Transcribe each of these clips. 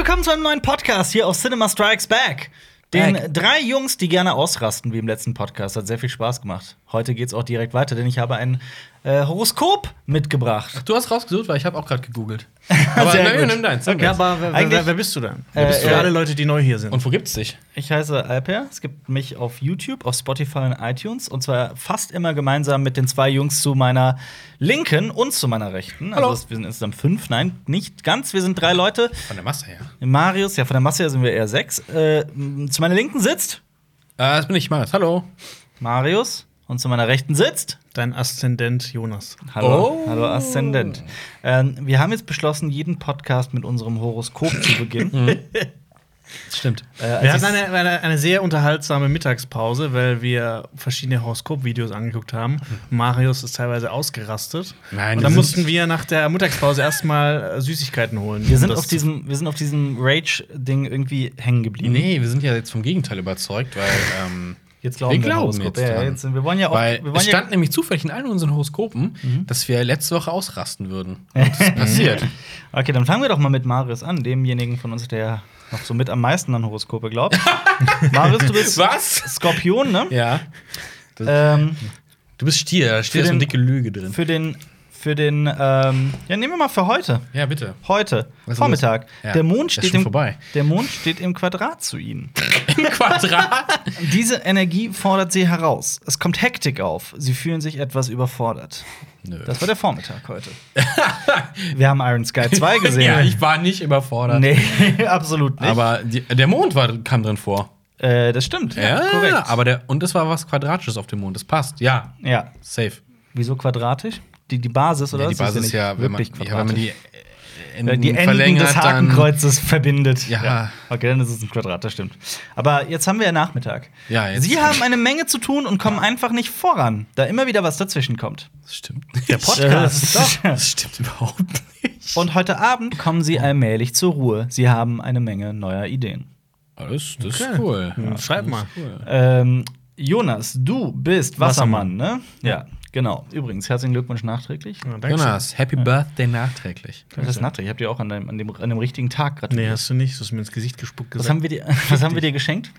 willkommen zu einem neuen Podcast hier auf Cinema Strikes Back. Den Back. drei Jungs, die gerne ausrasten, wie im letzten Podcast. Hat sehr viel Spaß gemacht. Heute geht's auch direkt weiter, denn ich habe ein äh, Horoskop mitgebracht. Du hast rausgesucht, weil ich habe auch gerade gegoogelt. Aber Sehr nein, nimm deins. Sag Ja, aber wer, Eigentlich- wer, wer bist du denn? Äh, Wer bist du äh, für alle Leute, die neu hier sind? Und wo gibt's dich? Ich heiße Alper. Es gibt mich auf YouTube, auf Spotify und iTunes. Und zwar fast immer gemeinsam mit den zwei Jungs zu meiner Linken und zu meiner Rechten. Hallo. Also wir sind insgesamt fünf. Nein, nicht ganz. Wir sind drei Leute. Von der Masse her. Marius, ja, von der Masse her sind wir eher sechs. Äh, zu meiner Linken sitzt Äh, das bin ich, Marius. Hallo. Marius. Und zu meiner Rechten sitzt Dein Aszendent Jonas. Hallo, Oh. hallo Aszendent. Ähm, wir haben jetzt beschlossen, jeden Podcast mit unserem Horoskop zu beginnen. Das stimmt. Äh, Wir ich- hatten eine, eine, eine sehr unterhaltsame Mittagspause, weil wir verschiedene Horoskop-Videos angeguckt haben. Marius ist teilweise ausgerastet. Nein, Und dann mussten wir nach der Mittagspause erstmal äh, Süßigkeiten holen. wir sind auf diesem, wir sind auf diesem Rage-Ding irgendwie hängen geblieben. Nee, wir sind ja jetzt vom Gegenteil überzeugt, weil ähm, Jetzt glauben wir, wir glauben jetzt Ja, jetzt, wir wollen ja auch. weil es ja, stand nämlich zufällig in allen unseren Horoskopen, Mhm. dass wir letzte Woche ausrasten würden. Und das ist passiert. okay, dann fangen wir doch mal mit Marius an, demjenigen von uns, der noch so mit am meisten an Horoskope glaubt. Marius, du bist Was? Skorpion, ne? Ja. Ähm, Du bist Stier, da steht so eine dicke Lüge drin. für den, für den, ähm, ja, nehmen wir mal für heute. Ja, bitte. Heute, Was Vormittag. Ja, Der Mond steht im vorbei. Der Mond steht im Quadrat zu Ihnen. Im Quadrat. Diese Energie fordert Sie heraus. Es kommt Hektik auf. Sie fühlen sich etwas überfordert. Nö. Das war der Vormittag heute. Wir haben Iron Sky 2 gesehen. ja, ich war nicht überfordert. nee, absolut nicht. Aber die, der Mond war, kam drin vor. äh, das stimmt. Ja, korrekt. aber der und es war was Quadratisches auf dem Mond. Das passt. Ja, Ja. safe. Wieso quadratisch? Die, die Basis, oder? Ja, die was? Basis nicht ja, wenn man, wirklich ja, wenn man die Ja, Enden die Enden des dann Hakenkreuzes verbindet. Ja. Okay, dann ist es ein Quadrat, das stimmt. Aber jetzt haben wir ja Nachmittag. Ja, jetzt- Sie haben eine Menge zu tun und kommen einfach nicht voran, da immer wieder was dazwischen kommt. Das stimmt. Der Podcast. Doch. Das stimmt überhaupt nicht. Und heute Abend kommen sie allmählich zur Ruhe. Sie haben eine Menge neuer Ideen. Das, das Okay. ist cool. Hm, schreib mal. Cool. Ähm, Jonas, du bist Wassermann, Wassermann. ne? Ja, genau. Übrigens, herzlichen Glückwunsch nachträglich. Ja, danke Jonas, Happy Birthday nachträglich. Das ist nachträglich. Ich hab dir auch an dem, an dem, an dem richtigen Tag Nee, gratuliert. hast du nicht. Du hast mir ins Gesicht gespuckt was, gesagt. haben wir dir, was haben wir dir geschenkt?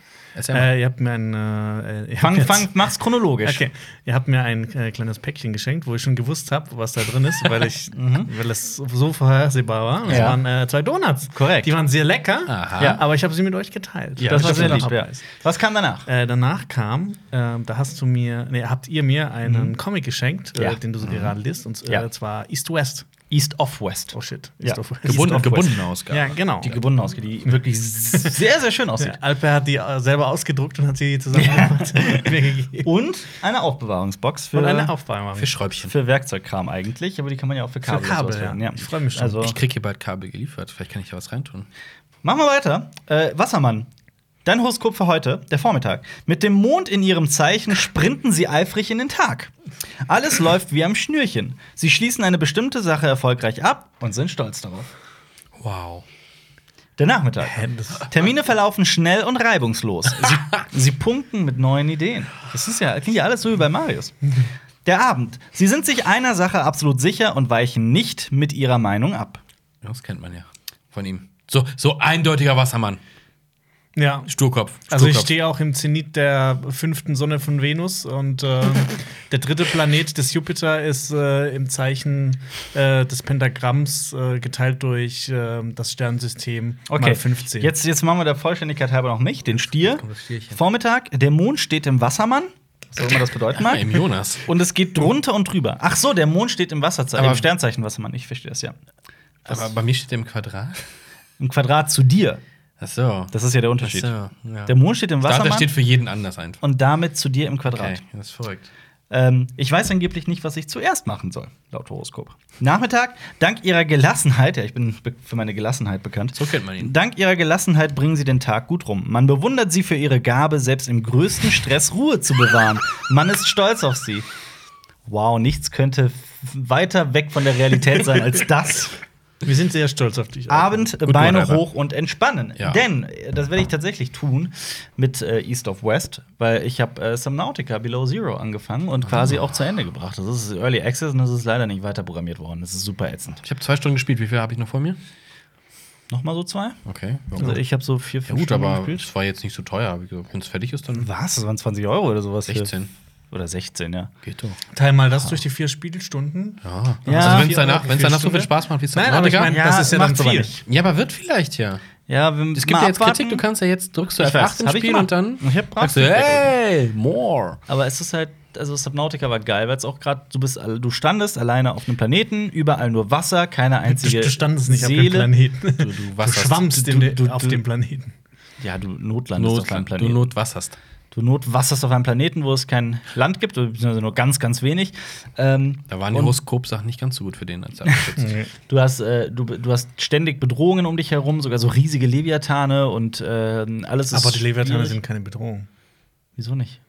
Äh, ihr habt mir ein. Äh, ihr Fang, fang, mach's chronologisch. Okay, ihr habt mir ein äh, kleines Päckchen geschenkt, wo ich schon gewusst habe, was da drin ist, weil ich, weil es so vorhersehbar war. Es Ja. waren äh, zwei Donuts. Korrekt. Die waren sehr lecker. Ja. aber ich habe sie mit euch geteilt. Ja, das war das sehr stimmt. lieb. Ja. Was kam danach? Äh, danach kam, äh, da hast du mir, nee, habt ihr mir einen Comic geschenkt, Mhm. Äh, den du so gerade liest, und äh, zwar East West. East of West. Oh shit. Ja. East of West. Gebunden, East of gebundene Ausgabe. Ja, genau. Die gebunden ausgeht, die wirklich sehr, sehr schön aussieht. Ja, Alper hat die äh, selber ausgedruckt und hat sie zusammengefasst und mir gegeben. Und eine Aufbewahrungsbox für, Und eine Aufbewahrung. Für Schräubchen. für Werkzeugkram eigentlich, aber die kann man ja auch für Kabel, Kabel, auswählen. ja. Ich freu mich schon. Also, Ich krieg hier bald Kabel geliefert. Vielleicht kann ich da was reintun. machen wir weiter. Äh, Wassermann. Dein Horoskop für heute, der Vormittag. Mit dem Mond in ihrem Zeichen sprinten sie eifrig in den Tag. Alles läuft wie am Schnürchen. Sie schließen eine bestimmte Sache erfolgreich ab und sind stolz darauf. Wow. Der Nachmittag. Termine verlaufen schnell und reibungslos. Sie, sie punkten mit neuen Ideen. Das ist ja, klingt ja alles so wie bei Marius. Der Abend. Sie sind sich einer Sache absolut sicher und weichen nicht mit ihrer Meinung ab. Das kennt man ja von ihm. So, so eindeutiger Wassermann. Ja. Sturkopf. Also ich Sturkopf. stehe auch im Zenit der fünften Sonne von Venus und äh, der dritte Planet des Jupiter ist äh, im Zeichen äh, des Pentagramms äh, geteilt durch äh, das Sternensystem mal 15. Jetzt, jetzt machen wir der Vollständigkeit halber noch mich, den Stier. das. Vormittag. Der Mond steht im Wassermann. Was auch immer das bedeuten mag. im Jonas. Und es geht drunter und drüber. Ach so, der Mond steht im Wasserzeichen, Aber- im Sternzeichen Wassermann. Ich verstehe das ja. Aber bei mir steht der im Quadrat. Im Quadrat zu dir. Ach so. Das ist ja der Ach Unterschied. so, ja. Der Mond steht im Wassermann der steht für jeden anders einfach. und damit zu dir im Okay, Quadrat. das ist verrückt. Ähm, ich weiß angeblich nicht, was ich zuerst machen soll, laut Horoskop. Nachmittag, dank ihrer Gelassenheit, ja, ich bin für meine Gelassenheit bekannt. So kennt man ihn. Dank ihrer Gelassenheit bringen sie den Tag gut rum. Man bewundert sie für ihre Gabe, selbst im größten Stress Ruhe zu bewahren. Man ist stolz auf sie. Wow, nichts könnte weiter weg von der Realität sein als das. Wir sind sehr stolz auf dich. Abend, Gut Beine hoch und entspannen. Ja. Denn, äh, das werde ich tatsächlich tun mit äh, East of West, weil ich habe äh, Subnautica Below Zero angefangen und quasi Ah. auch zu Ende gebracht. Das ist Early Access und das ist leider nicht weiter programmiert worden. Das ist super ätzend. Ich habe zwei Stunden gespielt. Wie viel habe ich noch vor mir? Nochmal so zwei. Okay. Also ich habe so vier, ja, fünf gut, Stunden aber gespielt. es war jetzt nicht so teuer. Wenn es fertig ist, dann Was? Das waren 20 Euro oder sowas? für- 16. Oder 16, ja. Geht doch. Teil mal das durch die vier Spielstunden. Ja. Ja. also wenn es danach, wenn's danach so viel. Spaß macht wie Nein, aber ich Subnautica- meine, das ist ja dann viel. nicht. Ja, aber wird vielleicht ja. Ja, wir Es gibt ja jetzt Kritik, du kannst ja jetzt drückst du Ich F8 weiß, im hab ich Spiel gemacht. und dann Ich hab sagst du, hey, more. Aber es ist halt, also Subnautica war geil, weil es auch gerade, du bist, du standest alleine auf einem Planeten, überall nur Wasser, keine Du, einzige du standest nicht Seele. auf dem Planeten. Du, du Du schwammst Du- du- auf du- dem Planeten. Ja, du notlandest auf einem Not, du Planeten. notwasserst. Du notwasserst auf einem Planeten, wo es kein Land gibt, beziehungsweise nur ganz, ganz wenig. Ähm, Da waren die Horoskopsachen nicht ganz so gut für den als. Du hast, äh, du, du hast ständig Bedrohungen um dich herum, sogar so riesige Leviathane und äh, alles ist. Aber die Leviathane schwierig. sind keine Bedrohung. Wieso nicht?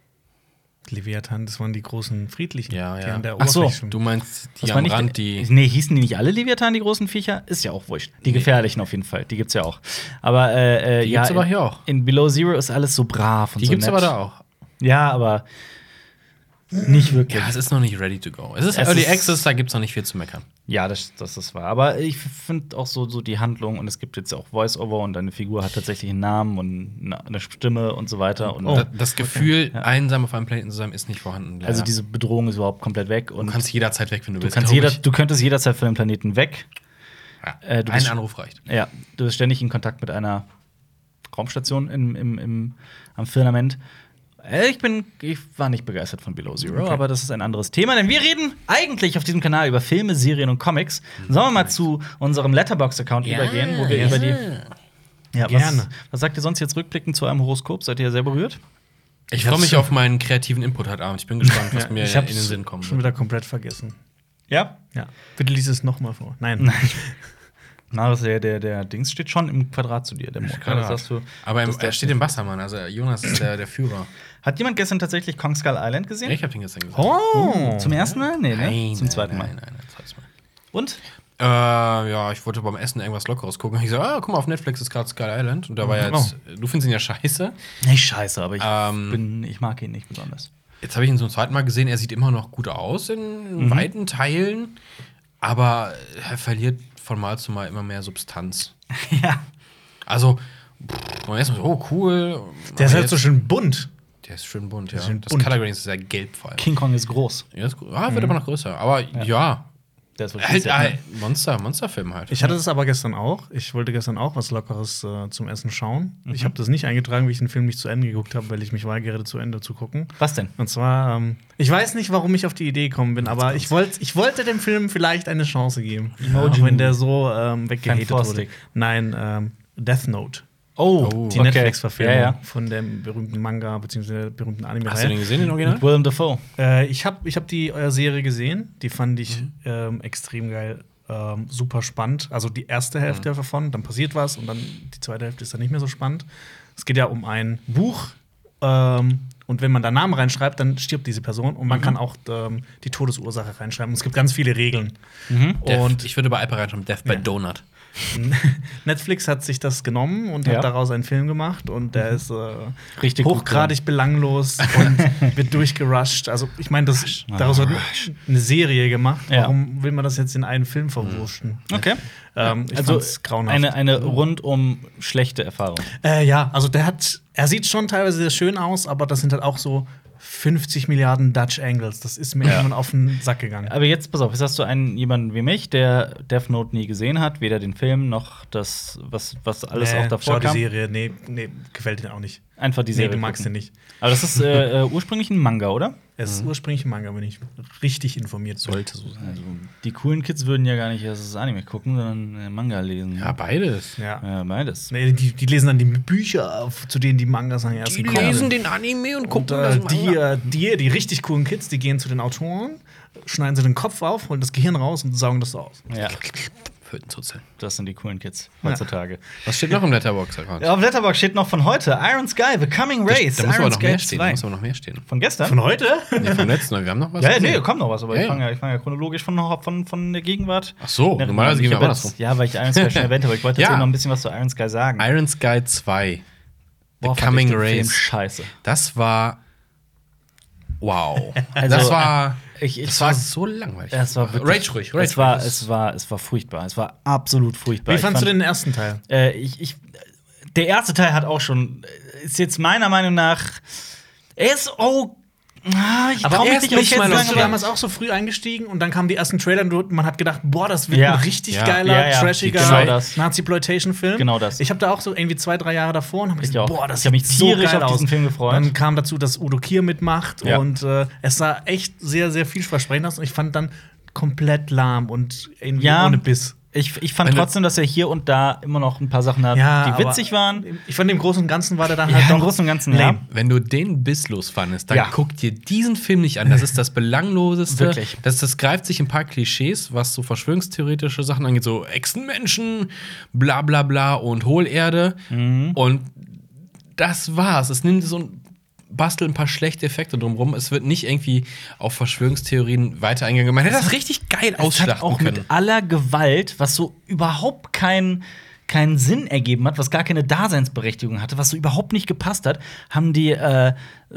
Die Leviathan, das waren die großen friedlichen, Ja, die ja. an der Ach so, schwimmen. Du meinst die Was am nicht- Rand, die. Nee, hießen die nicht alle Leviathan, die großen Viecher? Ist ja auch wurscht. Die gefährlichen auf jeden Fall. Die gibt's ja auch. Aber äh, äh, Die ja, gibt's aber in, hier auch. In Below Zero ist alles so brav und Die so gibt's nett. aber da auch. Ja, aber nicht wirklich. Ja, es ist noch nicht ready to go. Es ist Es Early ist- Access, da gibt's noch nicht viel zu meckern. Ja, das, das ist wahr. Aber ich finde auch so, so die Handlung und es gibt jetzt auch Voice-Over und deine Figur hat tatsächlich einen Namen und eine- Stimme und so weiter. Und Oh. Da- das Gefühl, Ja. einsam auf einem Planeten zu sein, ist nicht vorhanden. leider. also diese Bedrohung ist überhaupt komplett weg. Und du kannst jederzeit weg, wenn du, du, willst. kannst jeder, du könntest jederzeit von dem Planeten weg. Ja. äh, du Ein bist- Anruf reicht. Ja, du bist ständig in Kontakt mit einer Raumstation im, im, im, am Firmament. Äh, Ich bin, ich war nicht begeistert von Below Zero, aber das ist ein anderes Thema, denn wir reden eigentlich auf diesem Kanal über Filme, Serien und Comics. Sollen wir mal zu unserem Letterbox-Account übergehen, wo wir ja. über die. Ja, Gerne. Was, was sagt ihr sonst jetzt rückblickend zu eurem Horoskop? Seid ihr sehr berührt? Ich freue mich auf meinen kreativen Input heute Abend. Ich bin gespannt, was Ja, mir ich in den Sinn kommt. schon wieder komplett vergessen. Ja. Ja. Bitte lies es nochmal vor. Nein. Nein. Marius, der, der, der Dings steht schon im Quadrat zu dir. Der Mond. Das sagst du, Aber im, das er steht im Wasser, Mann. Also Jonas ist der, der Führer. Hat jemand gestern tatsächlich Kong Skull Island gesehen? Ich hab den gestern gesagt. Oh! Zum ersten Mal? Nee, ne? Nein, Zum zweiten Mal. Nein, nein, nein, zweites Mal. Und? Äh, ja, ich wollte beim Essen irgendwas Lockeres gucken. Ich so, ah, guck mal, auf Netflix ist gerade Skull Island. Und da war ja jetzt, du findest ihn ja scheiße. Nicht scheiße, aber ich, Ähm. bin, ich mag ihn nicht besonders. Jetzt habe ich ihn zum zweiten Mal gesehen. Er sieht immer noch gut aus in weiten Teilen. Aber er verliert von Mal zu Mal immer mehr Substanz. ja. Also, pff, man erstmal so, oh, cool. Der ist halt so schön bunt. Der ist schön bunt, ja. schön das bunt. Color Grading ist sehr gelb vor allem. King Kong ist groß. Ja, ist. Ah, wird aber noch größer. Aber ja. Der ist wohl Halt, halt, Monster, Monsterfilm halt. Ich hatte das aber gestern auch. Ich wollte gestern auch was Lockeres äh, zum Essen schauen. Mhm. Ich habe das nicht eingetragen, wie ich den Film nicht zu Ende geguckt habe, weil ich mich weigere, zu Ende zu gucken. Was denn? Und zwar, ähm, ich weiß nicht, warum ich auf die Idee gekommen bin, aber ich, wollt, ich wollte dem Film vielleicht eine Chance geben. Emoji auch wenn der so ähm, weggehatet wurde. Nein, ähm, Death Note. Oh, Oh. Die okay. Netflix-Verfilmung Ja, ja. von dem berühmten Manga bzw. der berühmten anime Hast du den gesehen, den Original? Mit Willem Dafoe. Äh, ich habe ich hab die äh, Serie gesehen. Die fand ich Mhm. ähm, extrem geil. Ähm, super spannend. Also die erste Hälfte Mhm. davon, dann passiert was und dann die zweite Hälfte ist dann nicht mehr so spannend. Es geht ja um ein Buch. Ähm, und wenn man da Namen reinschreibt, dann stirbt diese Person und man Mhm. kann auch ähm, die Todesursache reinschreiben. Und es gibt ganz viele Regeln. Death, Und ich würde bei Alper reinschreiben, Death by Ja. Donut. Netflix hat sich das genommen und Ja. hat daraus einen Film gemacht und der ist äh, Richtig hochgradig belanglos und wird durchgerusht. Also ich meine, das daraus wird eine Serie gemacht. Ja. Warum will man das jetzt in einen Film verwurschen? Okay. Ähm, Also grauenhaft. eine, eine rundum schlechte Erfahrung. äh, ja, also der hat, er sieht schon teilweise sehr schön aus, aber das sind halt auch so 50 Milliarden Dutch Angles. Das ist mir irgendwann auf den Sack gegangen. Aber jetzt, pass auf, jetzt hast du einen jemanden wie mich, der Death Note nie gesehen hat, weder den Film noch das, was, was alles Nee, auch davor schau die kam. Serie, nee, nee, gefällt dir auch nicht. Einfach die Nee, Serie. du magst gucken. den nicht. Aber das ist äh, äh, ursprünglich ein Manga, oder? Es ist ursprünglich ein Manga, wenn ich richtig informiert. Sollte so sein. Also, die coolen Kids würden ja gar nicht erst das Anime gucken, sondern äh, Manga lesen. Ja, beides. Ja. Ja, beides. Nee, die, die lesen dann die Bücher, zu denen die Mangas dann erst Die lesen den Anime und Und gucken äh, das die, Manga. äh, die, die richtig coolen Kids, die gehen zu den Autoren, schneiden sie den Kopf auf, holen das Gehirn raus und saugen das aus. Ja, Fötenzuzeln. das sind die coolen Kids heutzutage. Was steht noch im Letterbox-Account? Ja, auf Letterboxd steht noch von heute Iron Sky, The Coming Race. Da muss aber Iron noch mehr Sky stehen. Da 2. muss aber noch mehr stehen. Von gestern? Von heute? Nee, vom letzten Mal. Wir haben noch was. ja, ja, gesehen. nee, kommt noch was, aber Ja, ich ja. fange ja, fang ja chronologisch von, von, von der Gegenwart. Ach so, Ja, normalerweise gehen wir andersrum. Ja, weil ich Iron Sky schon erwähnt habe. Ich wollte Ja. jetzt noch ein bisschen was zu Iron Sky sagen. Iron Sky 2. The Boah, fand Coming ich den Film Race. Scheiße. Das war Wow. Also, das war, Ich, ich das war, war so langweilig. es war wirklich, Rage ruhig, Rage es war, es war, es war furchtbar. Es war absolut furchtbar. Wie Ich fandst du fand- den ersten Teil? Äh, ich, ich, der erste Teil hat auch schon, ist jetzt meiner Meinung nach, er ist oh, ah, ich Aber mich nicht, jetzt sagen, aber- damals auch so früh eingestiegen und dann kamen die ersten Trailer und man hat gedacht, boah, das wird Ja. ein richtig Ja. geiler, Ja, trashiger Genau. Nazi-Ploitation-Film. Genau das. Ich habe da auch so irgendwie zwei, drei Jahre davor und habe gesagt, boah, das Ich mich sieht so tierisch geil auf aus. diesen Film gefreut. Dann kam dazu, dass Udo Kier mitmacht und äh, es sah echt sehr, sehr vielversprechend aus und ich fand dann komplett lahm und irgendwie ohne Biss. Ich, ich fand trotzdem, dass er hier und da immer noch ein paar Sachen hat, die aber witzig waren. Ich fand im Großen und Ganzen war der dann Ja, halt im doch Großen und Ganzen, ja. lame. Wenn du den bisslos fandest, dann Ja. guck dir diesen Film nicht an. Das ist das Belangloseste. Wirklich. Das, das greift sich ein paar Klischees, was so verschwörungstheoretische Sachen angeht, so Echsenmenschen, bla bla bla und Hohlerde. Mhm. Und das war's. Es nimmt so ein bastelt ein paar schlechte Effekte drumrum. Es wird nicht irgendwie auf Verschwörungstheorien weiter eingegangen. Man hätte das richtig geil Es hat ausschlachten auch können. mit aller Gewalt, was so überhaupt keinen keinen Sinn ergeben hat, was gar keine Daseinsberechtigung hatte, was so überhaupt nicht gepasst hat, haben die äh,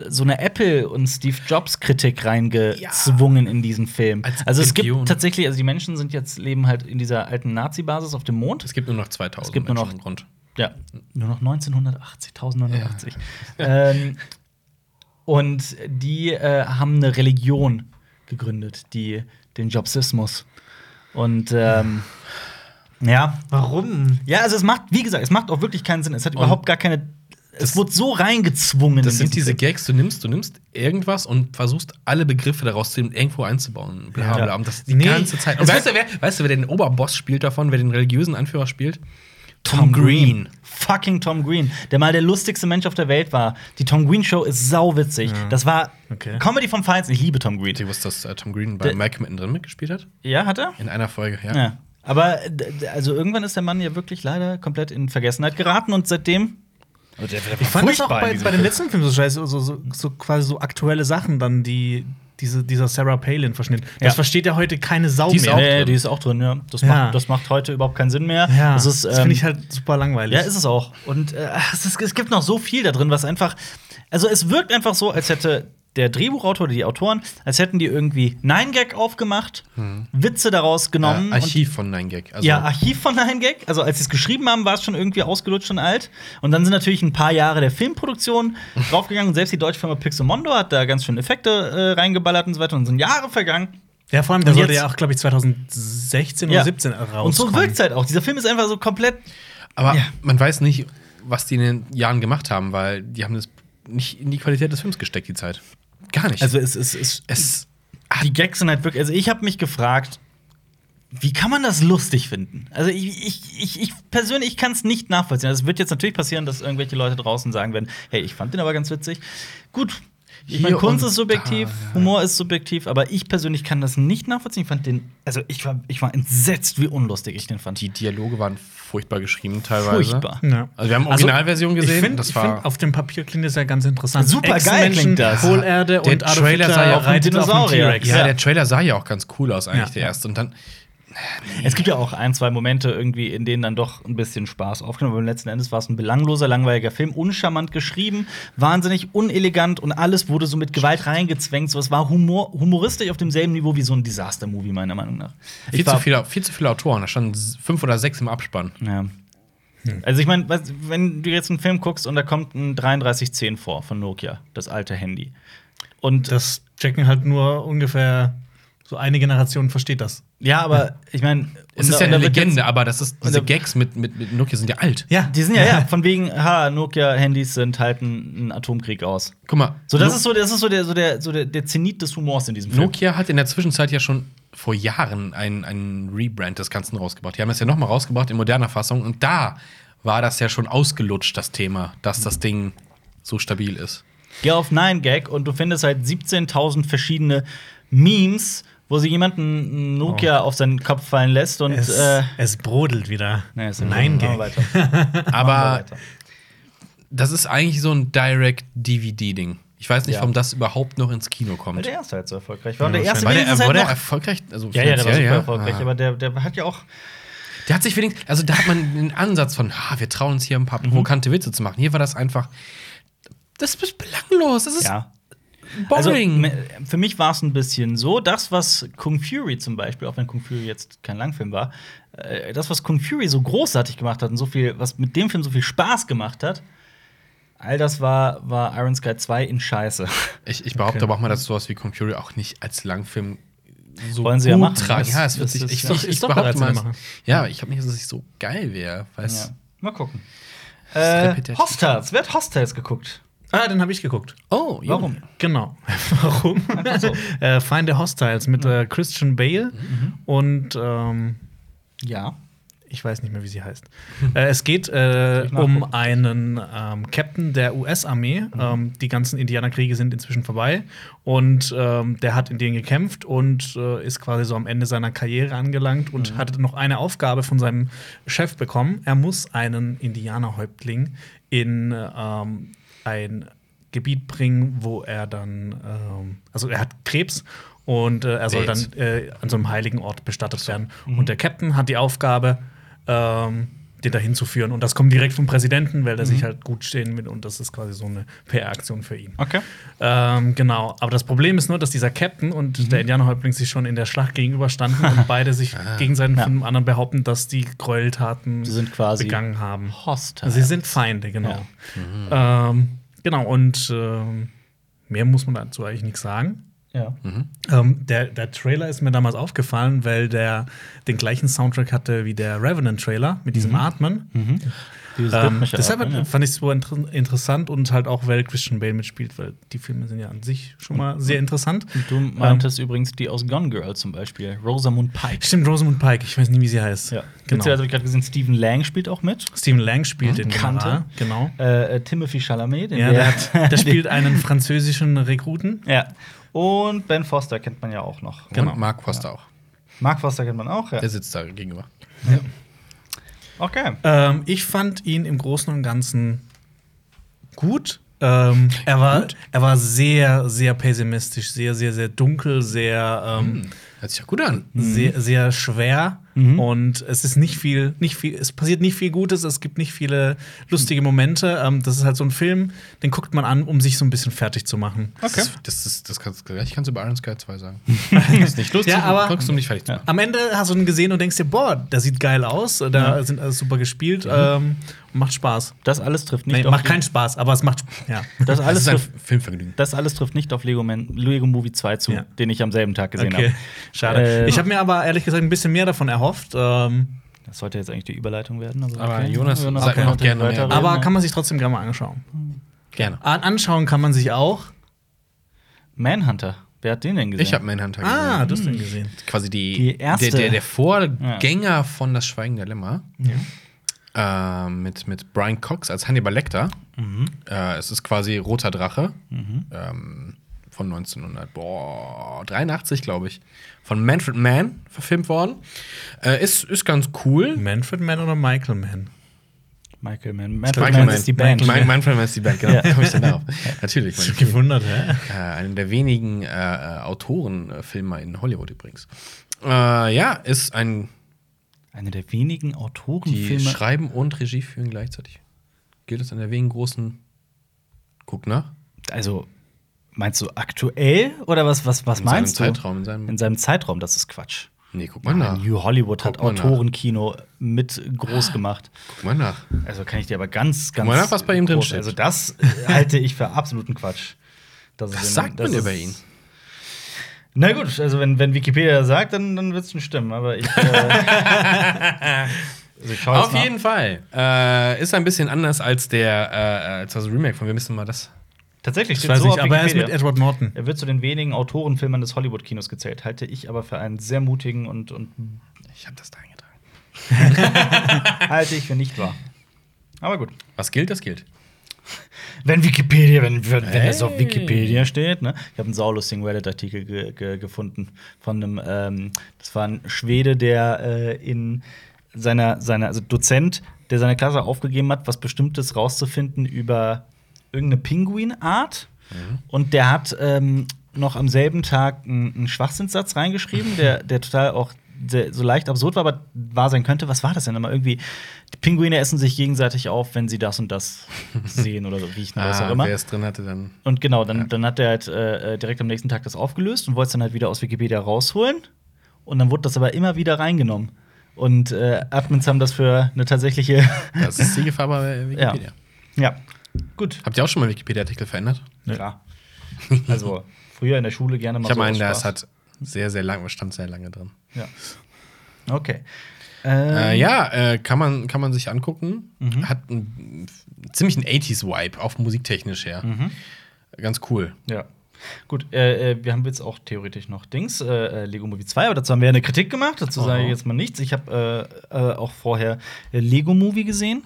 so eine Apple und Steve Jobs Kritik reingezwungen in diesen Film. Als Also es gibt Religion. tatsächlich, also die Menschen sind jetzt leben halt in dieser alten Nazi-Basis auf dem Mond. Es gibt nur noch 2000 Es gibt nur noch- Menschen im Grund. Ja, nur noch 1980, 1980. Ähm, und die äh, haben eine Religion gegründet, die den Jobsismus. Und ähm, ja, Warum? ja, also es macht, wie gesagt, es macht auch wirklich keinen Sinn. Es hat überhaupt gar keine. Es wurde so reingezwungen. Das in sind diese Film. Gags, du nimmst, du nimmst irgendwas und versuchst alle Begriffe daraus zu irgendwo einzubauen. Bla, Ja. bla. Und das die Nee. ganze Zeit. Und weißt du, wer, weißt du, wer den Oberboss spielt davon, wer den religiösen Anführer spielt? Tom Green. Fucking Tom Green, der mal der lustigste Mensch auf der Welt war. Die Tom Green Show ist sauwitzig. Das war Okay. Comedy vom Feinsten. Ich liebe Tom Green. Ich wusste, dass äh, Tom Green bei Der- Malcolm mittendrin mitgespielt hat. Ja, hat er? In einer Folge, ja. Ja. Aber also irgendwann ist der Mann ja wirklich leider komplett in Vergessenheit geraten und seitdem. Ich fand das auch bei, bei den letzten Filmen so scheiße, so, so, so quasi so aktuelle Sachen dann, die diese, dieser Sarah Palin-Verschnitt. Das Ja. versteht ja heute keine Sau Die ist mehr. auch Nee, drin. die ist auch drin, ja. Das, Ja. Macht, das macht heute überhaupt keinen Sinn mehr. Ja, das das, ist, ähm, finde ich halt super langweilig. Ja, ist es auch. Und äh, es, ist, es gibt noch so viel da drin, was einfach. Also, es wirkt einfach so, als hätte der Drehbuchautor oder die Autoren, als hätten die irgendwie Nine Gag aufgemacht, Witze daraus genommen. Äh, Archiv von Nine Gag. und, Also, ja, Archiv von Nine Gag. Also, als sie es geschrieben haben, war es schon irgendwie ausgelutscht und alt. Und dann sind natürlich ein paar Jahre der Filmproduktion draufgegangen. Und selbst die deutsche Firma Pixomondo hat da ganz schön Effekte äh, reingeballert und so weiter. Und sind Jahre vergangen. Ja, vor allem, der sollte jetzt- ja auch, glaube ich, 2016 Ja. oder 17 rauskommen. Und so wirkt es halt auch. Dieser Film ist einfach so komplett. aber Ja. man weiß nicht, was die in den Jahren gemacht haben, weil die haben das nicht in die Qualität des Films gesteckt, die Zeit. Gar nicht. Also, es ist. Es, es, die Gags sind halt wirklich. Also, ich habe mich gefragt, wie kann man das lustig finden? Also, ich, ich, ich, ich persönlich kann es nicht nachvollziehen. Also, es wird jetzt natürlich passieren, dass irgendwelche Leute draußen sagen werden: Hey, ich fand den aber ganz witzig. Gut. Ich meine, Kunst ist subjektiv, da, ja. Humor ist subjektiv, aber ich persönlich kann das nicht nachvollziehen. Ich fand den, also ich war, ich war entsetzt, wie unlustig ich den fand. die Dialoge waren furchtbar geschrieben teilweise. Furchtbar. Ja. Also wir haben Also, Originalversion Ich gesehen. finde, das find, war auf dem Papier klingt das ja ganz interessant. Super geil klingt das. Hohlerde Der und Adolf Trailer Hitler sah ja auch auf ja, der Trailer sah ja auch ganz cool aus eigentlich Ja, der erste und dann Es gibt ja auch ein, zwei Momente irgendwie, in denen dann doch ein bisschen Spaß aufgenommen wird. Letzten Endes war es ein belangloser, langweiliger Film, uncharmant geschrieben, wahnsinnig unelegant und alles wurde so mit Gewalt reingezwängt. So, es war Humor, humoristisch auf demselben Niveau wie so ein Disaster-Movie, meiner Meinung nach. viel Ich zu, war- viele, viel zu viele Autoren. Da standen fünf oder sechs im Abspann. Ja. Also ich meine, wenn du jetzt einen Film guckst und da kommt ein 3310 vor von Nokia, das alte Handy. Und Das checken halt nur ungefähr so eine Generation versteht das. ja, aber ich meine, Es ist ja eine Legende, aber das ist, diese Gags mit, mit, mit Nokia sind ja alt. Ja, Die sind ja, ja, von wegen, ha, Nokia-Handys sind halten einen Atomkrieg aus. Guck mal, So, das No- ist so, das ist so der, so der, so der, der Zenit des Humors in diesem Film. Nokia hat in der Zwischenzeit ja schon vor Jahren einen, einen Rebrand des Ganzen rausgebracht. Die haben das ja nochmal rausgebracht in moderner Fassung und da war das ja schon ausgelutscht, das Thema, dass das Ding so stabil ist. Geh auf 9gag und du findest halt 17.000 verschiedene Memes, wo sie jemanden einen Nokia auf seinen Kopf fallen lässt und Es, äh, es brodelt wieder. nee, Nein, Gag. weiter. Aber das ist eigentlich so ein Direct-DVD-Ding. Ich weiß nicht, Ja. warum das überhaupt noch ins Kino Weil kommt. der erste halt so erfolgreich war. Ja, der erste War der, war der erfolgreich? Also ja, ja, der war super erfolgreich, Ah. aber der, der hat ja auch Der hat sich wenigstens, also da hat man den Ansatz von, ah, wir trauen uns hier ein paar Mhm. provokante Witze zu machen. Hier war das einfach, das ist belanglos. Das ist, ja. Boring. Also, für mich war es ein bisschen so, das, was Kung Fury zum Beispiel, auch wenn Kung Fury jetzt kein Langfilm war, äh, das, was Kung Fury so großartig gemacht hat und so viel, was mit dem Film so viel Spaß gemacht hat, all das war, war Iron Sky 2 in Scheiße. ich, ich behaupte Okay. aber auch mal, dass sowas wie Kung Fury auch nicht als Langfilm so Wollen sie ja gut machen. tragen. Ja, es wird sich. Ich, ich, ist ich behaupte mal, in der Mache. ja, ich habe nicht, dass es so geil wäre. Ja. Mal gucken. Äh. Hostels. Wer hat Hostels geguckt? Ah, den habe ich geguckt. Oh, Junge. Warum? Genau. Warum? So. äh, Find the Hostiles mit äh, Christian Bale und ähm, Ja. ich weiß nicht mehr, wie sie heißt. Äh, es geht äh, um einen ähm, Captain der US-Armee. Mhm. Ähm, die ganzen Indianerkriege sind inzwischen vorbei und ähm, der hat in denen gekämpft und äh, ist quasi so am Ende seiner Karriere angelangt und Mhm. hat noch eine Aufgabe von seinem Chef bekommen. Er muss einen Indianerhäuptling in ähm, ein Gebiet bringen, wo er dann, ähm, also er hat Krebs und äh, er soll dann äh, an so einem heiligen Ort bestattet werden. Und der Captain hat die Aufgabe, ähm, den dahin zu führen. Und das kommt direkt vom Präsidenten, weil der sich halt gut stehen will. Und das ist quasi so eine PR-Aktion für ihn. Okay. Ähm, genau. Aber das Problem ist nur, dass dieser Captain und der Indianerhäuptling sich schon in der Schlacht gegenüberstanden und beide sich gegenseitig Ja. von dem anderen behaupten, dass die Gräueltaten Sie sind quasi begangen haben. Hostels. Sie sind Feinde, genau. Ähm, genau, und ähm, mehr muss man dazu eigentlich nichts sagen. Ja. Ähm, der, der Trailer ist mir damals aufgefallen, weil der den gleichen Soundtrack hatte wie der Revenant-Trailer mit diesem Atmen. Dieses Ähm, deshalb Atmen, ja. fand ich es so inter interessant und halt auch, weil Christian Bale mitspielt, weil die Filme sind ja an sich schon mal sehr interessant. Und du meintest übrigens die aus Gone Girl zum Beispiel, Rosamund Pike. Stimmt, Rosamund Pike, ich weiß nie, wie sie heißt. Ja. genau. Genau. habe ich gerade gesehen, Stephen Lang spielt auch mit. Stephen Lang spielt den Kannte. General, genau. Äh, äh, Timothy Chalamet, den Ja, der, hat, der spielt einen französischen Rekruten. ja. Und Ben Foster kennt man ja auch noch. Genau. Und Mark Foster auch. Mark Foster kennt man auch, ja. Der sitzt da gegenüber. Okay. Ähm, ich fand ihn im Großen und Ganzen gut. Ähm, er, war, er war sehr, sehr pessimistisch, sehr, sehr, sehr dunkel, sehr, ähm, Hört sich ja gut an. sehr, sehr schwer. Und es ist nicht viel, nicht viel, es passiert nicht viel Gutes, es gibt nicht viele lustige Momente. Ähm, das ist halt so ein Film, den guckt man an, um sich so ein bisschen fertig zu machen. Das, ist, das, ist, das kannst, gleich kannst du über Iron Sky 2 sagen. das ist nicht lustig, Ja, aber- guckst du um dich fertig zu machen. Am Ende hast du ihn gesehen und denkst dir, boah, der sieht geil aus, da sind alles super gespielt ähm, und macht Spaß. Das alles trifft nicht Nee, auf macht keinen Spaß, aber es macht ja. das Das alles ist ein trifft, Filmvergnügen. das alles trifft nicht auf Lego, Man, Lego Movie 2 zu, Ja. den ich am selben Tag gesehen Okay, habe. schade. Äh, ich habe mir aber ehrlich gesagt ein bisschen mehr davon erhofft. Ähm, Das sollte jetzt eigentlich die Überleitung werden. Also Aber Jonas, sag mir kann noch gerne mehr. aber ja. kann man sich trotzdem gerne mal anschauen. Gerne. An anschauen kann man sich auch. Manhunter, wer hat den denn gesehen? Ich habe Manhunter gesehen. Ah, du hast den gesehen. quasi die, Die erste- Der, der, der Vorgänger von Das Schweigen der Lämmer. Ja. Ähm, mit, mit Brian Cox als Hannibal Lecter. Äh, es ist quasi Roter Drache. Ähm, von 1983, glaube ich. Von Manfred Mann verfilmt worden. Äh, ist, ist ganz cool. Manfred Mann oder Michael Mann? Michael Mann. Manfred Michael Mann Mann ist die Band. Mann, Mann, Manfred Mann ist die Band, genau. Ja. Komm ich denn darauf? Natürlich. Ich gewundert, hä? Äh, einer der wenigen äh, äh, Autorenfilmer in Hollywood übrigens. Äh, ja, ist ein. Einer der wenigen Die Autorenfilme. schreiben und Regie führen gleichzeitig. Gilt es an der wenigen großen. Guck nach. Also, meinst du aktuell oder was, was, was In meinst seinem du? Zeitraum, in seinem- in seinem Zeitraum, das ist Quatsch. Nee, guck mal nach. New Hollywood hat Guck nach. Autorenkino mit groß gemacht. Guck mal nach. Also kann ich dir aber ganz, ganz. mal nach, was bei ihm drin steht. Also, das halte ich für absoluten Quatsch. Das in- sagt das man über ihn? Na gut, also wenn, wenn Wikipedia das sagt, dann, dann wird es schon stimmen. Aber ich. Äh, also ich Auf nach. jeden Fall. Äh, ist ein bisschen anders als der äh, als das Remake von Wir müssen mal das. Tatsächlich Ich steht weiß so nicht, aber er ist mit. Edward Norton. Er wird zu den wenigen Autorenfilmern des Hollywood-Kinos gezählt. Halte ich aber für einen sehr mutigen und, und Ich habe das da eingetragen. halte ich für nicht wahr. Aber gut. Was gilt, das gilt. Wenn Wikipedia, wenn, wenn, wenn es Hey. auf Wikipedia steht, ne? Ich habe einen saulustigen Reddit-Artikel ge ge gefunden von einem, ähm, das war ein Schwede, der äh, in seiner, seiner, also Dozent, der seine Klasse aufgegeben hat, was Bestimmtes rauszufinden über irgendeine Pinguinart. Und der hat ähm, noch am selben Tag einen, einen Schwachsinnssatz reingeschrieben, der, der total auch so leicht absurd war, aber wahr sein könnte. Was war das denn immer? Irgendwie, die Pinguine essen sich gegenseitig auf, wenn sie das und das sehen oder so, riechen oder was auch Ah, immer. wer es drin hatte, dann. Und genau, dann, dann hat er halt äh, direkt am nächsten Tag das aufgelöst und wollte es dann halt wieder aus Wikipedia rausholen. Und dann wurde das aber immer wieder reingenommen. Und äh, Admins haben das für eine tatsächliche. Das ist die Gefahr bei Wikipedia. ja. Gut. Habt ihr auch schon mal Wikipedia-Artikel verändert? Ja. Also, früher in der Schule gerne mal Ich habe so das Spaß. hat sehr, sehr lang, stand sehr lange drin. Ja. Okay. Äh, Ähm, ja, äh, kann, man, kann man sich angucken. Mhm. Hat einen ziemlich einen 80s-Vibe, auch musiktechnisch her. Mhm. Ganz cool. Ja. Gut, äh, äh, wir haben jetzt auch theoretisch noch Dings, äh, äh, Lego Movie 2, aber dazu haben wir ja eine Kritik gemacht. Dazu sage ich Oh. jetzt mal nichts. Ich habe äh, äh, auch vorher Lego Movie gesehen.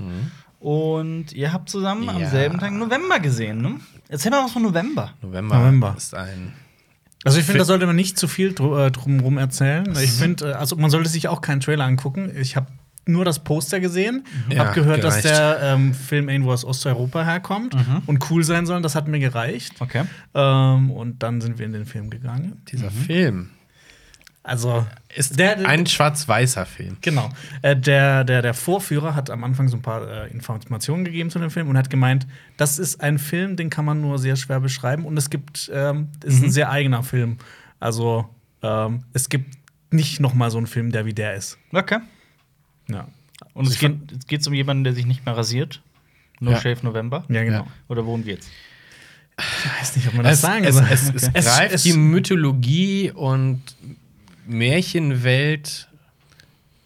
Und ihr habt zusammen am Mhm. Ja. selben Tag November gesehen, ne? Erzähl mal was von November. November, November. ist ein. Also ich finde, da sollte man nicht zu viel äh, drumherum erzählen. Ich finde, äh, also man sollte sich auch keinen Trailer angucken. Ich habe nur das Poster gesehen, Ja, habe gehört, dass gereicht. der ähm, Film irgendwo aus Osteuropa herkommt und cool sein soll. Das hat mir gereicht. Okay. Ähm, und dann sind wir in den Film gegangen. Dieser Film Also ist Der- ein schwarz-weißer Film. Genau. Äh, der, der, der Vorführer hat am Anfang so ein paar äh, Informationen gegeben zu dem Film und hat gemeint, das ist ein Film, den kann man nur sehr schwer beschreiben und es gibt, ähm, ist ein sehr eigener Film. Also ähm, es gibt nicht noch mal so einen Film, der wie der ist. Okay. Ja. Und es geht es um jemanden, der sich nicht mehr rasiert. No Ja. Shave November. Ja, genau. Ja. Oder worum geht's? Ich weiß nicht, ob man das Es, sagen es, soll. es, es Es- greift es- die Mythologie und Märchenwelt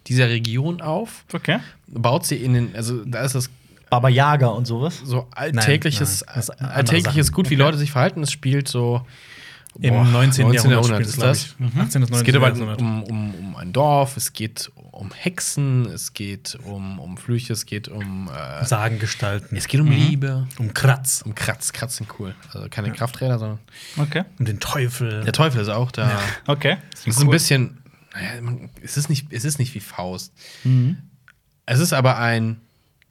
dieser Region auf, Okay. baut sie in den, also da ist es Baba Yaga und sowas. so alltägliches, nein, das andere alltägliches. Gut, wie Leute sich verhalten. Es spielt so Im boah, 19. Jahrhundert, spielt ist das. ich. 18. bis 19. Es geht aber Jahrhundert. um, um, um ein Dorf, es geht um Hexen, es geht um, um Flüche, es geht um äh, Sagengestalten. es geht um Liebe, um Kratz. um Kratz. Kratz sind cool. Also keine Krafträder, sondern Okay. Um den Teufel. der Teufel ist auch da. Okay. Es ist ein bisschen, naja, man, es, ist nicht, es ist nicht wie Faust. Mhm. Es ist aber ein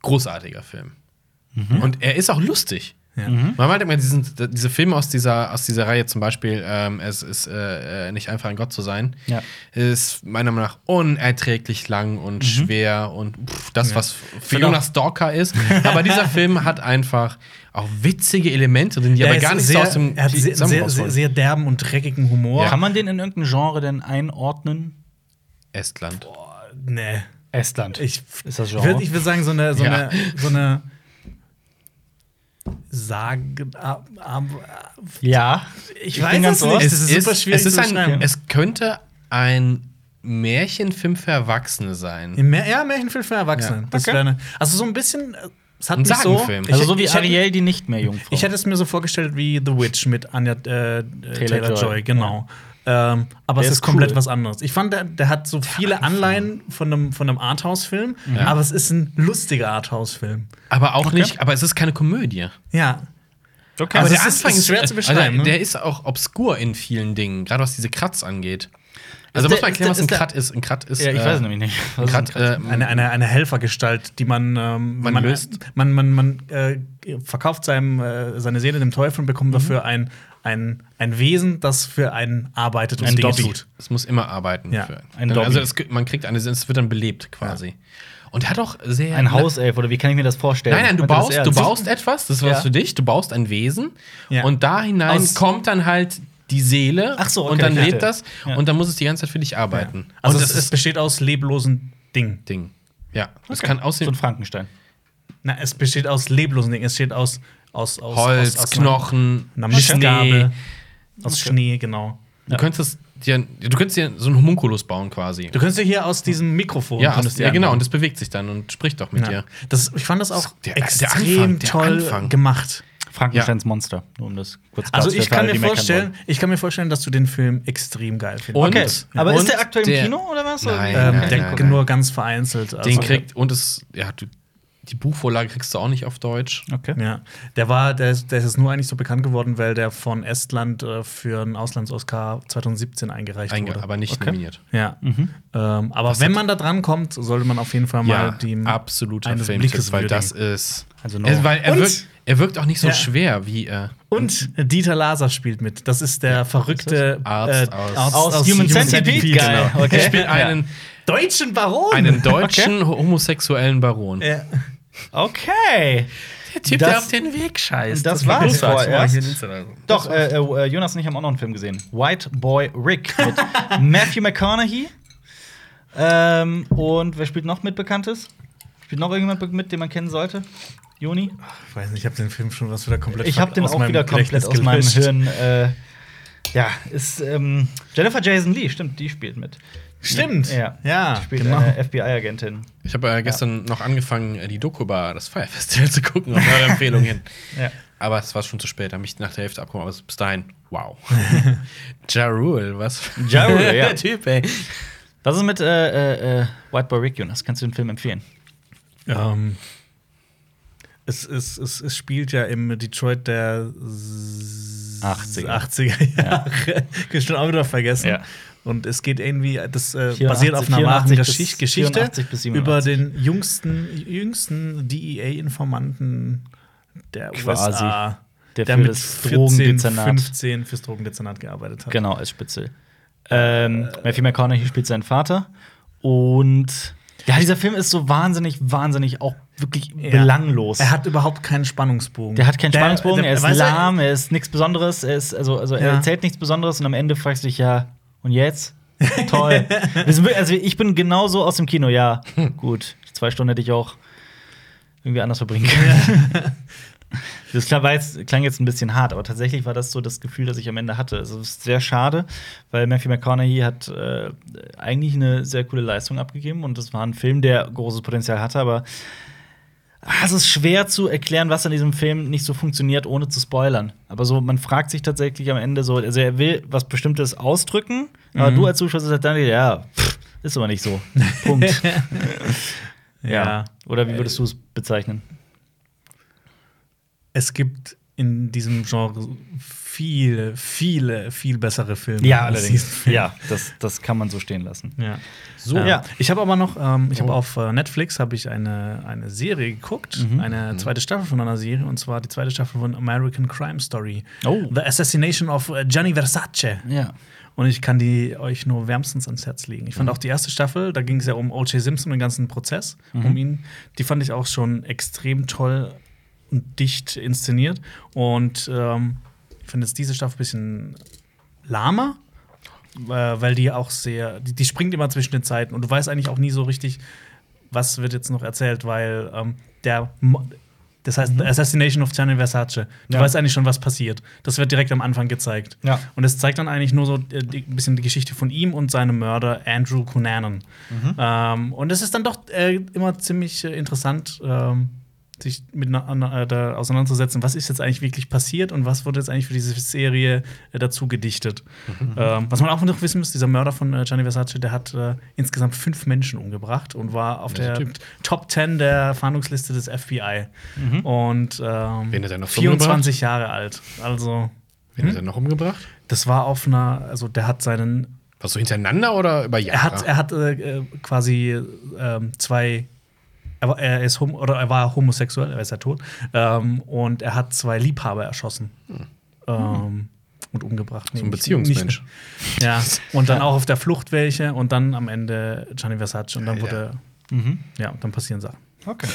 großartiger Film. Und er ist auch lustig. Ja. Mhm. Man meint immer diesen, diese Filme aus dieser, aus dieser Reihe, zum Beispiel, ähm, es ist äh, äh, nicht einfach ein Gott zu sein, Ja. ist meiner Meinung nach unerträglich lang und schwer und pff, das, Ja. was für Jonas Stalker ist. aber dieser Film hat einfach auch witzige Elemente drin, die aber Er gar nicht sehr, so aus dem er hat sehr, sehr, sehr, sehr derben und dreckigen Humor. Kann man den in irgendein Genre denn einordnen? Estland. Nee. Estland. Ich, ist das ich Genre? würde würd sagen, so eine, so Ja. eine, so eine Sagen. ab- ab- ja. Ich, Ich weiß bin es ganz nicht. Das ist super schwierig es ist zu ein. Es könnte ein Märchenfilm für Erwachsene sein. Ja, Märchenfilm für Erwachsene. Ja. Das Okay. wäre eine, also so ein bisschen. äh, Es hat Ein mich so. Ich, Also so wie Ariel, die nicht mehr Jungfrau. Ich hätte es mir so vorgestellt wie The Witch mit Anya äh, Taylor, Joy. Joy, genau. Ähm, aber Der es ist ist komplett cool. was anderes. Ich fand, der, der hat so viele Anleihen von einem, von einem Arthouse-Film, aber es ist ein lustiger Arthouse-Film. Aber auch nicht, aber es ist keine Komödie. Ja. okay. Also der es ist- ist schwer zu beschreiben, Also, ne? der ist auch obskur in vielen Dingen, gerade was diese Kratz angeht. Also muss man erklären, was ein Krat ist. Ein Krat ist. ja, ich äh, weiß es nämlich nicht. Ein ist ein Krat, Kratz? äh, Eine, eine, eine Helfergestalt, die man, ähm, Man man, löst. man, man, man äh, verkauft seinem, äh, seine Seele dem Teufel und Mhm. bekommt dafür ein, ein, ein Wesen, das für einen arbeitet und Ein Dinge Dobby. tut. Es muss immer arbeiten. Ja, für ein also es, man kriegt eine, es wird dann belebt quasi. Und er hat auch sehr Ein Hauself, oder wie kann ich mir das vorstellen? Nein, nein, du baust, du baust etwas, das ist was Ja. für dich, du baust ein Wesen Ja. und da hinein Aus- kommt dann halt die Seele Ach so, okay, und dann lebt das Ja. und dann muss es die ganze Zeit für dich arbeiten. Also und es, das es besteht aus leblosen Dingen. Ding. Ja, es Okay. kann So aussehen ein Frankenstein. Na, es besteht aus leblosen Dingen. Es besteht aus, aus, aus Holz, aus, aus Knochen, Schnee. Aus Okay. Schnee, genau. Du könntest dir, du könntest dir so einen Homunculus bauen quasi. Du könntest dir hier aus diesem Mikrofon. ja, aus, ja, genau, und das bewegt sich dann und spricht doch mit Ja. dir. Das, ich fand das auch Der- der extrem Anfang, der toll Anfang. gemacht. Frankensteins Monster, nur um das kurz Also ich kann mir vorstellen, ich kann mir vorstellen, dass du den Film extrem geil findest. Okay, aber ist und der aktuell im der- Kino oder was? Nein, ähm, nein, der nein. nur ganz vereinzelt. Also, Den kriegt, und es, ja, du, die Buchvorlage kriegst du auch nicht auf Deutsch. Okay. Ja, der war, der ist, der ist nur eigentlich so bekannt geworden, weil der von Estland äh, für einen Auslands-Oscar 2017 eingereicht Einge wurde. aber nicht Okay. nominiert. Ja. Mhm. Ähm, aber wenn man da dran kommt, sollte man auf jeden Fall mal Ja, die absoluter Filmtipp, Blickes weil das ist Also no. Er, weil er, Und- wirkt, er wirkt auch nicht so Ja. schwer wie äh, Und Dieter Laser spielt mit. Das ist der verrückte Arzt äh, aus- Aus Human Centipede? Geil. Er Okay. spielt einen, Deutschen Baron. einen deutschen homosexuellen Baron. ja. Okay. Der Typ, Das- der auf den Weg scheißt. das war vorerst. Links oder so. Doch, äh, äh, Jonas und ich haben auch noch einen Film gesehen. White Boy Rick mit Matthew McConaughey. Ähm, und wer spielt noch mit Bekanntes? Spielt noch irgendjemand mit, den man kennen sollte? Juni? Ich weiß nicht, ich habe den Film schon was wieder komplett Ich habe den aus auch meinem wieder komplett aus meinem. Hirn. Äh, ja, ist ähm, Jennifer Jason Lee, stimmt, die spielt mit. Stimmt. Ja, ja Die spielt genau. eine FBI-Agentin. Ich habe äh, gestern noch angefangen, äh, die Doku über das Fire Festival zu gucken, auf eure Empfehlung hin. Ja. Aber es war schon zu spät, da habe ich nach der Hälfte abgekommen. Aber bis dahin, wow. ja Rule, was? Ja Rule, ja. der Typ, ey. Was ist mit äh, äh, äh, White Boy Rick, Jonas? Kannst du den Film empfehlen? Ähm, es, es, es, es spielt ja im Detroit der s- 80er. 80er Jahre. Ich schon auch wieder vergessen. Ja. Und es geht irgendwie, das äh, 84, basiert auf einer 84 wahren Geschichte 84 bis 87. über den jüngsten, jüngsten DEA-Informanten der Quasi. USA, Der, der für mit das 14, Drogendezernat. 15 fürs Drogendezernat gearbeitet hat. Genau, als Spitzel. Ähm, Matthew McConaughey spielt seinen Vater. Und ja, dieser Film ist so wahnsinnig, wahnsinnig auch wirklich Ja. belanglos. Er hat überhaupt keinen Spannungsbogen. der hat keinen Der- Spannungsbogen, der- er ist lahm, er ist nichts Besonderes, er ist, also, also er Ja. erzählt nichts Besonderes und am Ende fragst du dich ja, und jetzt? Toll. Also ich bin genauso aus dem Kino, ja, gut. Zwei Stunden hätte ich auch irgendwie anders verbringen können. Das klar, jetzt, klang jetzt ein bisschen hart, aber tatsächlich war das so das Gefühl, das ich am Ende hatte. Also, es ist sehr schade, weil Matthew McConaughey hat äh, eigentlich eine sehr coole Leistung abgegeben und es war ein Film, der großes Potenzial hatte, aber ah, es ist schwer zu erklären, was an diesem Film nicht so funktioniert, ohne zu spoilern. Aber so, man fragt sich tatsächlich am Ende so, also er will was Bestimmtes ausdrücken, aber Mhm. du als Zuschauer sagst dann, ja, pff, ist aber nicht so. Punkt. ja. Oder wie würdest du es bezeichnen? es gibt in diesem Genre viele, viele, viel bessere Filme. Ja, als allerdings. Ja, das, das kann man so stehen lassen. Ja. So. Ähm, Ja. Ich habe aber noch, ähm, ich habe Oh. auf äh, Netflix habe ich eine, eine Serie geguckt, Mhm. eine zweite Staffel von einer Serie und zwar die zweite Staffel von American Crime Story. Oh. The Assassination of äh, Gianni Versace. Ja. Und ich kann die euch nur wärmstens ans Herz legen. Ich fand Mhm. auch die erste Staffel, da ging es ja um O.J. Simpson, den ganzen Prozess Mhm. um ihn. Die fand ich auch schon extrem toll und dicht inszeniert. Und ähm, ich finde jetzt diese Staffel ein bisschen lahmer, äh, weil die auch sehr, die, die springt immer zwischen den Zeiten und du weißt eigentlich auch nie so richtig, was wird jetzt noch erzählt, weil ähm, der Mo- das heißt The Assassination of Gianni Versace. Du Ja. weißt eigentlich schon, was passiert. Das wird direkt am Anfang gezeigt. Ja. Und es zeigt dann eigentlich nur so äh, die, ein bisschen die Geschichte von ihm und seinem Mörder Andrew Cunanan. Ähm, und es ist dann doch äh, immer ziemlich äh, interessant, ähm, sich mit äh, auseinanderzusetzen, was ist jetzt eigentlich wirklich passiert und was wurde jetzt eigentlich für diese Serie äh, dazu gedichtet. Ähm, was man auch noch wissen muss, dieser Mörder von äh, Gianni Versace, der hat äh, insgesamt fünf Menschen umgebracht und war auf der stimmt. Top 10 der Fahndungsliste des FBI. Und ähm, Wen hat er noch so 24 Jahre alt. Also, Wen hat er noch umgebracht? das war auf einer, also der hat seinen Was so hintereinander oder über Jahre? er hat, er hat äh, äh, quasi ähm, zwei. Er, war- er ist hom oder er war homosexuell, er ist ja tot. Ähm, und er hat zwei Liebhaber erschossen. Ähm, und umgebracht. so ein Beziehungsmensch. Nicht, ja. Und dann auch auf der Flucht welche und dann am Ende Gianni Versace. Und dann Ja. wurde. Mhm. Ja, dann passieren Sachen. Okay.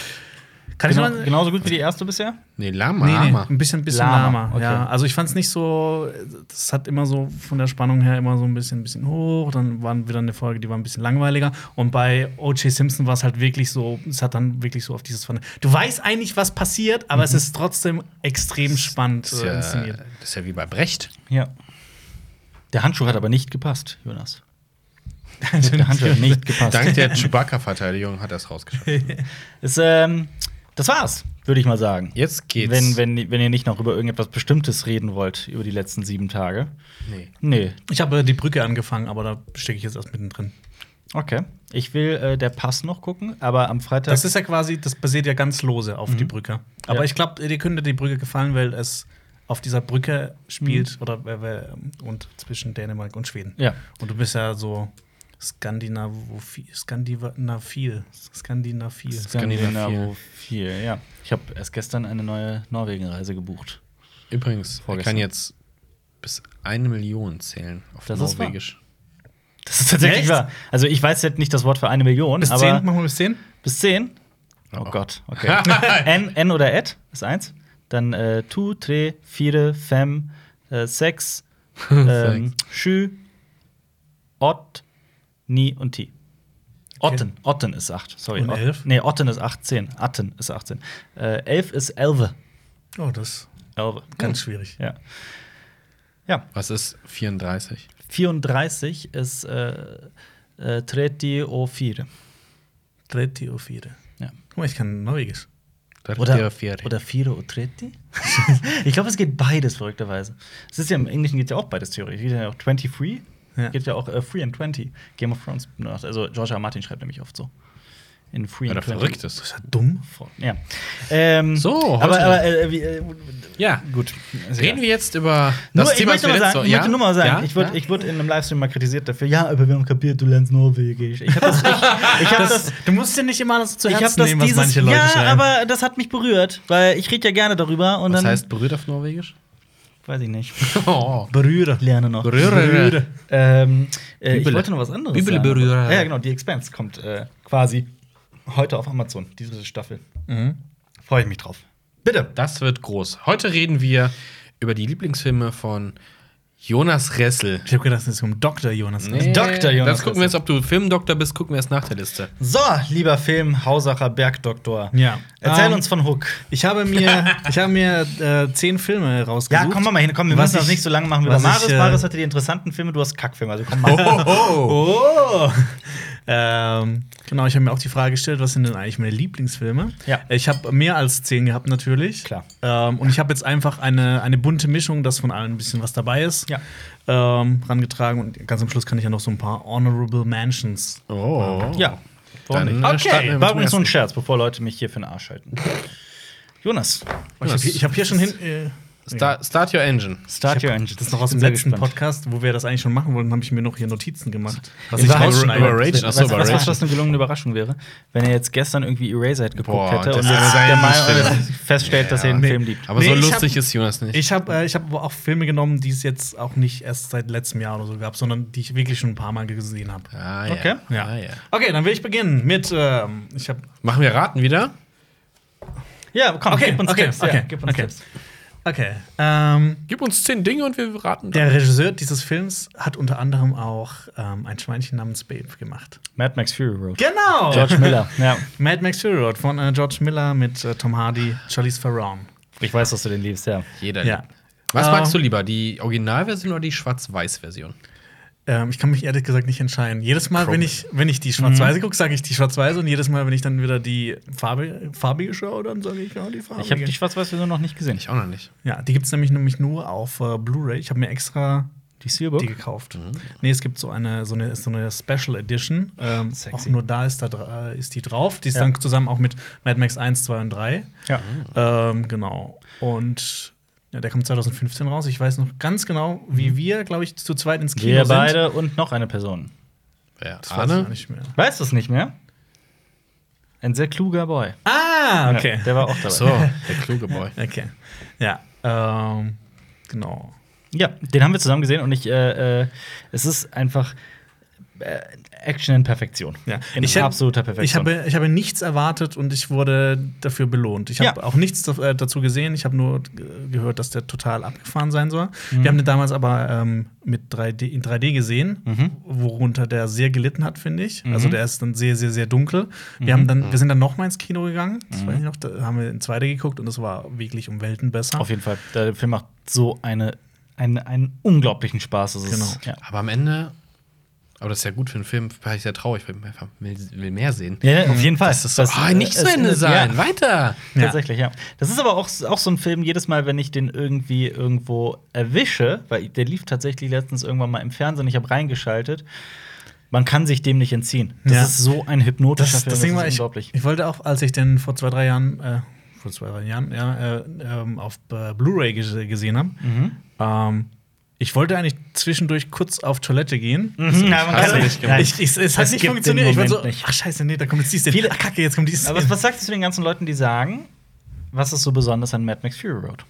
Kann Genau, ich mal. genauso gut wie die erste bisher? Nee, Lama. Nee, nee, Lama. ein bisschen, bisschen Lama, lahmer. okay. Ja, also ich fand es nicht so, das hat immer so von der Spannung her immer so ein bisschen, bisschen hoch. Dann war wieder eine Folge, die war ein bisschen langweiliger. Und bei O.J. Simpson war es halt wirklich so, es hat dann wirklich so auf dieses von. Du weißt eigentlich, was passiert, aber es ist trotzdem extrem spannend Das ist, ja, inszeniert. das ist ja wie bei Brecht. Ja. Der Handschuh hat aber nicht gepasst, Jonas. Der Handschuh hat nicht gepasst. Dank der Chewbacca-Verteidigung hat er es rausgeschafft. Das, ähm, das war's, würde ich mal sagen. Jetzt geht's. Wenn, wenn, wenn ihr nicht noch über irgendetwas Bestimmtes reden wollt über die letzten sieben Tage. nee. Nee. Ich habe äh, die Brücke angefangen, aber da stecke ich jetzt erst mittendrin. Okay. Ich will äh, der Pass noch gucken, aber am Freitag. Das ist ja quasi, das basiert ja ganz lose auf die Brücke. Aber Ja. ich glaube, dir könnte die Brücke gefallen, weil es auf dieser Brücke spielt oder äh, äh, und zwischen Dänemark und Schweden. ja. Und du bist ja so Skandinavophil. Skandinavil. Skandinavil. Skandinavophil, ja. Ich habe erst gestern eine neue Norwegen-Reise gebucht. Übrigens, Vorgestern. kann jetzt bis eine Million zählen auf Das ist Norwegisch. Das ist tatsächlich Echt? wahr. Also ich weiß jetzt nicht das Wort für eine Million, Bis aber 10? Machen wir bis 10? bis 10? Oh, Gott, okay. N, N oder et ist eins. Dann äh, tu, tre, vier, fem, äh, sechs, ähm, schü, ot, ni und ti. Otten, Otten ist acht. Sorry. Und Ot- elf? Nee, Otten ist 18. Atten ist 18. Äh, elf ist elve. Oh, das ist Elve. ganz schwierig. Ja. Ja. Was ist 34? 34 ist äh, äh, treti o fire. Tretti o Fire. Ja. Guck mal, ich kann Norwegisch. Oder, vier. oder Fire o Treti? ich glaube, es geht beides, verrückterweise. Es ist ja im Englischen geht ja auch beides theoretisch. Geht ja auch 23. Ja. Geht ja auch äh, Free and 20. Game of Thrones. benutzt. Also George R. Martin schreibt nämlich oft so. In Free Weil and er 20. verrückt Das ist. ist ja dumm. Ja. Ähm, So, aber, heute- aber äh, wie, äh, Ja, gut. Ist Reden egal. wir jetzt über Nur, das ich Thema, möchte das mal wir sagen, letzte- ich möchte nur mal sagen, Ja? ich wurde Ja? ich wurde in einem Livestream mal kritisiert dafür, ja, aber wir haben kapiert, du lernst Norwegisch. Ich habe das, ich, ich hab das, Du musst dir nicht immer alles zu ich Herzen habe das nehmen, was dieses, manche Leute ja, schreiben. aber das hat mich berührt, weil ich rede ja gerne darüber und Was dann heißt berührt auf Norwegisch? Weiß ich nicht. Oh. Berühre. Lerne noch. Berühre. Ähm, äh, ich wollte noch was anderes Üble sagen. Berührer. Ja, genau, die Expanse kommt äh, quasi heute auf Amazon, diese Staffel. Mhm. Freue ich mich drauf. Bitte. Das wird groß. Heute reden wir über die Lieblingsfilme von Jonas Ressel. Ich habe gedacht, es ist um Dr. Jonas. Nee, Dr. Jonas Das gucken wir jetzt, ob du Filmdoktor bist, gucken wir erst nach der Liste. So, lieber Film, Hausacher, Bergdoktor. Ja. Erzähl Ähm, uns von Hook. Ich habe mir, ich habe mir äh, zehn Filme rausgesucht. Ja, komm mal hin, komm, wir Was müssen das ich- nicht so lange machen wie bei was ich, Marius. äh, Marius hatte die interessanten Filme, du hast Kackfilme, also komm mal. Oh! Ähm, genau, ich habe mir auch die Frage gestellt, was sind denn eigentlich meine Lieblingsfilme? Ja. Ich habe mehr als zehn gehabt, natürlich. Klar. Ähm, und ich habe jetzt einfach eine, eine bunte Mischung, dass von allen ein bisschen was dabei ist, Ja. ähm, rangetragen. Und ganz am Schluss kann ich ja noch so ein paar Honorable Mentions. Oh. Ja. Dann, Warum äh, nicht? Okay, war übrigens so ein. Scherz, bevor Leute mich hier für den Arsch halten. Jonas, Ich habe hier, ich hab hier schon hin. Äh, Start, start Your Engine. start your hab- engine. Das ist noch aus dem letzten gespannt. Podcast, wo wir das eigentlich schon machen wollten, habe ich mir noch hier Notizen gemacht. Was ich rausschneide. Über Rage? Achso, Weißt du, über was, was, eine gelungene Überraschung wäre? Wenn er jetzt gestern irgendwie Eraserhead geguckt Boah, hätte und jetzt der Lieblingsfilme. feststellt, dass er den Nee. Film liebt. Aber Nee, so lustig hab- ist Jonas nicht. Ich habe äh, ich hab auch Filme genommen, die es jetzt auch nicht erst seit letztem Jahr oder so gab, sondern die ich wirklich schon ein paar Mal gesehen habe. ah, ja. Okay. Ja. Ah, ja. Okay, dann will ich beginnen mit. Ähm, ich habe. Machen wir Raten wieder? Ja, komm, Okay, gib uns okay, Tipps. okay, ja, gib uns okay. Tipps. Okay. Ähm, Gib uns zehn Dinge und wir raten. der Regisseur dieses Films hat unter anderem auch ähm, ein Schweinchen namens Babe gemacht. Mad Max Fury Road. Genau! George Miller. Ja, Mad Max Fury Road von äh, George Miller mit äh, Tom Hardy, Charlize Theron. ich weiß, dass du den liebst, ja. Jeder. Ja. liebt. Was Ähm, magst du lieber, die Originalversion oder die Schwarz-Weiß-Version? Ähm, ich kann mich ehrlich gesagt nicht entscheiden. Jedes Mal, wenn ich, wenn ich die Schwarz-Weiße gucke, sage ich die Schwarz-Weiße und jedes Mal, wenn ich dann wieder die Farbe, farbige schaue, dann sage ich ja die farbige. Ich habe die Schwarz-Weiß-Version noch nicht gesehen. Ich auch noch nicht. ja, die gibt es nämlich, nämlich nur auf äh, Blu-ray. Ich habe mir extra Die Steelbook? die gekauft. Nee, es gibt so eine, so eine, so eine Special Edition. Ähm, Sexy. auch nur da ist, da äh, ist die drauf. Die ist Ja. dann zusammen auch mit Mad Max 1, 2 und 3. Ja. Ähm, genau. Und ja, der kommt 2015 raus. Ich weiß noch ganz genau, wie wir, glaube ich, zu zweit ins Kino Wir sind. beide und noch eine Person. Wer? Das weiß ich Arne? nicht mehr. Weißt du es nicht mehr? Ein sehr kluger Boy. Ah, okay. Ja, der war auch dabei. So, der kluge Boy. Okay. Ja, ähm, genau. Ja, den haben wir zusammen gesehen und ich, äh, äh, es ist einfach Action in Perfektion. Ja. In Ich absoluter Ich Perfektion. habe, ich habe nichts erwartet und ich wurde dafür belohnt. Ich habe Ja. auch nichts äh, dazu gesehen. Ich habe nur äh, gehört, dass der total abgefahren sein soll. Mhm. Wir haben den damals aber ähm, mit 3D, in 3D gesehen, Mhm. worunter der sehr gelitten hat, finde ich. Also der ist dann sehr, sehr, sehr dunkel. Wir, haben dann, wir sind dann noch mal ins Kino gegangen. Das Mhm. weiß ich noch. Da haben wir in 2D geguckt und es war wirklich um Welten besser. Auf jeden Fall. Der Film macht so eine, eine, einen unglaublichen Spaß. Das ist, Genau. Ja. Aber am Ende, aber das ist ja gut für einen Film, war ich sehr traurig, weil ich will, will mehr sehen. Ja, auf jeden Fall. Das ist so, ah, nicht zu es- Ende sein, Ja, weiter. Ja. Tatsächlich, ja. Das ist aber auch, auch so ein Film, jedes Mal, wenn ich den irgendwie irgendwo erwische, weil der lief tatsächlich letztens irgendwann mal im Fernsehen, ich habe reingeschaltet, man kann sich dem nicht entziehen. Das Ja. ist so ein hypnotischer Das, Film, das Ding war, ist ich, unglaublich. ich wollte auch, als ich den vor zwei, drei Jahren, äh, vor zwei, drei Jahren, ja, äh, ähm, auf äh, Blu-ray ges gesehen habe, Mhm. ähm, Ich wollte eigentlich zwischendurch kurz auf Toilette gehen. Mhm, ja, nicht gemacht. Ich, ich, es hat Es nicht funktioniert. Ich war so, ach scheiße, nee, da kommt jetzt die Szene. Viele- Ach, Kacke, jetzt kommt die Szene. Aber was sagst du zu den ganzen Leuten, die sagen, was ist so besonders an Mad Max Fury Road?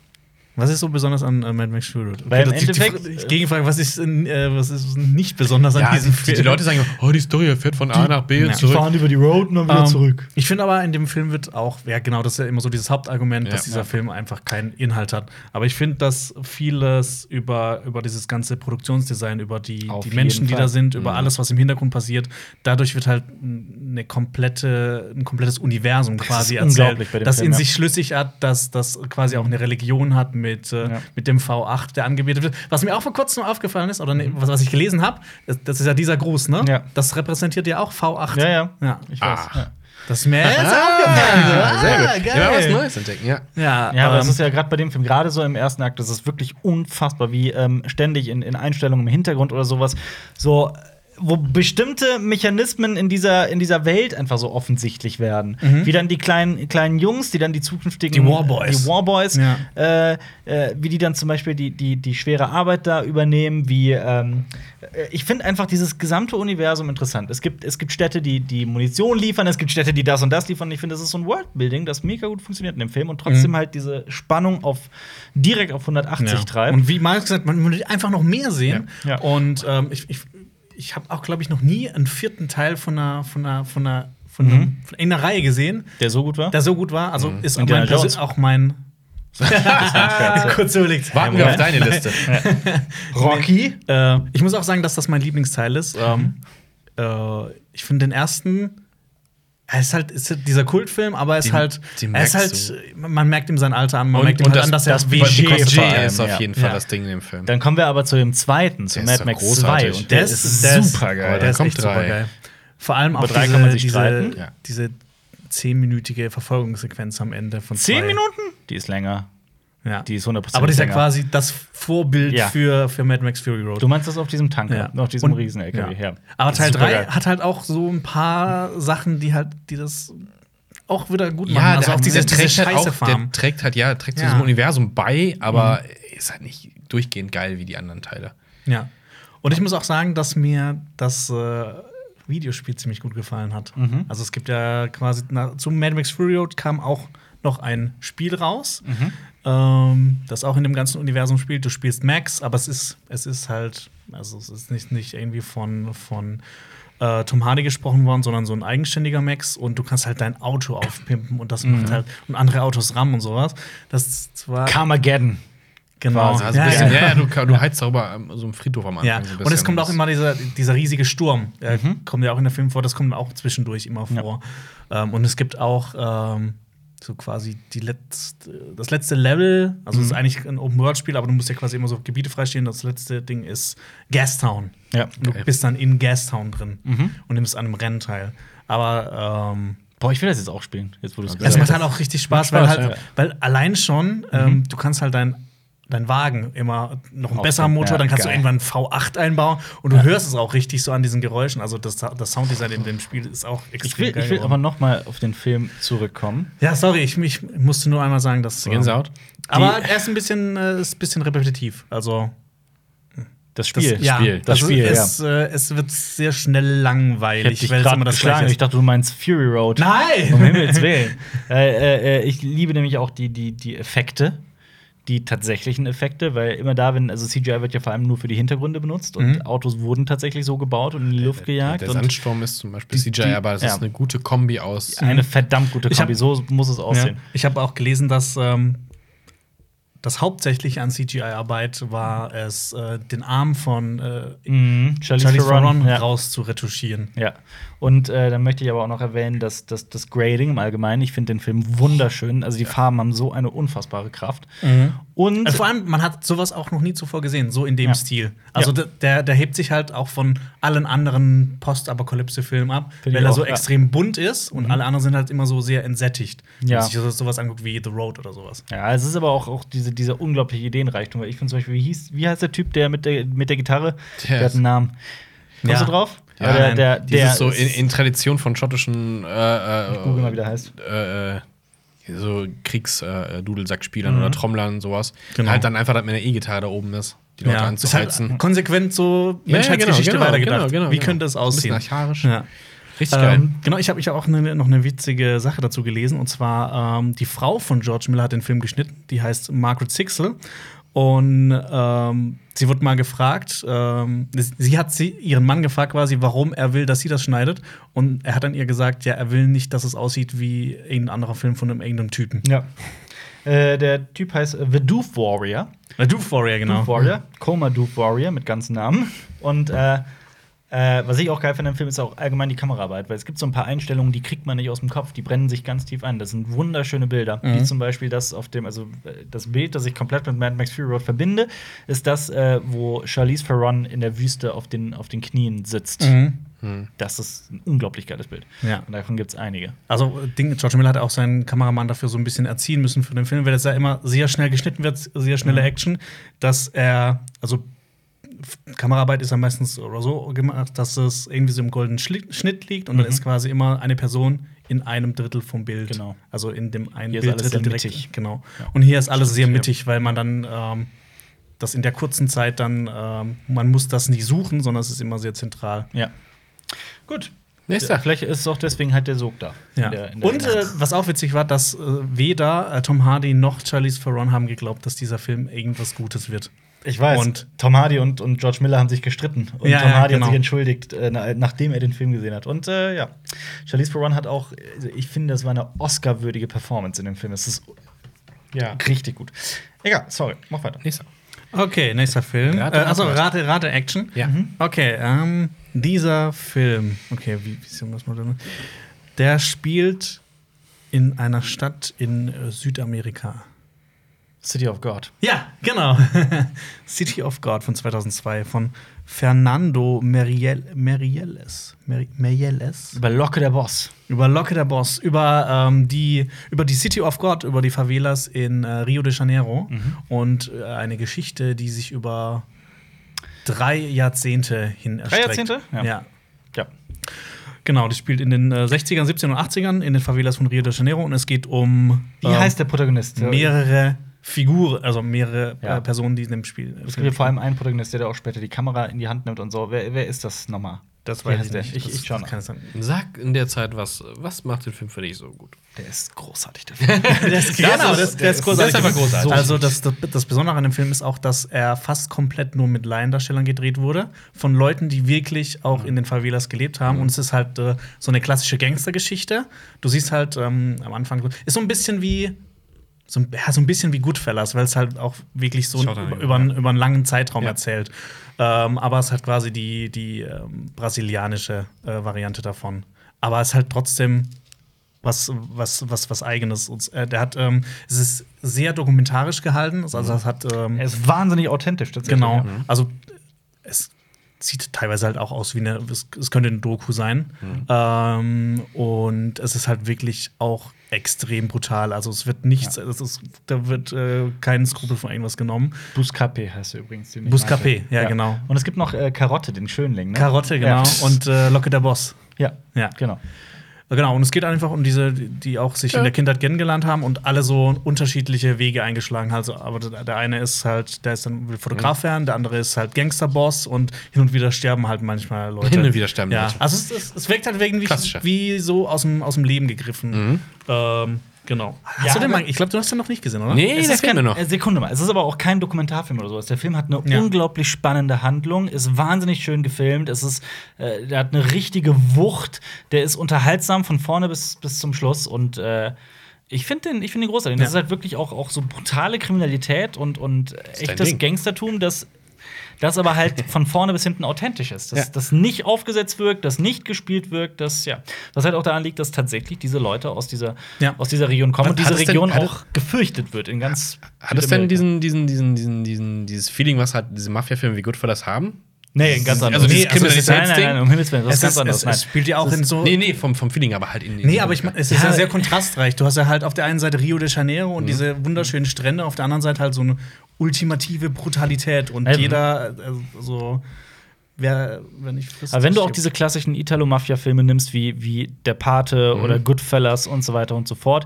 Was ist so besonders an äh, Mad Max Fury Road? Weil im das- die- die Endeffekt- die Gegenfrage, was ist, äh, was ist nicht besonders an Ja, diesem die, die Leute sagen immer, oh, die Story, fährt von A nach B Ja. und zurück. über die Road und dann Ähm, Ich finde aber, in dem Film wird auch, ja, genau, das ist ja immer so dieses Hauptargument, Ja. dass dieser Ja. Film einfach keinen Inhalt hat. Aber ich finde, dass vieles über, über dieses ganze Produktionsdesign, über die, Auf die Menschen, die da sind, über Mhm. alles, was im Hintergrund passiert, dadurch wird halt eine komplette, ein komplettes Universum quasi ist erzählt, unglaublich bei dem das Film, in ja. sich schlüssig hat, dass das quasi auch eine Religion hat mit, äh, Ja. mit dem V8, der angebetet wird. Was mir auch vor kurzem aufgefallen ist, oder ne, was, was ich gelesen habe, das, das ist ja dieser Gruß, ne? Ja. Das repräsentiert ja auch V8. Ja, ja. Ja. Ich weiß. Ah. Ja. Das ist mir jetzt aufgefallen. Ah, sehr gut. geil. Ja, was Neues entdecken, ja. Ja, Ja, aber ähm, ist ja gerade bei dem Film, gerade so im ersten Akt, das ist wirklich unfassbar, wie ähm, ständig in, in Einstellungen im Hintergrund oder sowas, so, wo bestimmte Mechanismen in dieser, in dieser Welt einfach so offensichtlich werden. Wie dann die kleinen, kleinen Jungs, die dann die zukünftigen Die Warboys. die Warboys Ja. äh, äh, wie die dann zum Beispiel die, die, die schwere Arbeit da übernehmen, wie ähm, äh, ich finde einfach dieses gesamte Universum interessant. Es gibt, es gibt Städte, die, die Munition liefern, es gibt Städte, die das und das liefern. Ich finde, das ist so ein Worldbuilding, das mega gut funktioniert in dem Film und trotzdem halt diese Spannung auf direkt auf 180 ja. treibt. Und wie Marc gesagt, man will einfach noch mehr sehen. Ja. Und ähm, ich, ich, ich habe auch, glaube ich, noch nie einen vierten Teil von einer, von einer, von einer, von einem, von einer Reihe gesehen, der so gut war. der so gut war. Also ist auch mein, das Jones. ist auch mein. Kurz überlegt. Warten wir auf deine Liste. Rocky. Äh, ich muss auch sagen, dass das mein Lieblingsteil ist. Ähm, äh, ich finde den ersten. Er ist halt ist halt dieser Kultfilm, aber er ist Den- halt, den er ist merkst halt, man merkt ihm sein Alter an, man Und, merkt ihm halt das, an, dass er das vor allem, ist auf jeden Fall Ja. das Ding in dem Film. Dann kommen wir aber zu dem zweiten, zu Der ist Mad Max 2. großartig. Und der, ist, super aber geil. Der dann ist kommt echt drei. super geil. Vor allem Über auch drei diese, kann man sich diese, diese zehnminütige Verfolgungssequenz am Ende von Zehn. Minuten? Die ist länger. Ja. Die ist 100% Aber das ist ja länger. quasi das Vorbild Ja. für, für Mad Max Fury Road. Du meinst das auf diesem Tanker, auf diesem Riesen-LKW, ja. Aber Teil ist 3 supergeil. hat halt auch so ein paar Sachen, die halt, die das auch wieder gut machen. Ja, also der, auch diese, der, trägt halt auch, der trägt halt, ja, trägt zu Ja. diesem Universum bei, aber ist halt nicht durchgehend geil wie die anderen Teile. Ja. Und ich muss auch sagen, dass mir das äh, Videospiel ziemlich gut gefallen hat. Mhm. Also es gibt ja quasi nach, zum Mad Max Fury Road kam auch noch ein Spiel raus, Mhm. Ähm, das auch in dem ganzen Universum spielt. Du spielst Max, aber es ist, es ist halt, also es ist nicht, nicht irgendwie von, von äh, Tom Hardy gesprochen worden, sondern so ein eigenständiger Max und du kannst halt dein Auto aufpimpen und das Mhm. macht halt und andere Autos rammen und sowas. Das war Carmageddon. genau. Also Ja, bisschen, ja. ja, ja, du, du heizt darüber so einen Friedhof am Anfang. Ja, so und es kommt auch immer dieser, dieser riesige Sturm. Der Mhm. kommt ja auch in der Film vor, das kommt auch zwischendurch immer Ja. vor. Ähm, und es gibt auch ähm, so quasi die letzte, das letzte Level, also es ist eigentlich ein Open-World-Spiel, aber du musst ja quasi immer so Gebiete freistehen. Das letzte Ding ist Gastown. Ja. Und du bist dann in Gastown drin Mhm. und nimmst an einem Rennen teil. Aber ähm, Boah, ich will das jetzt auch spielen, jetzt wo du es es gesagt macht halt auch richtig Spaß, Macht weil, Spaß, halt, ja. weil allein schon, ähm, du kannst halt dein, dein Wagen immer noch einen besseren Motor, ja, dann kannst geil. du irgendwann einen V8 einbauen und du hörst es auch richtig so an diesen Geräuschen. Also das, das Sounddesign in dem Spiel ist auch extrem Ich will, geil. ich will geworden. aber noch mal auf den Film zurückkommen. ja, sorry, ich, ich musste nur einmal sagen, dass. ähm, Gänsehaut? Aber er ist ein bisschen, äh, ist ein bisschen repetitiv. Also Das das, Spiel. ja, Spiel. Das also Spiel, ja. es, äh, es wird sehr schnell Ich langweilig, dich weil es gerade immer das geschlagen. Gleiche Ich dachte, du meinst Fury Road. Um Nein! Himmels Willen. äh, äh, äh, ich liebe nämlich auch die, die, die Effekte, die tatsächlichen Effekte, weil immer da, wenn, also CGI wird ja vor allem nur für die Hintergründe benutzt und Mhm. Autos wurden tatsächlich so gebaut und in die Luft gejagt. Der und Sandsturm ist zum Beispiel Die- CGI, die- aber es ja. ist eine gute Kombi aus. eine verdammt gute Ich hab- Kombi, so muss es Ja. aussehen. Ich habe auch gelesen, dass ähm, das hauptsächliche an CGI-Arbeit war es, äh, den Arm von äh, Mhm. Charlie Theron, Theron ja. Und äh, dann möchte ich aber auch noch erwähnen, dass, dass das Grading im Allgemeinen, ich finde den Film wunderschön. Also die Farben haben so eine unfassbare Kraft. Und Also vor allem, man hat sowas auch noch nie zuvor gesehen, so in dem Ja. Stil. Also Ja. der, der hebt sich halt auch von allen anderen Postapokalypse-Filmen ab, Find weil er auch, so ja. Mhm. extrem bunt ist und alle anderen sind halt immer so sehr entsättigt. Wenn Ja. man sich so- sowas anguckt wie The Road oder sowas. Ja, es ist aber auch, auch diese, dieser unglaubliche Ideenreichtum. Weil ich finde zum Beispiel, wie, hieß, wie heißt der Typ, der mit der, mit der Gitarre? Der Der, hat einen Namen. Kommst Ja. du drauf? Ja, der, der, der so in, in Tradition von schottischen äh, Ich google mal, wie der heißt. äh, äh, so Kriegs-Dudelsackspielern Mhm. oder Trommlern sowas. Genau. Halt dann einfach, dass mit einer E-Gitarre da oben ist. die Leute Ja, ist halt anzuheizen. konsequent so Ja, ja, Menschheitsgeschichte genau, genau, weitergedacht. genau, genau, Wie genau. könnte es Ein bisschen aussehen? archaisch. Ja. Richtig geil. Ähm, genau, ich habe ich hab auch eine, noch eine witzige Sache dazu gelesen. Und zwar, ähm, die Frau von George Miller hat den Film geschnitten. Die heißt Margaret Sixel. Und ähm, sie wurde mal gefragt, ähm, sie hat sie, ihren Mann gefragt quasi, warum er will, dass sie das schneidet. Und er hat dann ihr gesagt, ja, er will nicht, dass es aussieht wie irgendein anderer Film von einem irgendeinem Typen. Ja. Äh, der Typ heißt The Doof Warrior. Der Doof Warrior, genau. Doof Warrior. Coma Doof Warrior mit ganzen Namen. Und äh, äh, was ich auch geil finde im Film ist auch allgemein die Kameraarbeit, weil es gibt so ein paar Einstellungen, die kriegt man nicht aus dem Kopf, die brennen sich ganz tief ein. Das sind wunderschöne Bilder. Wie zum Beispiel das auf dem, also äh, das Bild, das ich komplett mit Mad Max Fury Road verbinde, ist das, äh, wo Charlize Theron in der Wüste auf den, auf den Knien sitzt. Mhm. Das ist ein unglaublich geiles Bild. Ja. Und davon gibt es einige. Also, Ding, George Miller hat auch seinen Kameramann dafür so ein bisschen erziehen müssen für den Film, weil das ja immer sehr schnell geschnitten wird, sehr schnelle Action, dass er, also Kameraarbeit ist ja meistens oder so gemacht, dass es irgendwie so im goldenen Schnitt liegt und dann ist quasi immer eine Person in einem Drittel vom Bild. Genau. Also in dem einen Hier ist alles Bilddrittel sehr direkt. mittig. Genau. Und hier ist alles sehr ja. mittig, weil man dann ähm, das in der kurzen Zeit dann, ähm, man muss das nicht suchen, sondern es ist immer sehr zentral. Ja. Gut. Nächster. Vielleicht ist es auch deswegen halt der Sog da. Ja. In der- in der- und äh, was auch witzig war, dass äh, weder äh, Tom Hardy noch Charlize Theron haben geglaubt, dass dieser Film irgendwas Gutes wird. Ich weiß. Und- Tom Hardy und, und George Miller haben sich gestritten. Und Ja, Tom ja, Hardy genau. hat sich entschuldigt, äh, na, nachdem er den Film gesehen hat. Und äh, ja, Charlize Theron hat auch, also ich finde, das war eine Oscar-würdige Performance in dem Film. Das ist Ja. richtig gut. Egal, sorry, mach weiter. Nächster. Okay, nächster Film. Rate, äh, also rate, Rate, Action. Ja. Mhm. Okay, ähm, dieser Film, okay, wie, wie soll man das mal denn? Der spielt in einer Stadt in Südamerika. City of God. Ja, genau. City of God von 2002 von Fernando Meriel Merieles. Meri- Merieles. Über Locke der Boss. Über Locke der Boss, über, ähm, die, über die City of God, über die Favelas in äh, Rio de Janeiro und äh, eine Geschichte, die sich über drei Jahrzehnte hin erstreckt. Jahrzehnte? Ja. Ja. Ja. Genau, die spielt in den äh, 60ern, 70ern und 80ern in den Favelas von Rio de Janeiro und es geht um Wie ähm, heißt der Protagonist? mehrere Figuren, also mehrere Ja. äh, Personen, die in dem Spiel. Es gibt ja vor allem einen Protagonist, der auch später die Kamera in die Hand nimmt und so. Wer, wer ist das nochmal? das weiß ich der? nicht. Ich, ich sein. Sag in der Zeit, was, was macht den Film für dich so gut? Der ist großartig, der Film. Das, genau, genau, das- das, der ist- großartig. ist einfach großartig. Also das, das, das Besondere an dem Film ist auch, dass er fast komplett nur mit Laiendarstellern gedreht wurde. Von Leuten, die wirklich auch in den Favelas gelebt haben. Und es ist halt äh, so eine klassische Gangstergeschichte. Du siehst halt ähm, am Anfang, ist so ein bisschen wie so ein, ja, so ein bisschen wie Goodfellas, weil es halt auch wirklich so über, ja. über, einen, über einen langen Zeitraum Ja. erzählt. Ähm, aber es hat quasi die, die ähm, brasilianische äh, Variante davon. Aber es ist halt trotzdem was, was, was, was Eigenes. Und, äh, der hat, ähm, es ist sehr dokumentarisch gehalten. Also, es hat, ähm, Er ist wahnsinnig authentisch, tatsächlich. genau. Ja. Also, es sieht teilweise halt auch aus wie eine, es, es könnte eine Doku sein. Mhm. Ähm, und es ist halt wirklich auch extrem brutal. Also, es wird nichts, es ist, da wird äh, kein Skrupel von irgendwas genommen. Buscapé heißt er übrigens. den Buscapé, meinte. ja, genau. Und es gibt noch äh, Karotte, den Schönling. Ne? Karotte, genau. Ja. Und äh, Locke der Boss. ja, Ja. genau. Genau, und es geht einfach um diese, die auch sich in der Kindheit kennengelernt haben und alle so unterschiedliche Wege eingeschlagen haben. Also, aber der eine ist halt, der ist dann will Fotograf werden, der andere ist halt Gangsterboss und hin und wieder sterben halt manchmal Leute. Hin und wieder sterben ja. Leute. Also es, es, es wirkt halt irgendwie wie so aus dem, aus dem Leben gegriffen. Ähm, genau. Hast Ja, du den mal, ich glaube, du hast den noch nicht gesehen, oder? Nee, Es fehlt kein, mir noch. äh, Sekunde mal. Es ist aber auch kein Dokumentarfilm oder sowas. Der Film hat eine Ja. unglaublich spannende Handlung, ist wahnsinnig schön gefilmt. Es ist, äh, der hat eine richtige Wucht. Der ist unterhaltsam von vorne bis, bis zum Schluss und äh, ich finde den, ich find den großartig. Das Ja. ist halt wirklich auch, auch so brutale Kriminalität und, und echtes. Gangstertum, das, das aber halt von vorne bis hinten authentisch ist. Das, Ja. das nicht aufgesetzt wirkt, das nicht gespielt wirkt, das, ja. Was halt auch daran liegt, dass tatsächlich diese Leute aus dieser, Ja. aus dieser Region kommen und diese es denn- Region hat auch gefürchtet wird in ganz Hat es denn diesen, diesen, diesen, diesen, dieses Feeling, was halt diese Mafia-Filme wie Goodfellas haben? Nee, ein ganz anderes. Also dieses nee, es ist- nein, nein, Kriminalitätsding? nein, um Himmels Willen, das ist ganz anderes. es, spielt ja auch in so. Nee, nee, vom, vom Feeling, aber halt in. in Nee, aber ich meine, es ist ja, Ja, sehr kontrastreich. Du hast ja halt auf der einen Seite Rio de Janeiro Mhm. und diese wunderschönen Strände, auf der anderen Seite halt so eine ultimative Brutalität und Eben. jeder äh, so wer wenn frisst. Aber wenn du auch diese klassischen Italo-Mafia-Filme nimmst, wie, wie Der Pate Mhm. oder Goodfellas und so weiter und so fort,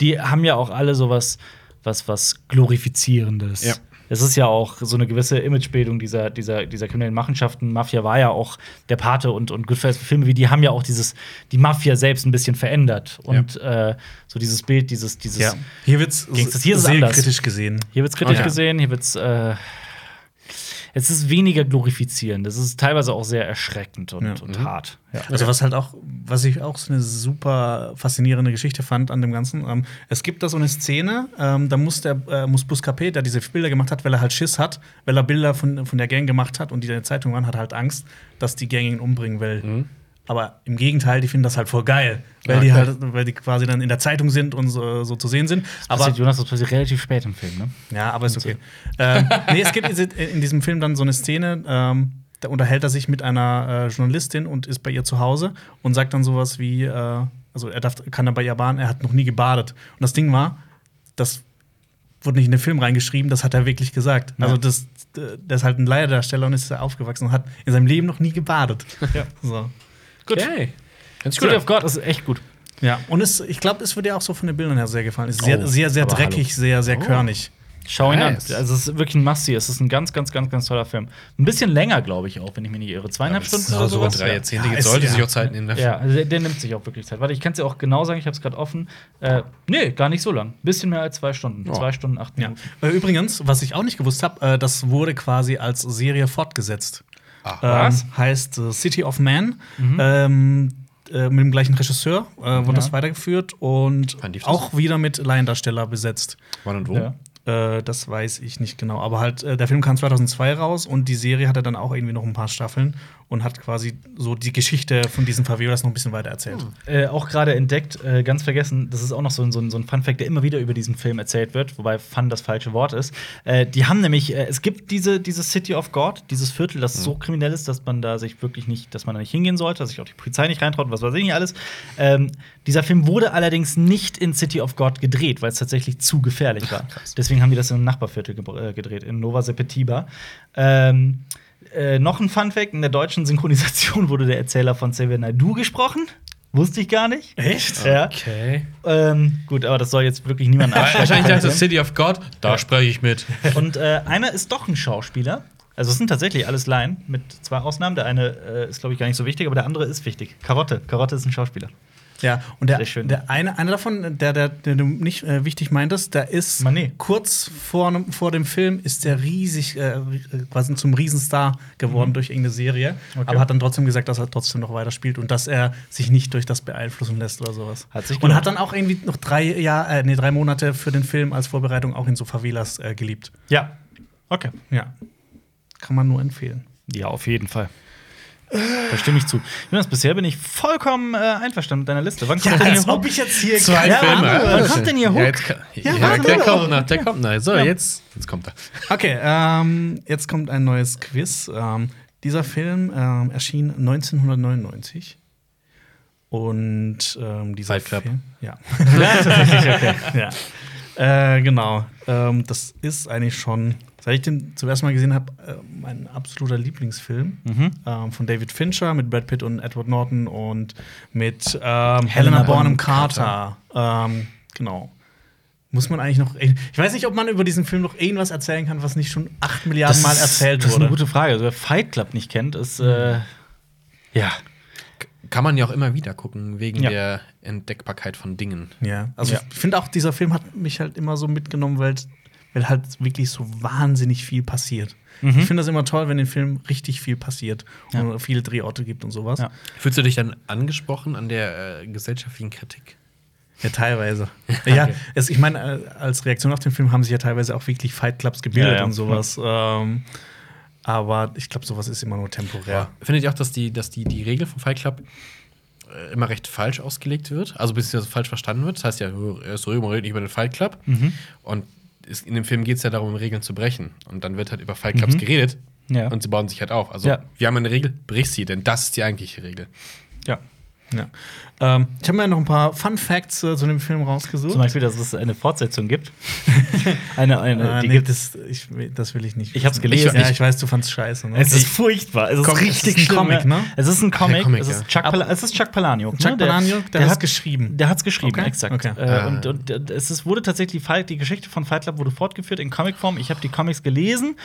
die haben ja auch alle sowas, was, was Glorifizierendes. Ja. Es ist ja auch so eine gewisse Imagebildung dieser, dieser, dieser kriminellen Machenschaften. Mafia war ja auch der Pate und, und Goodfellas Filme wie die haben ja auch dieses, die Mafia selbst ein bisschen verändert. Und äh, so dieses Bild, dieses, dieses Ja. Hier wird es. Hier ist es anders. kritisch gesehen. Hier wird's kritisch Ja. gesehen, hier wird's äh, es ist weniger glorifizierend. Es ist teilweise auch sehr erschreckend und, Ja. und Mhm. hart. Ja. Also was halt auch, was ich auch so eine super faszinierende Geschichte fand an dem Ganzen. Ähm, es gibt da so eine Szene, ähm, da muss der äh, muss Buscapé, der diese Bilder gemacht hat, weil er halt Schiss hat, weil er Bilder von, von der Gang gemacht hat und die in der Zeitung waren, hat halt Angst, dass die Gang ihn umbringen will. Aber im Gegenteil, die finden das halt voll geil, weil die Okay. halt, weil die quasi dann in der Zeitung sind und so, so zu sehen sind. Aber Aber Jonas, das passiert relativ spät im Film, ne? ja, aber ist okay. ähm, nee, es gibt in diesem Film dann so eine Szene, ähm, da unterhält er sich mit einer äh, Journalistin und ist bei ihr zu Hause und sagt dann sowas wie, äh, also er darf, kann dann bei ihr baden, er hat noch nie gebadet. Und das Ding war, das wurde nicht in den Film reingeschrieben, das hat er wirklich gesagt. Ja. Also das, der ist halt ein Leierdarsteller und ist da aufgewachsen und hat in seinem Leben noch nie gebadet. Ja. So. Gut. Okay. Sich City gut of God ist echt gut. Ja, und es, ich glaube, es wird dir auch so von den Bildern her sehr gefallen. Es ist sehr, Oh, sehr, sehr aber dreckig, sehr, sehr Oh. körnig. Schau ihn Nice. an. Also, es ist wirklich ein Must-See. Es ist ein ganz, ganz, ganz, ganz toller Film. Ein bisschen länger, glaube ich, auch, wenn ich mich nicht irre. Zweieinhalb Stunden an. oder So sowas. drei Ja. Jahrzehnte Ja, sollte ja. sich auch Zeit nehmen dafür. Ja, also der, der nimmt sich auch wirklich Zeit. Warte, ich kann es dir auch genau sagen, ich habe es gerade offen. Äh, nee, gar nicht so lang. Bisschen mehr als zwei Stunden. Oh. Zwei Stunden, acht Ja. Minuten. Äh, Übrigens, was ich auch nicht gewusst habe, äh, das wurde quasi als Serie fortgesetzt. Ach, Was? Ähm, heißt äh, City of Man. Ähm, äh, mit dem gleichen Regisseur äh, wurde Ja. das weitergeführt und auch wieder mit Laiendarsteller besetzt. Wann und wo? Ja. Äh, das weiß ich nicht genau. Aber halt, äh, der Film kam 2002 raus und die Serie hatte dann auch irgendwie noch ein paar Staffeln und hat quasi so die Geschichte von diesen Favelas noch ein bisschen weiter erzählt. Äh, auch gerade entdeckt, äh, ganz vergessen, das ist auch noch so ein, so, ein, so ein Fun-Fact, der immer wieder über diesen Film erzählt wird, wobei Fun das falsche Wort ist. Äh, die haben nämlich, äh, es gibt diese, diese City of God, dieses Viertel, das so kriminell ist, dass man da sich wirklich nicht, dass man da nicht hingehen sollte, dass sich auch die Polizei nicht reintraut, was weiß ich nicht alles. Ähm, dieser Film wurde allerdings nicht in City of God gedreht, weil es tatsächlich zu gefährlich war. Deswegen haben die das in einem Nachbarviertel äh, gedreht, in Nova Sepetiba. Ähm, äh, noch ein Fun-Fact: In der deutschen Synchronisation wurde der Erzähler von Xavier Naidoo gesprochen. Wusste ich gar nicht. Echt? Ja. Okay. Ähm, gut, aber das soll jetzt wirklich niemand Wahrscheinlich dachte abschrecken. ich, City of God, da spreche ich mit. Und äh, einer ist doch ein Schauspieler. Also es sind tatsächlich alles Laien, mit zwei Ausnahmen. Der eine äh, ist, glaube ich, gar nicht so wichtig, aber der andere ist wichtig. Karotte. Karotte ist ein Schauspieler. Ja, und der, der eine, einer davon, der, der, der du nicht äh, wichtig meintest, der ist Manet. kurz vor, vor dem Film ist der riesig, äh, ri- quasi zum Riesenstar geworden durch irgendeine Serie, Okay. aber hat dann trotzdem gesagt, dass er trotzdem noch weiterspielt und dass er sich nicht durch das beeinflussen lässt oder sowas. Hat sich und gelohnt. hat dann auch irgendwie noch drei, Jahr, äh, nee, drei Monate für den Film als Vorbereitung auch in so Favelas äh, geliebt. Ja. Okay. Ja. Kann man nur empfehlen. Ja, auf jeden Fall. Da stimme ich zu. Jonas, bisher bin ich vollkommen äh, einverstanden mit deiner Liste. Wann kommt denn hier Hook? ich jetzt hier Zwei Ja, Filme. Ja, wann kommt denn hier Ja, Hook? jetzt, ja, warte der doch. kommt noch, der kommt noch. So, Ja. jetzt, jetzt kommt er. Okay, ähm, jetzt kommt ein neues Quiz. Ähm, dieser Film ähm, erschien 1999. Und ähm, dieser Fight Club. Film, ja. ja. Äh, genau. Ähm, das ist eigentlich schon, seit ich den zum ersten Mal gesehen habe, äh, mein absoluter Lieblingsfilm Mhm. ähm, von David Fincher mit Brad Pitt und Edward Norton und mit ähm, Helena Bonham Carter. Ähm, genau. Muss man eigentlich noch. Ich weiß nicht, ob man über diesen Film noch irgendwas erzählen kann, was nicht schon acht Milliarden Mal erzählt das ist wurde. eine gute Frage. Also, wer Fight Club nicht kennt, ist äh, ja. Kann man ja auch immer wieder gucken, wegen Ja. der Entdeckbarkeit von Dingen. Ja, also Ja. ich finde auch, dieser Film hat mich halt immer so mitgenommen, weil, weil halt wirklich so wahnsinnig viel passiert. Mhm. Ich finde das immer toll, wenn in Filmen richtig viel passiert Ja. und viele Drehorte gibt und sowas. Ja. Fühlst du dich dann angesprochen an der äh, gesellschaftlichen Kritik? Ja, teilweise. ja, Okay. es, ich meine, äh, als Reaktion auf den Film haben sich ja teilweise auch wirklich Fight Clubs gebildet Ja, ja. und sowas. Ähm, aber ich glaube, sowas ist immer nur temporär. Findet ihr auch, dass die, dass die, die Regel vom Fight Club äh, immer recht falsch ausgelegt wird? Also beziehungsweise falsch verstanden wird? Das heißt ja, er ist so, redet nicht über den Fight Club. Mhm. Und es, in dem Film geht es ja darum, Regeln zu brechen. Und dann wird halt über Fight Clubs Mhm. geredet. Ja. Und sie bauen sich halt auf. Also, Ja. wir haben eine Regel, brich sie, denn das ist die eigentliche Regel. Ja. Ja. Ähm, ich habe mir noch ein paar Fun Facts äh, zu dem Film rausgesucht. Zum Beispiel, dass es eine Fortsetzung gibt. eine, eine, Ah, die nee, gibt das, ich, das will ich nicht. Ich hab's wissen. gelesen. Ja, ich weiß, du fandst scheiße. Ne? Es ist furchtbar. Es ist Komm, es richtig ist ein Comic, ja. ne? Es ist ein Comic. Comic, es, ist ja. Chuck Pala es ist Chuck Palahniuk. Chuck ne? Palahniuk, der hat's hat geschrieben. Der hat's geschrieben, Okay, exakt. okay. Äh, Ah. und, und äh, es wurde tatsächlich die Geschichte von Fight Club wurde fortgeführt in Comicform. Ich habe die Comics gelesen.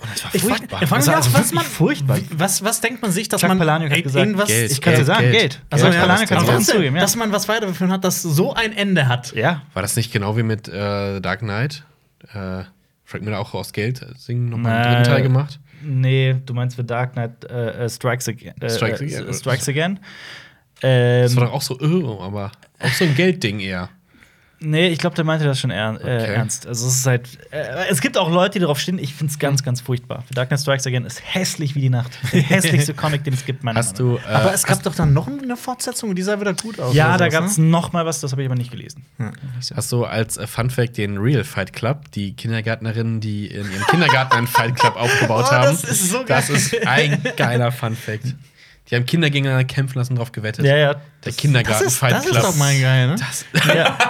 Das war furchtbar. ich mich auch, was, wirklich man, furchtbar. was, was denkt man sich, dass Chuck man Palahniuk hat ey, gesagt, irgendwas Geld. Ich kann dir Geld, sagen, Geld. Geld. Also, ja, Palahniuk hat das- es zugegeben. Ja. dass man was weitergeführt hat, das so ein Ende hat. ja. War das nicht genau wie mit äh, Dark Knight? Äh, Frank Miller auch aus Geld singen nochmal einen Äh, dritten Teil gemacht? Nee, du meinst für Dark Knight äh, äh, Strikes Again. Äh, Strikes äh, Again. Strikes Again. Ähm, Das war doch auch so, oh, aber auch so ein Geldding eher. Nee, ich glaube, der meinte das schon er äh, Okay. ernst. Also es ist halt. Äh, es gibt auch Leute, die darauf stehen. Ich finde es ganz, ganz furchtbar. The Dark Knight Strikes Again ist hässlich wie die Nacht. Der hässlichste Comic, den es gibt, meiner Hast Meinung du. Äh, Aber es gab doch dann noch eine Fortsetzung, die sah wieder gut aus. nach. Ja, da gab es ne? noch mal was, das habe ich aber nicht gelesen. Hast du als äh, Fun Fact den Real Fight Club, die Kindergärtnerinnen, die in ihrem Kindergarten einen Fight Club aufgebaut Oh, haben? das ist so Das geil. ist ein geiler Fun Fact. Die haben Kinder gegeneinander kämpfen lassen, drauf gewettet. Ja, ja. Der Das Kindergarten ist, Fight das Club. ist doch mal geil, ne? Das, ja.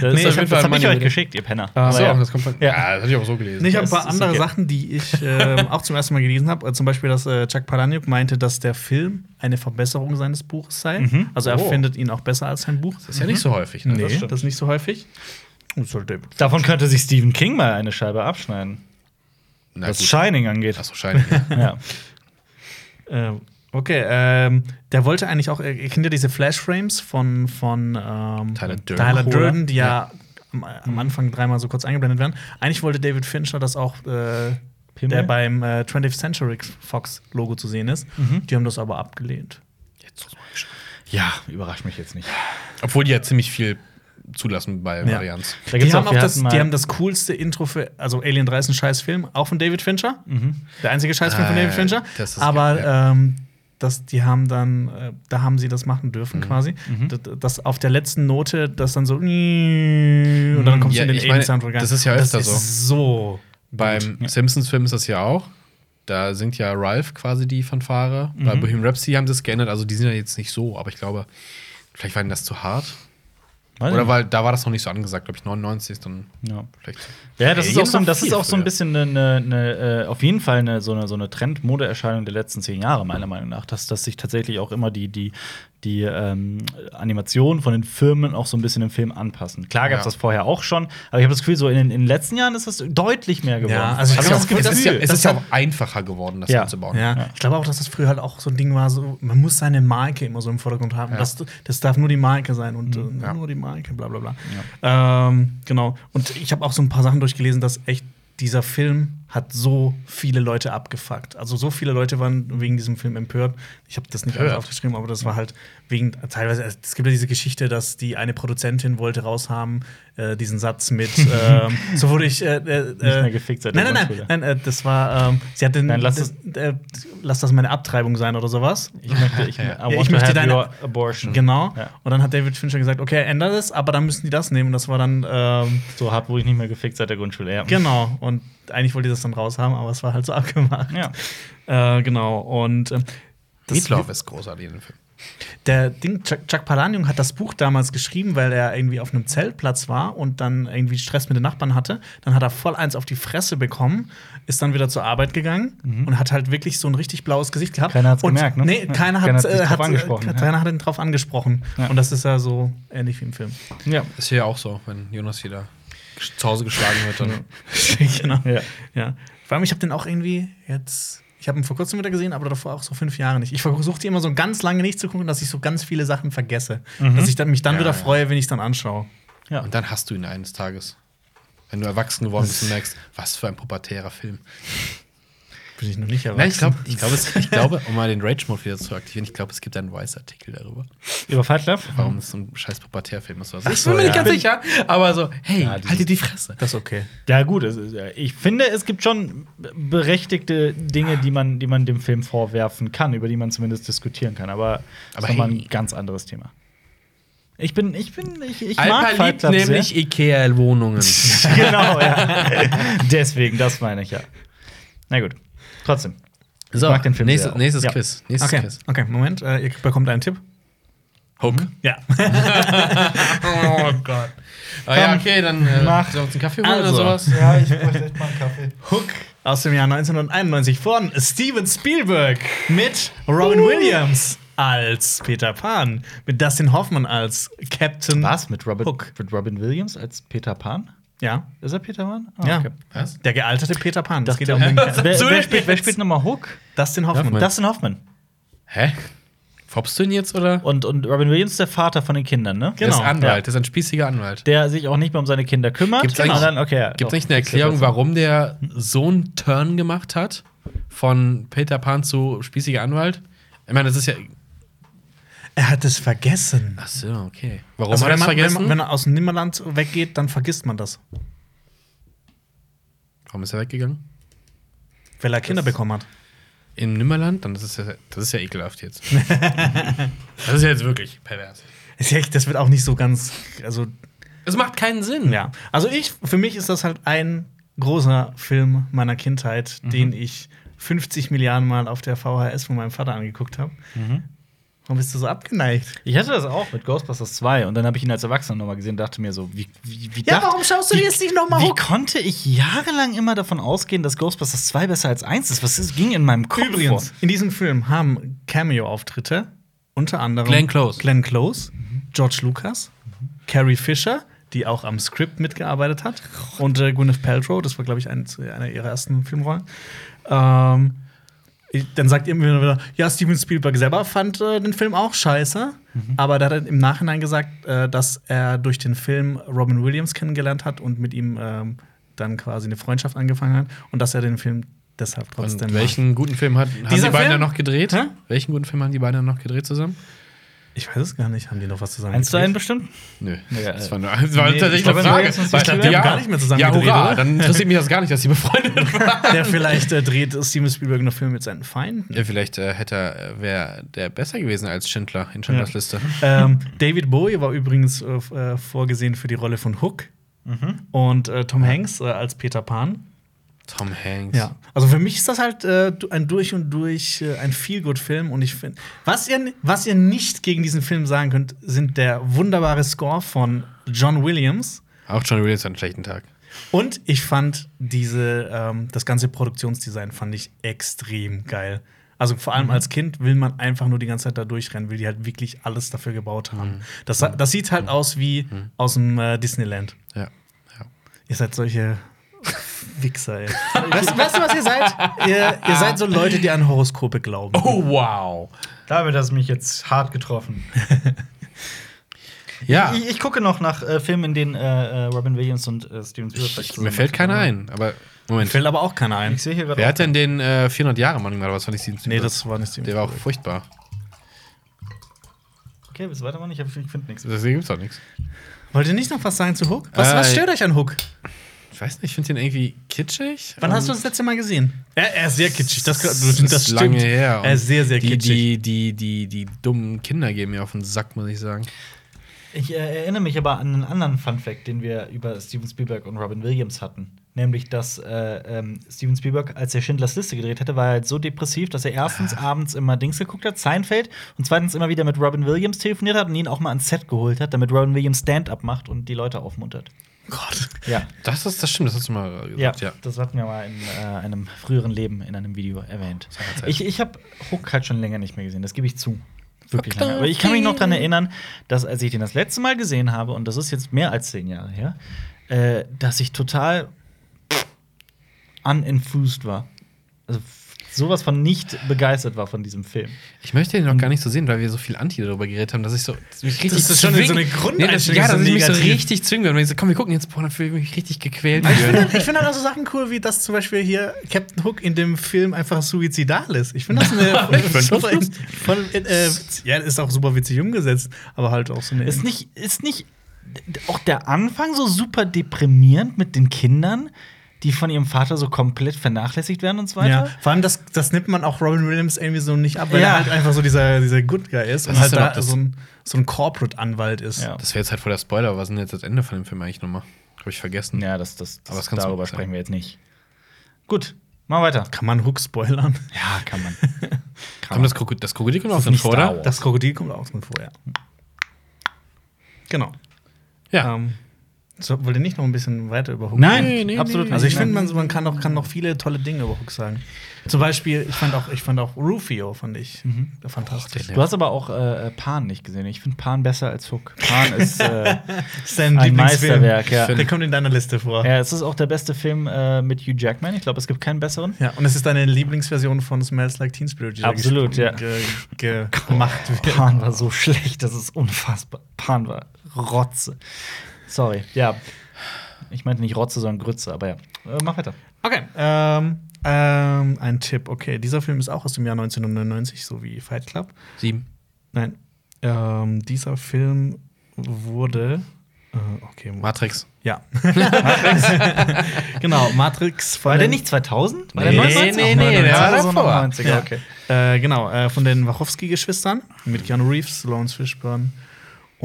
Das, Nee, ist hab- jeden das habe ich ich euch mir- geschickt, ihr Penner. Ach so, Aber ja. das kommt von. Ja. Ja, das hatte ich auch so gelesen. Nee, ich habe ein Das paar ist andere okay. Sachen, die ich äh, auch zum ersten Mal gelesen habe. Zum Beispiel, dass äh, Chuck Palahniuk meinte, dass der Film eine Verbesserung seines Buches sei. Mhm. Also er Oh. findet ihn auch besser als sein Buch. Das ist ja nicht so häufig. Ne? Nee, Das das, ist nicht so häufig. Davon könnte sich Stephen King mal eine Scheibe abschneiden. Na was gut. Shining angeht. Ach so, scheint. Ja. Äh, okay, ähm, der wollte eigentlich auch, ihr kennt ja diese Flashframes von, von ähm, Tyler Durden. Tyler? Durden, die ja, am, am Anfang dreimal so kurz eingeblendet werden. Eigentlich wollte David Fincher das auch, äh, der beim äh, 20th Century Fox Logo zu sehen ist. Mhm. Die haben das aber abgelehnt. Jetzt ja, überrascht mich jetzt nicht. Obwohl die ja ziemlich viel zulassen bei Ja. Varianz. Da Die haben, auch wir das, die haben das coolste Intro für, also Alien 3 ist ein scheiß Film, auch von David Fincher. Mhm. Der einzige Scheißfilm von Ah, David Fincher. das ist Aber geil, ja. ähm, das, die haben dann, äh, da haben sie das machen dürfen Mhm. quasi. Das, das auf der letzten Note, das dann so und dann kommst Ja, du in den ich meine, Alien-Soundtrack rein. das ist ja öfter das ist so. Beim Ja. Simpsons-Film ist das ja auch. Da singt ja Ralph quasi die Fanfare. Bei Mhm. Bohemian Rhapsody haben sie es geändert. Also die sind ja jetzt nicht so, aber ich glaube, vielleicht war ihnen das zu hart. Weiß Oder weil da war das noch nicht so angesagt, glaube ich, 99 ist dann Ja. vielleicht. Ja, das ist auch so, das ist auch so ein bisschen eine, eine, äh, auf jeden Fall eine, so eine, so eine Trend-Modeerscheinung der letzten zehn Jahre, meiner Meinung nach. Dass, dass sich tatsächlich auch immer die, die, die ähm, Animationen von den Firmen auch so ein bisschen im Film anpassen. Klar gab es Ja. das vorher auch schon, aber ich habe das Gefühl, so in, den- in den letzten Jahren ist das deutlich mehr geworden. Ja, also ich Hab glaub, das das Es ist ja, Gefühl. es ist ja auch einfacher geworden, das Ja. anzubauen. Ja. Ja. ich glaube auch, dass das früher halt auch so ein Ding war, so, man muss seine Marke immer so im Vordergrund haben. Ja. Das, das darf nur die Marke sein und äh, Ja. nur die Marke, bla bla bla. Ähm, genau. Und ich habe auch so ein paar Sachen durchgelesen, dass echt dieser Film hat so viele Leute abgefuckt. Also so viele Leute waren wegen diesem Film empört. Ich habe das nicht alles aufgeschrieben, aber das war halt wegen teilweise. Es gibt ja diese Geschichte, dass die eine Produzentin wollte raushaben äh, diesen Satz mit ähm, so wurde ich äh, äh, Nicht mehr gefickt seit der Nein, nein, nein, nein, äh, das war ähm, sie hat den Nein, lass das, äh, lass das meine Abtreibung sein oder sowas. Ich möchte, ich, Ja. Ich möchte deine- abortion. Genau. Ja. Und dann hat David Fincher gesagt, okay, ändert es, aber dann müssen die das nehmen. Und das war dann ähm, So hart wurde ich nicht mehr gefickt seit der Grundschule. Ja. genau. Und eigentlich wollte die das dann raushaben, aber es war halt so abgemacht. Ja. Äh, genau. Und ähm, das- Meatloaf ist großartig in dem Film. Der Ding, Chuck, Chuck Palahniuk hat das Buch damals geschrieben, weil er irgendwie auf einem Zeltplatz war und dann irgendwie Stress mit den Nachbarn hatte. Dann hat er voll eins auf die Fresse bekommen, ist dann wieder zur Arbeit gegangen und hat halt wirklich so ein richtig blaues Gesicht gehabt. Mhm. Keiner hat's und, gemerkt, ne? Nee, Ja, keiner keiner hat, hat sich äh, drauf hat, angesprochen, äh, ja. keiner hat ihn drauf angesprochen. Ja. Und das ist ja so ähnlich wie im Film. ja. Ist hier ja auch so, wenn Jonas wieder zu Hause geschlagen wird, dann. genau. Ja. Ja. Vor allem, ich habe den auch irgendwie jetzt. Ich habe ihn vor kurzem wieder gesehen, aber davor auch so fünf Jahre nicht. Ich versuche die immer so ganz lange nicht zu gucken, dass ich so ganz viele Sachen vergesse. Mhm. Dass ich dann, mich dann Ja, wieder ja. freue, wenn ich es dann anschaue. Ja. Und dann hast du ihn eines Tages. Wenn du erwachsen geworden bist und merkst, was für ein pubertärer Film. Bin ich noch nicht erwachsen. Nein, ich glaube, ich, glaub, es- ich glaube, um mal den Rage-Mode wieder zu aktivieren, ich glaube, es gibt einen Vice-Artikel darüber, Über Fight Club? warum es so ein scheiß Pubertärfilm ist. Also, ich bin mir nicht ganz sicher, aber so, hey, Ja, dieses- haltet die Fresse. Das ist okay. Ja, gut. Ist, ja- ich finde, es gibt schon berechtigte Dinge, die man, die man dem Film vorwerfen kann, über die man zumindest diskutieren kann. Aber das Aber ist nochmal hey. ein ganz anderes Thema. Ich bin, ich bin, ich, ich mag Alpa Fight liebt nämlich Ikea-Wohnungen. genau, ja. Deswegen, das meine ich ja. Na gut. Trotzdem. So, mag den Film nächstes, sehr nächstes Ja. Quiz. Nächstes Okay, Quiz. okay, Moment. Äh, ihr bekommt einen Tipp. Hook. Ja. Oh Gott. Ah, ja, okay, dann äh, mach. uns einen Kaffee holen Also. oder sowas? Ja, ich bräuchte echt mal einen Kaffee. Hook aus dem Jahr 1991 von Steven Spielberg mit Robin Williams als Peter Pan, mit Dustin Hoffman als Captain. Was? Mit Robin, Hook. mit Robin Williams als Peter Pan? Ja. Ist er Peter Pan? Ah, Ja. okay. Was? Der gealterte Peter Pan. Das geht ja um den wer, wer, spielt, wer spielt nochmal Hook? Dustin Hoffman. Hoffman. Dustin Hoffman. Hä? Foppst du ihn jetzt oder? Und, und Robin Williams der Vater von den Kindern, ne? Der ist Genau. Anwalt, Ja. der ist ein spießiger Anwalt. Der sich auch nicht mehr um seine Kinder kümmert. Gibt's Und eigentlich- dann, okay, ja, Gibt es doch. nicht eine Erklärung, warum der so einen Turn gemacht hat? Von Peter Pan zu spießiger Anwalt? Ich meine, das ist ja. Er hat es vergessen. Ach so, okay. Warum Also hat er wenn, es wenn, vergessen? man, wenn er aus dem Nimmerland weggeht, dann vergisst man das. warum ist er weggegangen? Weil er Kinder bekommen hat. In Nimmerland? Dann ist es ja, das ist ja ekelhaft jetzt. das ist ja jetzt wirklich pervers. Ist ja echt- Das wird auch nicht so ganz. Also, Es macht keinen Sinn. ja. Also, ich, für mich ist das halt ein großer Film meiner Kindheit, den ich 50 Milliarden Mal auf der VHS von meinem Vater angeguckt habe. Warum bist du so abgeneigt? Ich hatte das auch mit Ghostbusters 2 und dann habe ich ihn als Erwachsener nochmal gesehen und dachte mir so, wie, wie, wie Ja, dacht- warum schaust du dir wie- jetzt nicht noch mal Wie konnte ich jahrelang immer davon ausgehen, dass Ghostbusters 2 besser als 1 ist? Was ist, ging in meinem Kopf Übrigens, vor? in diesem Film haben Cameo-Auftritte unter anderem Glenn Close. Glenn Close, George Lucas, Carrie Fisher, die auch am Skript mitgearbeitet hat, und äh, Gwyneth Paltrow, das war, glaube ich, ein, einer ihrer ersten Filmrollen. Ähm, dann sagt immer wieder, ja, Steven Spielberg selber fand äh, den Film auch scheiße, aber der hat im Nachhinein gesagt, äh, dass er durch den Film Robin Williams kennengelernt hat und mit ihm ähm, dann quasi eine Freundschaft angefangen hat und dass er den Film deshalb trotzdem Und welchen guten Film hat, haben Dieser die beiden Film? dann noch gedreht? Hä? Welchen guten Film haben die beiden dann noch gedreht zusammen? Ich weiß es gar nicht. Haben die noch was zusammen Eins zu einen bestimmt? Nö. Ja, das äh, war, nur, das war nee, tatsächlich ich glaub, eine Frage. haben jetzt Weil- nicht- wir haben gar nicht mehr zusammen Ja, gedreht, hurra, oder? dann interessiert mich das gar nicht, dass sie befreundet waren. Der vielleicht äh, dreht Steven Spielberg noch Filme mit seinen Feinden. Ja, vielleicht äh, hätte er, wäre der besser gewesen als Schindler in Schindlers Ja. Liste. ähm, David Bowie war übrigens äh, äh, vorgesehen für die Rolle von Hook. Und äh, Tom Hanks äh, als Peter Pan. Tom Hanks. Ja. Also für mich ist das halt äh, ein durch und durch äh, ein Feel-Good-Film. Und ich finde, was ihr, was ihr nicht gegen diesen Film sagen könnt, sind der wunderbare Score von John Williams. Auch John Williams hat einen schlechten Tag. Und ich fand diese, ähm, das ganze Produktionsdesign fand ich extrem geil. Also vor allem als Kind will man einfach nur die ganze Zeit da durchrennen, will die halt wirklich alles dafür gebaut haben. Das, das sieht halt aus wie aus dem äh, Disneyland. Ja. ja. Ihr seid solche Wichser, ey. weißt, weißt du, was ihr seid? Ihr, ihr seid so Leute, die an Horoskope glauben. Oh, wow. Damit hast du mich jetzt hart getroffen. Ja. Ich, ich gucke noch nach äh, Filmen, in denen äh, äh, Robin Williams und äh, Steven Spielberg mir fällt keiner ein, aber Mir Moment. fällt aber auch keiner ein. Ich sehe hier gerade. Wer hat denn den äh, 400 Jahre Mann gemacht? Was fand ich Steven Nee, Spielberg? das war nicht Steven Der war auch Spielberg. furchtbar. Okay, willst du weitermachen? Ich, ich finde nichts. Deswegen gibt's auch nichts. Wollt ihr nicht noch was sagen zu Hook? Was, Äh, was stört euch an Hook? Ich weiß nicht, ich finde den irgendwie kitschig. Wann hast du Und das letzte Mal gesehen? Er, er ist sehr kitschig. Das, das, das ist lange her. Er ist sehr, sehr die, kitschig. die, die, die, die dummen Kinder gehen mir auf den Sack, muss ich sagen. Ich äh, erinnere mich aber an einen anderen Fun-Fact, den wir über Steven Spielberg und Robin Williams hatten. Nämlich, dass äh, ähm, Steven Spielberg, als er Schindlers Liste gedreht hatte, war er halt so depressiv, dass er erstens abends immer Dings geguckt hat, Seinfeld, und zweitens immer wieder mit Robin Williams telefoniert hat und ihn auch mal ans Set geholt hat, damit Robin Williams Stand-up macht und die Leute aufmuntert. Gott. Ja. Das, ist, das stimmt, das hast du mal Ja, gesagt. Ja. das hatten wir mal in äh, einem früheren Leben in einem Video erwähnt. Seinerzeit. Ich, ich habe Hook halt schon länger nicht mehr gesehen, das gebe ich zu. Wirklich lange. Aber ich kann mich noch daran erinnern, dass als ich den das letzte Mal gesehen habe, und das ist jetzt mehr als zehn Jahre her, äh, dass ich total unenthused war. Also sowas von nicht begeistert war von diesem Film. Ich möchte den noch gar nicht so sehen, weil wir so viel Anti darüber geredet haben, dass ich so mich richtig ist schon zwing- so eine nee, das, Grundeinstellung, Ja, so dass ich mich so richtig zwingen würde. Und ich so, komm, wir gucken jetzt Porno, dann fühle ich mich richtig gequält. Ich finde halt, find halt auch so Sachen cool, wie dass zum Beispiel hier Captain Hook in dem Film einfach suizidal ist. Ich finde das eine das super, voll, äh, ja, ist auch super witzig umgesetzt, aber halt auch so eine. Ist nicht, ist nicht auch der Anfang so super deprimierend mit den Kindern, die von ihrem Vater so komplett vernachlässigt werden und so weiter? ja, vor allem das, das nimmt man auch Robin Williams irgendwie so nicht ab, weil Ja. er halt einfach so dieser, dieser Good Guy ist und halt da so ein, so ein Corporate-Anwalt ist. Ja. Das wäre jetzt halt voll der Spoiler. aber Was ist denn jetzt das Ende von dem Film eigentlich nochmal? Habe ich vergessen. Ja, das, das, das Aber das darüber sprechen wir jetzt nicht. Gut, mal weiter. Kann man Hook spoilern? Ja, kann man. Kommt das, Krokodil, das Krokodil kommt auch drin vor, oder? Das Krokodil kommt auch drin vor, ja. Genau. Ja. Ähm, so, wollt ihr nicht noch ein bisschen weiter über Hook Nein, Nee, nee, absolut nee. Also ich finde, man, man kann, auch, kann noch viele tolle Dinge über Hook sagen. Zum Beispiel, ich fand auch, ich fand auch Rufio, fand ich fantastisch. Du hast aber auch äh, Pan nicht gesehen. Ich finde Pan besser als Hook. Pan ist äh, Sein ein. Meisterwerk, ja. Der kommt in deiner Liste vor. ja. Es ist auch der beste Film äh, mit Hugh Jackman. Ich glaube, es gibt keinen besseren. Ja, und es ist deine Lieblingsversion von Smells Like Teen Spirit, die Absolut, ja. Ge ge gemacht wird. Pan war so schlecht, das ist unfassbar. Pan war Rotze. Sorry, ja. Ich meinte nicht Rotze, sondern Grütze, aber ja. Äh, mach weiter. Okay. Ähm, ähm, ein Tipp. Okay, dieser Film ist auch aus dem Jahr 1999, so wie Fight Club. Sieben. Nein. Ähm, dieser Film wurde. Äh, okay. Matrix. Ja. genau, Matrix von War der den- nicht 2000? War Nee, der 99? nee, nee, der war so davor. 90er, Ja. okay. Äh, genau, äh, von den Wachowski-Geschwistern mit Keanu Reeves, Lawrence Fishburne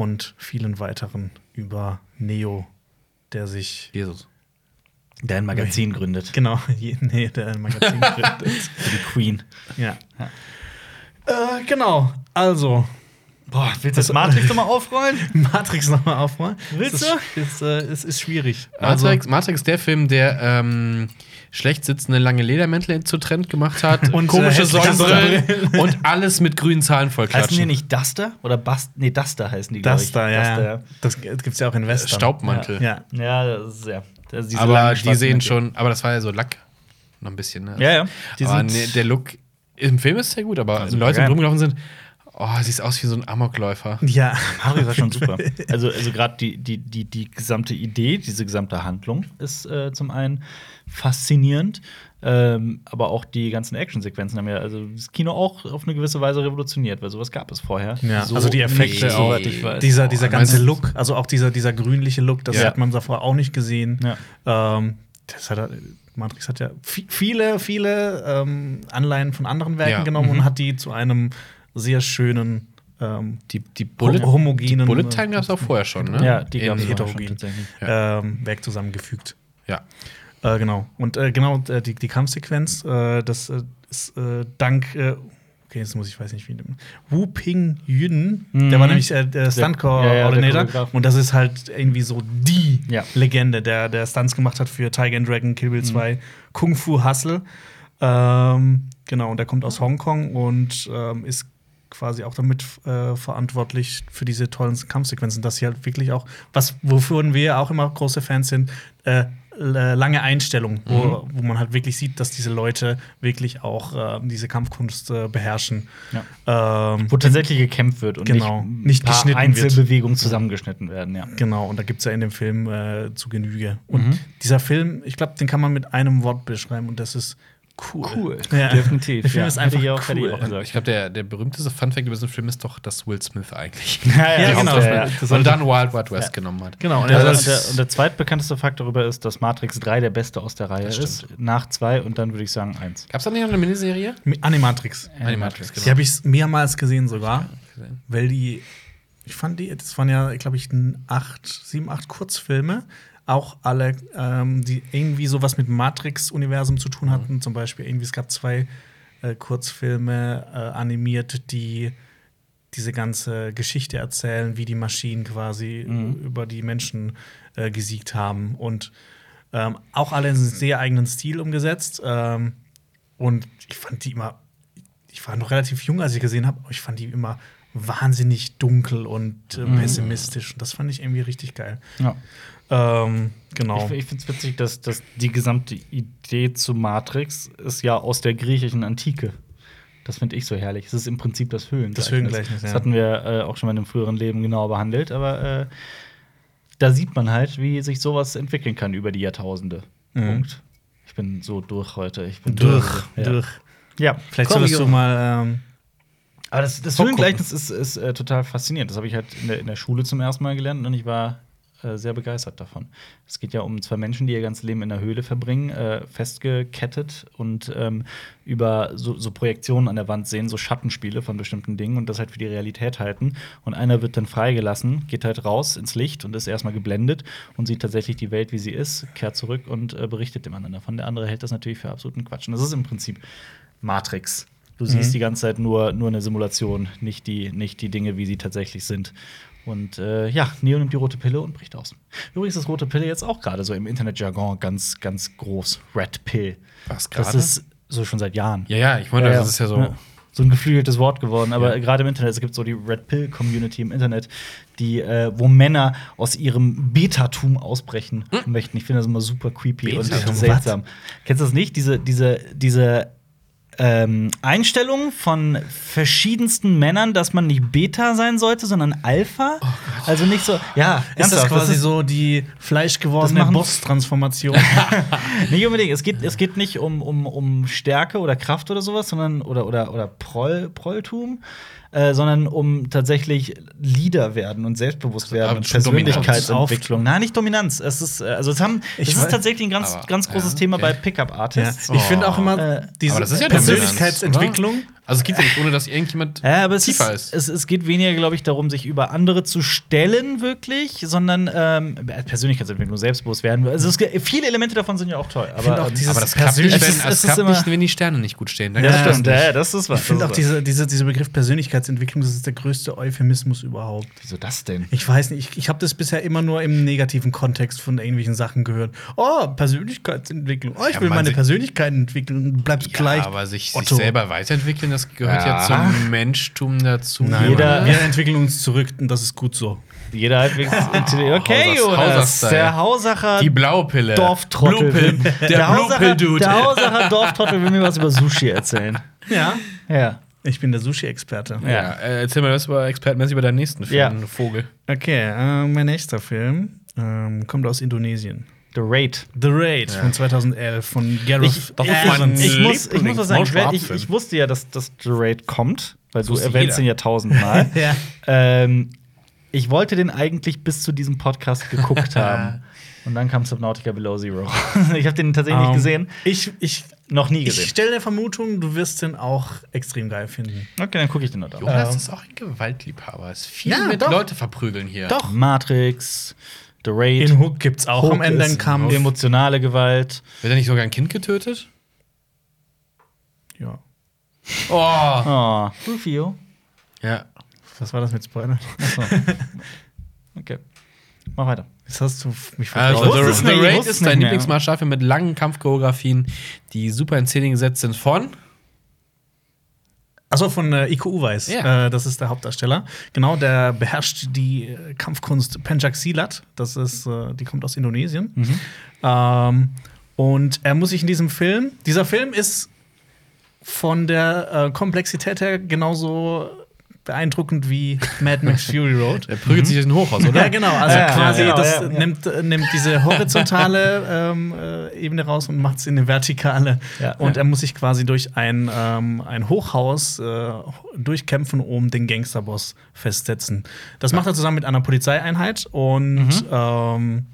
und vielen weiteren über Neo, der sich. Jesus. Der ein Magazin gründet. Genau, nee, der ein Magazin gründet. Für die Queen. ja. Ja. Äh, genau, also. Boah, willst du das Matrix nochmal aufrollen? Matrix nochmal aufrollen. Willst Es ist, ist, äh, es ist schwierig. Matrix, Matrix ist der Film, der ähm, schlecht sitzende lange Ledermäntel zu Trend gemacht hat, Und, komische äh, Sonnenbrillen und alles mit grünen Zahlen Heißen die vollklatschen. nicht Duster? Oder Bast nee, Duster heißen die, da, ja. Duster, ja. Das gibt's ja auch in Western. Staubmantel. Ja. Ja, das ist ja. Das ist diese Aber die sehen schon, aber das war ja so Lack. Noch ein bisschen, ne? Ja, ja. Die aber sind- nee, der Look im Film ist sehr gut, aber super Leute, die rumgelaufen sind, oh, sieht aus wie so ein Amokläufer. ja. Mario war schon super. Also, also gerade die, die, die, die gesamte Idee, diese gesamte Handlung ist äh, zum einen faszinierend, ähm, aber auch die ganzen Actionsequenzen haben ja also das Kino auch auf eine gewisse Weise revolutioniert, weil sowas gab es vorher. Ja, So also die Effekte auch. soweit ich weiß. Dieser, dieser Oh, ganze Look, also auch dieser, dieser grünliche Look, das Ja. hat man davor auch nicht gesehen. Ja. Ähm, das hat, er- Matrix hat ja vi- viele, viele ähm, Anleihen von anderen Werken Ja. genommen Mhm. und hat die zu einem sehr schönen ähm, Die, die Bullet, Hom- homogenen Bullet Time gab es auch vorher schon, ne? Ja, die gab es heterogen. tatsächlich. ähm, Werk zusammengefügt. Ja. Äh, genau. Und äh, genau, äh, die, die Kampfsequenz, äh, das äh, ist äh, dank, äh, okay, jetzt muss ich, weiß nicht, wie. Wu Ping Yun, Mhm. der war nämlich äh, der ja, ja, Stunt-Coordinator. der Choreograf. und das ist halt irgendwie so die Ja. Legende, der, der Stunts gemacht hat für Tiger and Dragon, Kill Bill 2, Kung Fu Hustle. Ähm, genau, und der kommt aus Hongkong und ähm, ist quasi auch damit äh, verantwortlich für diese tollen Kampfsequenzen, dass sie halt wirklich auch, was wofür wir auch immer große Fans sind, äh, l- lange Einstellung, wo, wo man halt wirklich sieht, dass diese Leute wirklich auch äh, diese Kampfkunst äh, beherrschen. Ja. Ähm, Wo tatsächlich gekämpft wird und Genau. nicht, Nicht geschnitten wird. Einzelbewegungen zusammengeschnitten werden, ja. Genau, und da gibt es ja in dem Film äh, zu Genüge. Und Mhm. dieser Film, ich glaube, den kann man mit einem Wort beschreiben und das ist cool. Cool, Ja. definitiv. Der Film ja. ist einfach ich auch, cool. auch gesagt. Ich glaube, der, der berühmteste Funfact über diesen Film ist doch, dass Will Smith eigentlich Ja, Ja, genau. Ja, ja. und dann Wild Wild West genommen hat. Genau, und Also, und, der, und der zweitbekannteste Fakt darüber ist, dass Matrix 3 der beste aus der Reihe ist. Nach 2 und dann würde ich sagen 1. Gab es da nicht noch eine Miniserie? Animatrix. Animatrix, genau. Die habe ich mehrmals gesehen sogar, gesehen. weil die, ich fand die, das waren ja, glaube ich, acht, sieben, acht Kurzfilme, auch alle, ähm, die irgendwie sowas mit Matrix-Universum zu tun hatten. Zum Beispiel irgendwie, es gab zwei äh, Kurzfilme äh, animiert, die diese ganze Geschichte erzählen, wie die Maschinen quasi Mhm. über die Menschen äh, gesiegt haben. Und ähm, auch alle in einem sehr eigenen Stil umgesetzt. Ähm, und ich fand die immer, ich war noch relativ jung, als ich gesehen habe, aber ich fand die immer wahnsinnig dunkel und äh, pessimistisch. Und das fand ich irgendwie richtig geil. Ja. Ähm, genau. Ich, ich finde es witzig, dass, dass die gesamte Idee zu Matrix ist ja aus der griechischen Antike. Das finde ich so herrlich. Es ist im Prinzip das Höhlengleichnis. Das Höhlengleichnis, ja. Das hatten wir äh, auch schon mal in einem früheren Leben genau behandelt, aber äh, da sieht man halt, wie sich sowas entwickeln kann über die Jahrtausende. Mhm. Punkt. Ich bin so durch heute. Ich bin durch, Ja. durch. Ja, Vielleicht Komm, solltest du mal. Ähm, Aber das, das. Höhlengleichnis ist, ist äh, total faszinierend. Das habe ich halt in der, in der Schule zum ersten Mal gelernt und ich war äh, sehr begeistert davon. Es geht ja um zwei Menschen, die ihr ganzes Leben in der Höhle verbringen, äh, festgekettet und ähm, über so, so Projektionen an der Wand sehen, so Schattenspiele von bestimmten Dingen und das halt für die Realität halten. Und einer wird dann freigelassen, geht halt raus ins Licht und ist erstmal geblendet und sieht tatsächlich die Welt, wie sie ist, kehrt zurück und äh, berichtet dem anderen davon. Der andere hält das natürlich für absoluten Quatsch. Und das ist im Prinzip Matrix. Du siehst die ganze Zeit nur, nur eine Simulation, nicht die, nicht die Dinge, wie sie tatsächlich sind. Und äh, ja, Neo nimmt die rote Pille und bricht aus. Übrigens ist rote Pille jetzt auch gerade so im Internetjargon ganz, ganz groß. Red Pill. Was, Das gerade? ist so schon seit Jahren. Ja, ja, ich meine, Ja, ja. das ist ja so. So ein geflügeltes Wort geworden, aber Ja. gerade im Internet, es gibt so die Red Pill Community im Internet, die, äh, wo Männer aus ihrem Betatum ausbrechen Hm? möchten. Ich finde das immer super creepy Betatum, und seltsam. Kennst du das nicht? Diese, diese, diese ähm, Einstellung von verschiedensten Männern, dass man nicht Beta sein sollte, sondern Alpha. also nicht so, ja, Ist das quasi ist- so die fleischgewordene Boss-Transformation? Nicht unbedingt. Es geht, es geht nicht um, um, um Stärke oder Kraft oder sowas, sondern oder, oder, oder Proll, Prolltum, äh, sondern um tatsächlich Leader werden und selbstbewusst werden und Persönlichkeitsentwicklung. Nein, nicht Dominanz. Es ist, äh, also es haben, Ich es ist tatsächlich ein ganz, Aber- ganz großes ja, Thema okay. bei Pickup-Artists. Ich finde auch immer Äh, diese ja Persönlichkeitsentwicklung. Dominanz, oder? Also es geht ja nicht, ohne dass irgendjemand Ja, aber es, tiefer ist, ist. Es, es geht weniger, glaube ich, darum, sich über andere zu stellen, wirklich, sondern ähm, Persönlichkeitsentwicklung, selbstbewusst werden. Also es, gibt- viele Elemente davon sind ja auch toll. Aber, auch ähm, dieses Aber das klappt nicht, Es wenn, ist- es es klappt immer- nicht, wenn die Sterne nicht gut stehen. Dann Ja, das nicht. ja, das ist was. Ich finde das auch ist diese, diese, dieser Begriff Persönlichkeitsentwicklung, das ist der größte Euphemismus überhaupt. Wieso das denn? Ich weiß nicht, ich, ich habe das bisher immer nur im negativen Kontext von irgendwelchen Sachen gehört. Oh, Persönlichkeitsentwicklung. Oh, ich Ja, will meine sich- Persönlichkeit entwickeln. Du bleibst Ja, gleich. aber sich, sich Otto. selber weiterentwickeln, das gehört ja, Ja. zum Menschtum dazu. Nein, Jeder- wir entwickeln uns zurück und das ist gut so. Jeder halbwegs intelligent. Okay, Jonas. Der Hausacher Die Blaupille. Dorftrottel. Blue Pill. Der, Der Hausacher, der Hausacher Dorftrottel will mir was über Sushi erzählen. Ja. Ja. Ich bin der Sushi-Experte. Ja, äh, erzähl mal was über expertmäßig über deinen nächsten Film, Ja. Vogel. Okay, äh, mein nächster Film ähm, kommt aus Indonesien. The Raid. The Raid von 2011 von Gareth Ich, Das ist ich, mein ich, muss, ich muss was sagen, ich, ich, ich wusste ja, dass das The Raid kommt, weil du erwähnst jeder. ihn ja tausendmal. Ja. ähm, ich wollte den eigentlich bis zu diesem Podcast geguckt haben. Und dann kam Subnautica Below Zero. ich habe den tatsächlich nicht Ähm, gesehen. Ich, ich, Noch nie ich gesehen. stelle der Vermutung, du wirst den auch extrem geil finden. Okay, dann gucke ich den noch an. Jonas Ähm. ist auch ein Gewaltliebhaber. Ist viel Ja, mit doch. Leute verprügeln hier. Doch. Matrix, The Raid. In Hook gibt's auch Hook am Ende einen ist Kampf. Emotionale Gewalt. Wird er nicht sogar ein Kind getötet? Ja. Oh. Oh, Rufio. Ja. Was war das mit Spoiler? Achso. Okay. Mach weiter. Jetzt hast du mich Also, wusste The, The Raid ist dein. Lieblingsmaßstab mit langen Kampfchoreografien, die super in Szene gesetzt sind von. Achso, von äh, Iko Uweis. Ja. Äh, das ist der Hauptdarsteller. Genau, der beherrscht die äh, Kampfkunst Pencak Silat. Das ist, äh, die kommt aus Indonesien. Ähm, und er muss sich in diesem Film, dieser Film ist von der äh, Komplexität her genauso beeindruckend wie Mad Max Fury Road. Er prügelt sich durch ein Hochhaus, oder? Ja, genau. Also Ja, quasi, genau, das ja, ja. Nimmt, äh, nimmt diese horizontale ähm, äh, Ebene raus und macht es in eine vertikale. Ja. und er muss sich quasi durch ein, ähm, ein Hochhaus äh, durchkämpfen, um den Gangsterboss festsetzen. Das macht er zusammen mit einer Polizeieinheit und Mhm. ähm,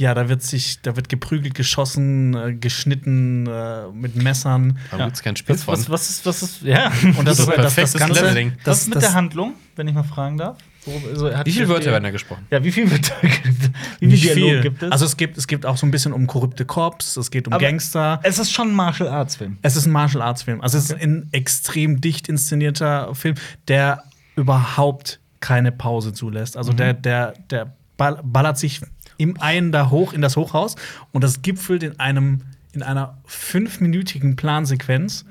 ja, da wird sich, da wird geprügelt, geschossen, äh, geschnitten äh, mit Messern. Da gibt's kein Spiel Was, von. was, was ist, was ist, ja. Und das, Das ist das, das, Ganze, Leveling. Was das, ist mit das, der Handlung, wenn ich mal fragen darf? Wo, also, hat Wie viele so Wörter viel- werden da gesprochen? Ja, wie viele Wörter gibt es? Wie viel viel. Dialog gibt es? Also es gibt, es gibt auch so ein bisschen um korrupte Cops, es geht um Aber Gangster. es ist schon ein Martial Arts Film. Es ist ein Martial Arts Film. Also es ist ein extrem dicht inszenierter Film, der überhaupt keine Pause zulässt. Also der, der, der ball- ballert sich im einen da hoch in das Hochhaus. Und das gipfelt in einem in einer fünfminütigen Plansequenz,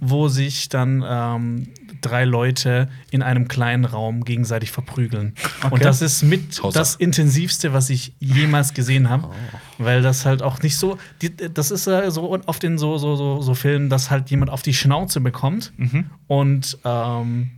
wo sich dann ähm, drei Leute in einem kleinen Raum gegenseitig verprügeln. Und das ist mit Hauser. das intensivste, was ich jemals gesehen habe, weil das halt auch nicht so, die, das ist äh, so oft in so, so, so, so Filmen, dass halt jemand auf die Schnauze bekommt und ähm,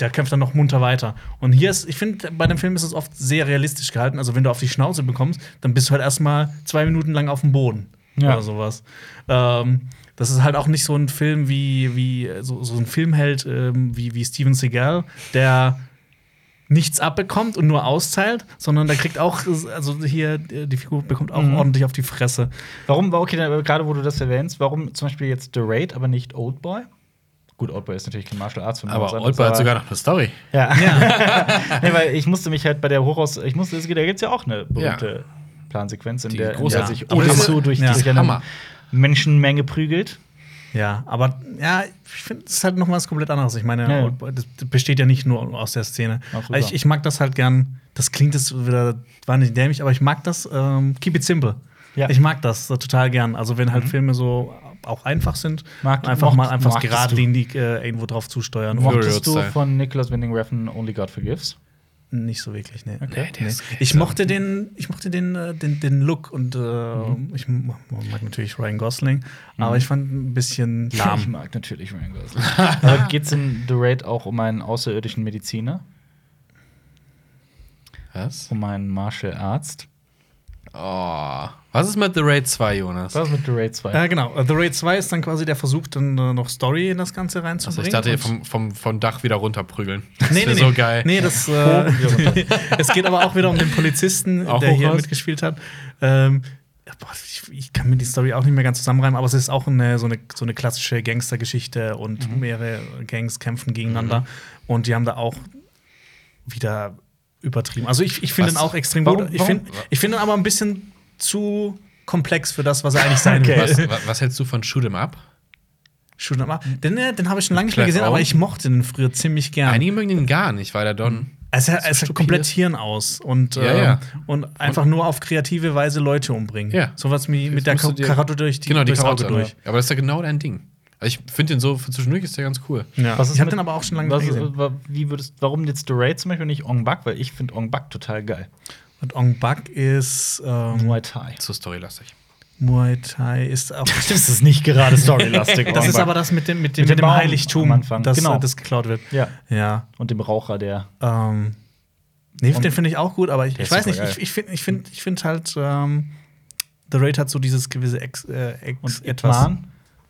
der kämpft dann noch munter weiter. Und hier ist, ich finde, bei dem Film ist es oft sehr realistisch gehalten. Also, wenn du auf die Schnauze bekommst, dann bist du halt erstmal zwei Minuten lang auf dem Boden Ja. oder sowas. Ähm, das ist halt auch nicht so ein Film wie, wie so, so ein Filmheld ähm, wie, wie Steven Seagal, der nichts abbekommt und nur austeilt, sondern der kriegt auch, also hier, die Figur bekommt auch Mhm. ordentlich auf die Fresse. Warum, okay, gerade wo du das erwähnst, warum zum Beispiel jetzt The Raid, aber nicht Oldboy? Gut, Oldboy ist natürlich kein Martial Arts Film. Aber Oldboy hat aber- sogar noch eine Story. Ja. nee, weil ich musste mich halt bei der Hochhaus, ich musste, es gibt- da gibt's ja auch eine berühmte Plansequenz, in Die der, in der sich Uesu durch, ja. durch eine Hammer. Menschenmenge prügelt. Ja, aber ja, ich finde, es ist halt noch was komplett anderes. Ich meine, Ja, ja. Oldboy, das besteht ja nicht nur aus der Szene. Also ich, ich mag das halt gern. Das klingt jetzt wieder wahnsinnig dämlich, aber ich mag das. Ähm, keep it simple. Ja. Ich mag das total gern. Also, wenn halt Filme so auch einfach sind, Mag- einfach mocht- mal einfach du? geradlinig äh, irgendwo drauf zusteuern. Mochtest du von Nicholas Winding Refn Only God Forgives? nicht so wirklich, ne. Okay. Nee, ist Ich mochte den, ich mochte den, äh, den, den Look und äh, Mhm. ich mag natürlich Ryan Gosling, aber ich fand ein bisschen Ich lahm. mag natürlich Ryan Gosling. Aber geht es in The Raid auch um einen außerirdischen Mediziner? Was? Um einen Martial Arzt? Oh. Was ist mit The Raid 2, Jonas? Was mit The Raid 2? Ja, genau. The Raid 2 ist dann quasi der Versuch, dann äh, noch Story in das Ganze Also reinzubringen. ich dachte, vom, vom, vom Dach wieder runterprügeln. Das Nee, nee, so nee. geil. Nee, das, äh, es geht aber auch wieder um den Polizisten, Auch der hier Hochhaus? mitgespielt hat. Ähm, boah, ich, ich kann mir die Story auch nicht mehr ganz zusammenreimen, aber es ist auch eine, so, eine, so eine klassische Gangstergeschichte und Mhm. mehrere Gangs kämpfen gegeneinander. Und die haben da auch wieder übertrieben. Also ich, ich finde ihn Was? auch extrem Warum- gut. Ich finde ich find ihn aber ein bisschen zu komplex für das, was er eigentlich sein Okay. will. Was, was, was hältst du von Shoot 'em Up? Shoot 'em up. Den, äh, den habe ich schon lange nicht mehr gesehen, aber ich mochte den früher ziemlich gern. Einige mögen den gar nicht, weil er Don. Es So es hat stupide komplett ist. Hirn aus und, Ja, ähm, ja. und einfach nur auf kreative Weise Leute umbringen. Ja. Sowas wie mit der musst du Ka dir- Karotte durch die, Genau, die Karotte. durch. Aber das ist ja genau dein Ding. Also ich finde den so für zwischendurch ist der ganz cool. Ja. Was ist ich habe den aber auch schon lange was, nicht mehr gesehen. Wie würdest, warum jetzt The Raid zum Beispiel nicht Ong Bak? Weil ich finde Ong Bak total geil. Und Ong Bak ist ähm, Muay Thai. Zu storylastig. Muay Thai ist auch Das ist nicht gerade storylastig. Das ist aber das mit dem, mit dem, Mit dem mit dem Heiligtum, am Anfang. das, Genau. das geklaut wird. Ja. Ja. Und dem Raucher, der. Ähm, nee, Und- den finde ich auch gut, aber ich, ich weiß nicht, supergeil. ich, ich finde ich find, ich find halt, ähm, The Raid hat so dieses gewisse Ex, äh, Ex Und etwas. Ip Man.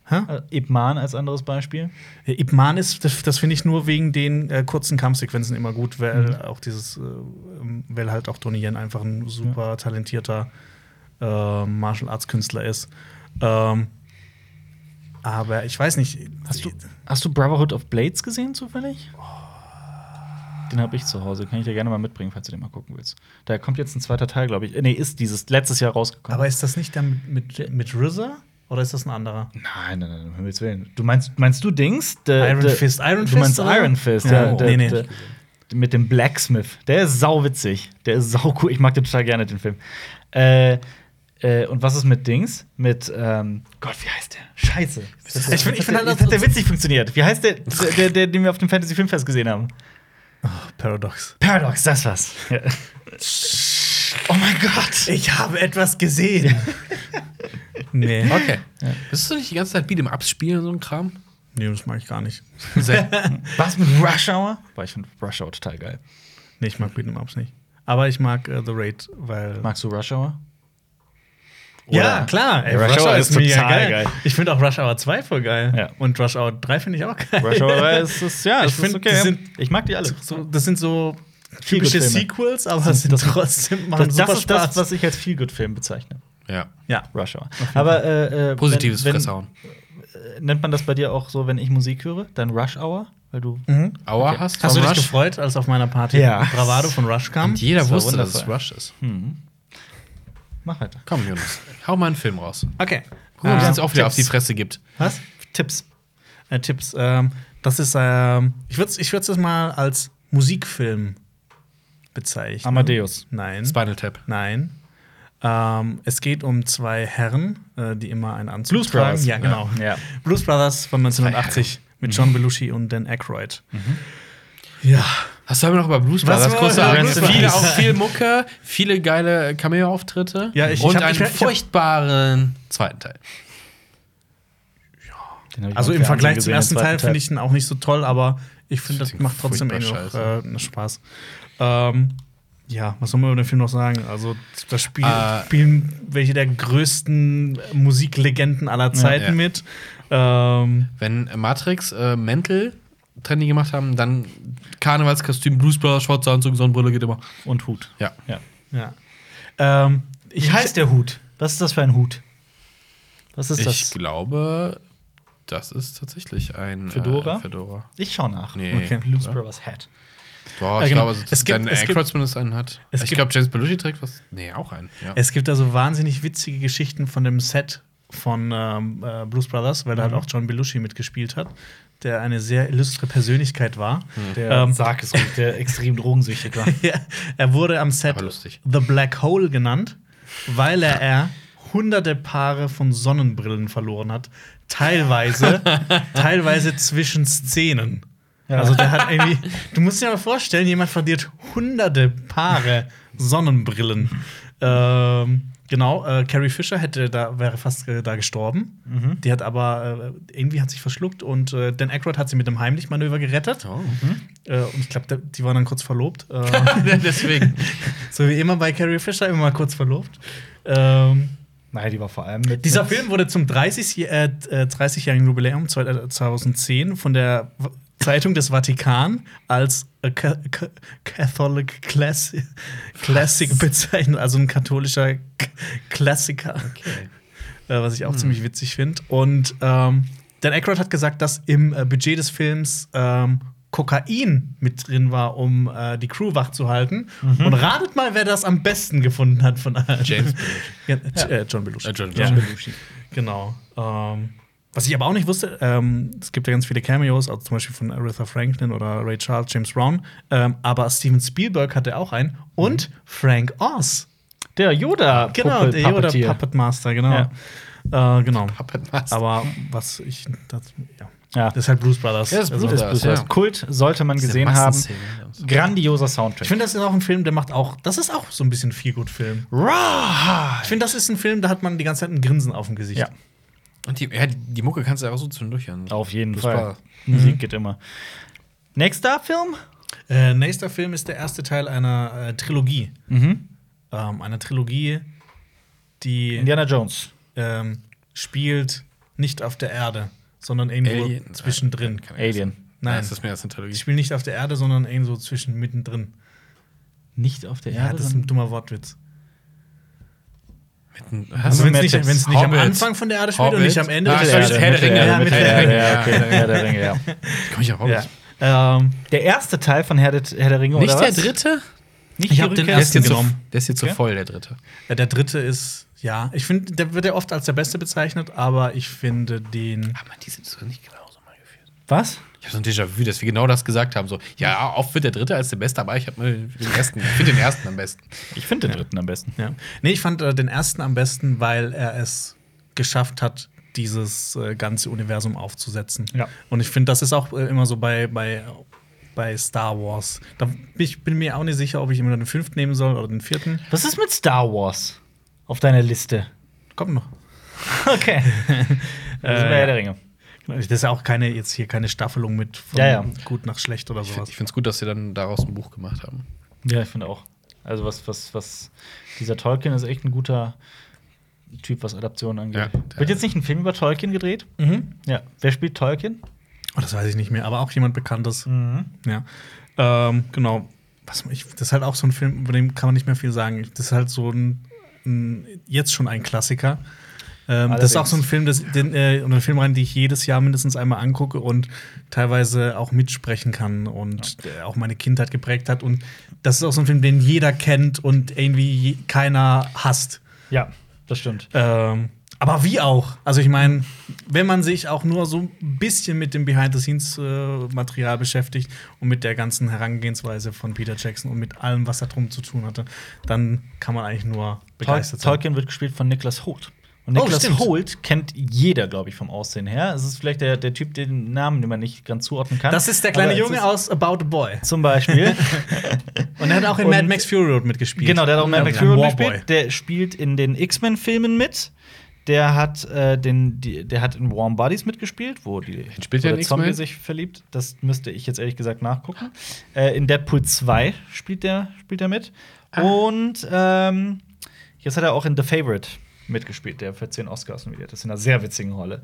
Hä? Äh, Ip Man als anderes Beispiel. Ja, Ip Man ist, das, das finde ich nur wegen den äh, kurzen Kampfsequenzen immer gut, weil Mhm. auch dieses, äh, weil halt auch Donnie Yen einfach ein super talentierter äh, Martial Arts Künstler ist. Ähm, aber ich weiß nicht. Hast du, hast du Brotherhood of Blades gesehen, zufällig? Den habe ich zu Hause. Kann ich dir gerne mal mitbringen, falls du den mal gucken willst. Da kommt jetzt ein zweiter Teil, glaube ich. Äh, Nee, ist dieses letztes Jahr rausgekommen. Aber ist das nicht der mit, mit, mit RZA? Oder ist das ein anderer? nein, nein, nein, um Himmels Willen. Du meinst, meinst du Dings? Der- Iron der- Fist, Iron du Fist, meinst oder? Iron Fist, Ja, der, oh. der, Nee, nee. der, mit dem Blacksmith. Der ist sauwitzig. Der ist sau cool. Ich mag den total gerne, den Film. Äh, äh, und was ist mit Dings? Mit, ähm, Gott, wie heißt der? Scheiße. Ich find- ich find der, halt, jetzt hat der witzig funktioniert. Wie heißt der, der, der, der den wir auf dem Fantasy Filmfest gesehen haben? Paradox. Paradox, das war's. Ja. Oh mein Gott. Ich habe etwas gesehen. nee. Okay. Bist du nicht die ganze Zeit Beat'em Ups spielen und so ein Kram? Nee, das mag ich gar nicht. Sehr- Was mit Rush Hour? Boah, ich finde Rush Hour total geil. Nee, ich mag Beat'em Ups nicht. Aber ich mag äh, The Raid, weil. Magst du Rush Hour? Ja, Oder- klar. Ey, Ja, Rush, Hour ist mega total geil. geil. Ich finde auch Rush Hour 2 voll geil. Ja. Und Rush Hour 3 finde ich auch geil. Rush Hour 3 ist, ist ja, Ich ist okay. sind- ich mag die alle. So, das sind so typische. Sequels, aber es sind Das- trotzdem machen Das, super das ist das, was ich als Feel-Good-Film bezeichne. ja. ja. Rush Hour. Aber äh, äh, Positives wenn, wenn, Fresshauen. äh, Nennt man das bei dir auch so, wenn ich Musik höre? Dann Rush Hour? Weil du. Mhm. Aua Okay. hast, Hast du dich Rush? gefreut, als auf meiner Party Ja. Bravado von Rush kam? Und jeder Das wusste, dass es. Rush ist. Hm. Mach weiter. Komm, Jonas. Hau mal einen Film raus. Okay. Guck mal, wie Äh, es auch wieder auf die. Fresse gibt. Was? Tipps. Äh, Tipps. Ähm, das ist, ähm, ich würde es ich würd's mal als Musikfilm bezeichnen. Amadeus. Nein. Spinal Tap. Nein. Ähm, es geht um zwei Herren, äh, die immer einen Anzug Blues tragen. Brothers. Ja, genau. Ja. Blues Brothers von 1980 mit John Belushi und Dan Aykroyd. Ja. Was sollen wir noch über Blues Was Brothers wollen groß wir über sagen? Blues Viele, Brothers? auch viel Mucke, viele geile Cameo-Auftritte Ja, ich- ich und hab- einen ich- ich furchtbaren zweiten Teil. Ich Also im Vergleich zum ersten Teil finde ich ihn auch nicht so toll, aber ich finde, das macht trotzdem irgendwie noch äh, Spaß. Ähm, ja, was soll man über den Film noch sagen? Also, das Spiel Äh, spielen welche der größten Musiklegenden aller Zeiten Ja. mit. Ähm, Wenn Matrix äh, Mental Trendy gemacht haben, dann Karnevalskostüm, Blues Brothers, schwarzer Anzug, Sonnenbrille geht immer. Und Hut. Ja. Ja. ja. Ähm, Wie heißt der Hut? Was ist das für ein Hut? Was ist Ich das? glaube, das ist tatsächlich ein Fedora? Äh, Fedora. Ich schau nach. Nee. Okay. Blues Brothers Hat. Boah, ich genau. glaube, also, Es gibt- Dan es gibt- Aykroyd zumindest einen hat. es Ich glaube, James Belushi trägt was. Nee, auch einen. Ja. Es gibt da so wahnsinnig witzige Geschichten von dem Set von ähm, äh, Blues Brothers, weil da Mhm. halt auch John Belushi mitgespielt hat, der eine sehr illustre Persönlichkeit war. Der Ähm, Sarg ist der extrem drogensüchtig war. Ja, er wurde am Set. The Black Hole genannt, weil er, er hunderte Paare von Sonnenbrillen verloren hat. Teilweise, teilweise zwischen Szenen. Ja. Also der hat irgendwie, du musst dir mal vorstellen, jemand verliert hunderte Paare Sonnenbrillen. Ähm, genau, äh, Carrie Fisher hätte da wäre fast äh, da gestorben. Mhm. Die hat aber äh, irgendwie hat sich verschluckt und äh, Dan Aykroyd hat sie mit dem Heimlichmanöver gerettet. Oh. Äh, und ich glaube, die waren dann kurz verlobt. Äh, Deswegen. so wie immer bei Carrie Fisher, immer mal kurz verlobt. Ähm, Nein, die war vor allem mit. dieser Film wurde zum 30 äh, äh, 30-jährigen Jubiläum 2010 von der Zeitung des Vatikan als Ca Catholic Classic, Classic bezeichnet, also ein katholischer K Klassiker, Okay. äh, was ich auch ziemlich witzig finde. Und ähm, Dan Aykroyd hat gesagt, dass im äh, Budget des Films ähm, Kokain mit drin war, um äh, die Crew wach zu halten. Und ratet mal, wer das am besten gefunden hat von allen. James Ja, äh, John Belushi. Äh, John- ja. John Genau. Ähm, was ich aber auch nicht wusste, ähm, es gibt ja ganz viele Cameos, also zum Beispiel von Aretha Franklin oder Ray Charles, James Brown. Ähm, aber Steven Spielberg hatte auch einen. Und Frank Oz. der Yoda. Genau, der Yoda. Puppet Master, genau. Äh, genau. Puppet Master. Aber was ich. Das, ja. Ja. Das ist halt Blues Brothers. Ja, das ist Also, Blues Das Brothers. ist ja. Kult sollte man gesehen haben. Grandioser Soundtrack. Ich finde, das ist auch ein Film, der macht auch. Das ist auch so ein bisschen viel gut Film. Rah! Ich finde, das ist ein Film, da hat man die ganze Zeit ein Grinsen auf dem Gesicht. Ja. Und die, ja, die, Mucke kannst du ja auch so zwischendurch hören. Auf jeden Das Fall. war- Musik geht immer. Nächster Film? Äh, nächster Film ist der erste Teil einer äh, Trilogie. Mhm. Ähm, einer Trilogie, die Indiana Jones. ähm, spielt nicht auf der Erde, sondern irgendwo Alien? zwischendrin. Nein. Alien. Nein, Nein, das ist mir erst eine Trilogie. die spielen nicht auf der Erde, sondern irgendwo zwischen mittendrin. Nicht auf der Ja, Erde. das ist ein dummer Wortwitz. Also wenn es nicht, wenn's nicht am. Anfang von der Erde spielt und Hobbit. nicht am Ende Erde. Herr der Ringe. Ja, Mit Herr der Ringe. Ja, okay. Herr der Ringe, ja. Komm ich auch raus. Ja. Ähm, Der erste Teil von Herr, der- Herr der Ringe, Nicht oder der was? dritte? Nicht Ich die hab den Rückkehr? Der ist ersten jetzt so, genommen. der ist jetzt so Okay. voll, der dritte. ja, der dritte ist, ja, ich finde, der wird ja oft als der Beste bezeichnet, aber ich finde den. Aber die sind so nicht genauso mal geführt. Was? Ich habe so ein Déjà-vu, dass wir genau das gesagt haben. So, ja, oft wird der dritte als der Beste, aber ich habe den ersten. Ich finde den ersten am besten. Ich finde den dritten am besten. Ja. Nee, ich fand äh, den ersten am besten, weil er es geschafft hat, dieses äh, ganze Universum aufzusetzen. Ja. Und ich finde, das ist auch äh, immer so bei, bei, bei Star Wars. Da, ich bin mir auch nicht sicher, ob ich immer den fünften nehmen soll oder den vierten. Was ist mit Star Wars auf deiner Liste? Kommt noch. Okay. Das ist bei Herr der Ringe. Das ist ja auch keine, jetzt hier keine Staffelung mit von Ja, ja. gut nach schlecht oder Ich sowas. finde es gut, dass sie dann daraus ein Buch gemacht haben. Ja, ich finde auch. Also was, was, was dieser Tolkien ist echt ein guter Typ, was Adaptionen angeht. Ja, Wird jetzt nicht ein Film über Tolkien gedreht? Mhm. Ja. Wer spielt Tolkien? Oh, das weiß ich nicht mehr, aber auch jemand Bekanntes. Mhm. Ja. Ähm, genau. Was, ich, das ist halt auch so ein Film, über den kann man nicht mehr viel sagen. Das ist halt so ein, ein jetzt schon ein Klassiker. Ähm, das ist auch so ein Film, das, den, äh, oder eine Filmreihe, die ich jedes Jahr mindestens einmal angucke und teilweise auch mitsprechen kann und der auch meine Kindheit geprägt hat. Und das ist auch so ein Film, den jeder kennt und irgendwie keiner hasst. Ja, das stimmt. Ähm, aber wie auch? Also ich meine, wenn man sich auch nur so ein bisschen mit dem Behind-the-Scenes-Material beschäftigt und mit der ganzen Herangehensweise von Peter Jackson und mit allem, was da drum zu tun hatte, dann kann man eigentlich nur Tol begeistert sein. Tolkien wird gespielt von Niklas Holt. Und Oh, stimmt. Holt kennt jeder, glaube ich, vom Aussehen her. Es ist vielleicht der, der Typ, den Namen, den man nicht ganz zuordnen kann. Das ist der kleine Junge aus About a Boy. Zum Beispiel. Und er hat auch in Und- Mad Max Fury Road mitgespielt. Genau, der hat auch Mad Max Fury Road Warboy. gespielt. Der spielt in den X-Men-Filmen mit. Der hat, äh, den, die, der hat in Warm Bodies mitgespielt, wo, die, spielt wo er der in Zombie sich verliebt. Das müsste ich jetzt ehrlich gesagt nachgucken. Äh, in Deadpool 2 spielt der, spielt er mit. Ah. Und ähm, jetzt hat er auch in The Favorite mitgespielt, der für 10 Oscars nominiert ist, in einer sehr witzigen Rolle.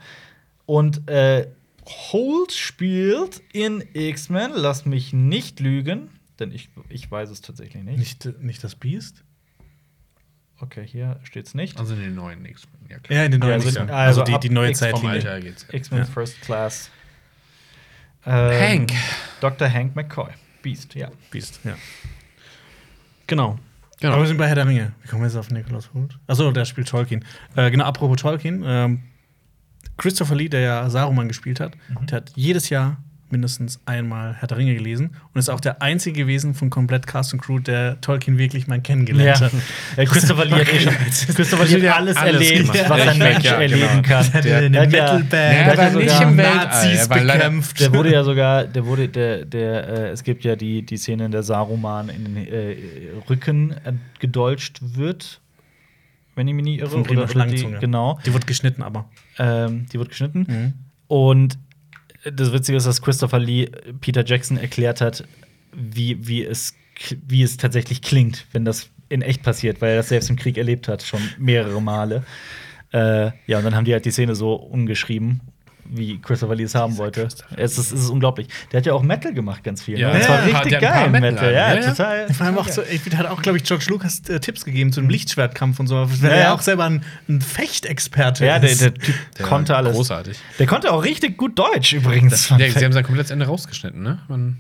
Und äh, Holt spielt in X-Men, lass mich nicht lügen, denn ich, ich weiß es tatsächlich nicht. Nicht, nicht das Beast? Okay, hier steht's nicht. Also in den neuen X-Men. Ja, klar. Ja, in den neuen. also- Also, also die, die neue Zeitlinie. X-Men Ja. First Class. Ähm, Hank. Dr. Hank McCoy. Beast, ja. Beast, ja. Genau. Genau. Aber wir sind bei Herr der Ringe. Wie kommen wir jetzt auf Nicholas Holt? Achso, der spielt Tolkien. Äh, genau, apropos Tolkien. Ähm, Christopher Lee, der ja Saruman gespielt hat, der hat jedes Jahr mindestens einmal Herr der Ringe gelesen und ist auch der einzige gewesen von komplett Cast und Crew, der Tolkien wirklich mal kennengelernt Ja. hat. Ja, Christopher Lee hat Christopher Lee hat alles, alles erlebt, gemacht. was ein Mensch ja, erleben genau. kann. Der hat Der eine hat ja- der war nicht im Nazis bekämpft. Der wurde ja sogar, der wurde, der, der, äh, es gibt ja die, die Szene, in der Saruman in den äh, Rücken äh, gedolcht wird, wenn ich mich nicht irre. Von oder, oder die, genau. Die wird geschnitten, aber. Ähm, die wird geschnitten. Mhm. Und das Witzige ist, dass Christopher Lee Peter Jackson erklärt hat, wie, wie, es, wie es tatsächlich klingt, wenn das in echt passiert, weil er das selbst im Krieg erlebt hat, schon mehrere Male. Äh, ja, und dann haben die halt die Szene so umgeschrieben, wie Christopher Lee es haben wollte. Es ist, es ist unglaublich. Der hat ja auch Metal gemacht, ganz viel. Ja. ne? Das war Ja, richtig der paar geil, Metal Metal. Ja, ja, ja. total. Vor allem auch so, ich hat auch, glaube ich, George Lucas äh, Tipps gegeben zu dem Lichtschwertkampf und so, weil Ja, er ja. ja auch selber ein, ein Fechtexperte Ja, der, ist. der Typ Der konnte alles. Großartig. Der konnte auch richtig gut Deutsch übrigens. Ja, sie haben sein komplettes Ende rausgeschnitten, ne? Man,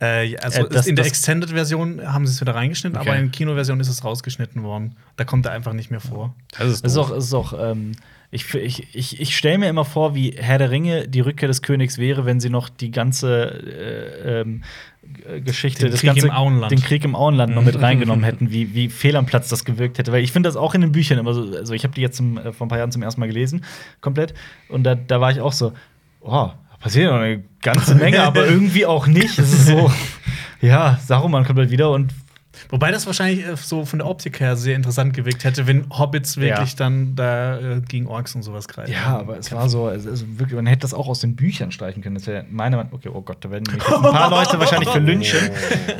Äh, ja, also Äh, das- in der das- Extended-Version haben sie es wieder reingeschnitten, Okay. aber in der Kinoversion ist es rausgeschnitten worden. Da kommt er einfach nicht mehr vor. das ist Es ist doof. auch, ist auch ähm, ich, ich, ich, ich stelle mir immer vor, wie Herr der Ringe die Rückkehr des Königs wäre, wenn sie noch die ganze äh, ähm, Geschichte, Den das Krieg ganze, im Auenland. den Krieg im Auenland noch mit reingenommen hätten, wie, wie fehl am Platz das gewirkt hätte. Weil ich finde das auch in den Büchern immer so, also ich habe die jetzt zum, äh, vor ein paar Jahren zum ersten Mal gelesen, komplett. Und da, da war ich auch so, oh, passiert noch eine ganze Menge, aber irgendwie auch nicht. Es ist so, ja, Saruman kommt halt wieder und Wobei das wahrscheinlich äh, so von der Optik her sehr interessant gewirkt hätte, wenn Hobbits wirklich Ja. dann da äh, gegen Orks und sowas greifen. Ja, aber es war so, also, wirklich, man hätte das auch aus den Büchern streichen können. Das wäre meine Meinung. Okay, oh Gott, da werden mich ein paar Leute wahrscheinlich für Lynchen.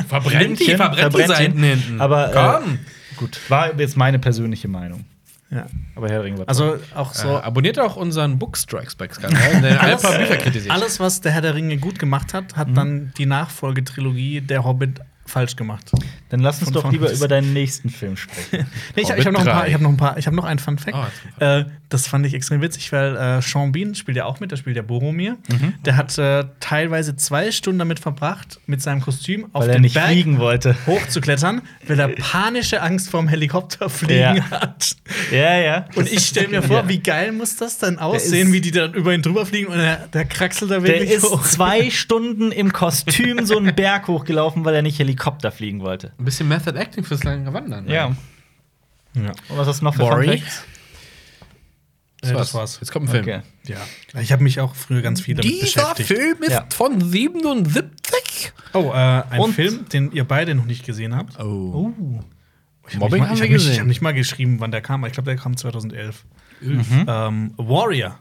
verbrennt die, verbrennt die Seiten hinten. Aber, äh, Komm! Gut, war jetzt meine persönliche Meinung. Ja. Aber Herr der Ringe war Also auch so. äh, abonniert auch unseren Bookstrikes Back Kanal, der ein paar Bücher kritisiert. Alles, was der Herr der Ringe gut gemacht hat, hat dann die Nachfolgetrilogie der Hobbit falsch gemacht. Dann lass uns doch lieber über deinen nächsten Film sprechen. Nee, ich ich habe noch ein paar, drei. ich habe noch ein paar, ich habe noch einen Fun Fact. Oh, äh, das fand ich extrem witzig, weil äh, Sean Bean spielt ja auch mit, der spielt ja Boromir. Mhm. Der hat äh, teilweise zwei Stunden damit verbracht, mit seinem Kostüm auf Weil er den nicht Berg fliegen wollte. hochzuklettern, weil er panische Angst vorm Helikopterfliegen Ja. hat. Ja, ja. Und ich stelle mir vor, Ja. wie geil muss das dann aussehen, wie die dann über ihn drüber fliegen und der, der kraxelt da Der wirklich ist hoch. zwei Stunden im Kostüm so einen Berg hochgelaufen, weil er nicht Helikopter fliegen wollte. Ein bisschen Method Acting fürs lange Wandern. ne? Ja. Und was hast du noch für? Fun Facts? Äh, das war's. Jetzt kommt ein Film. Okay. Ja. Ich habe mich auch früher ganz viel damit beschäftigt. Film ist Ja. von 77. Oh, äh, ein Und- Film, den ihr beide noch nicht gesehen habt. Oh. Ich hab Mobbing nicht mal, haben ich wir gesehen. Ich habe nicht mal geschrieben, wann der kam. aber Ich glaube, der kam 2011. Ähm, Warrior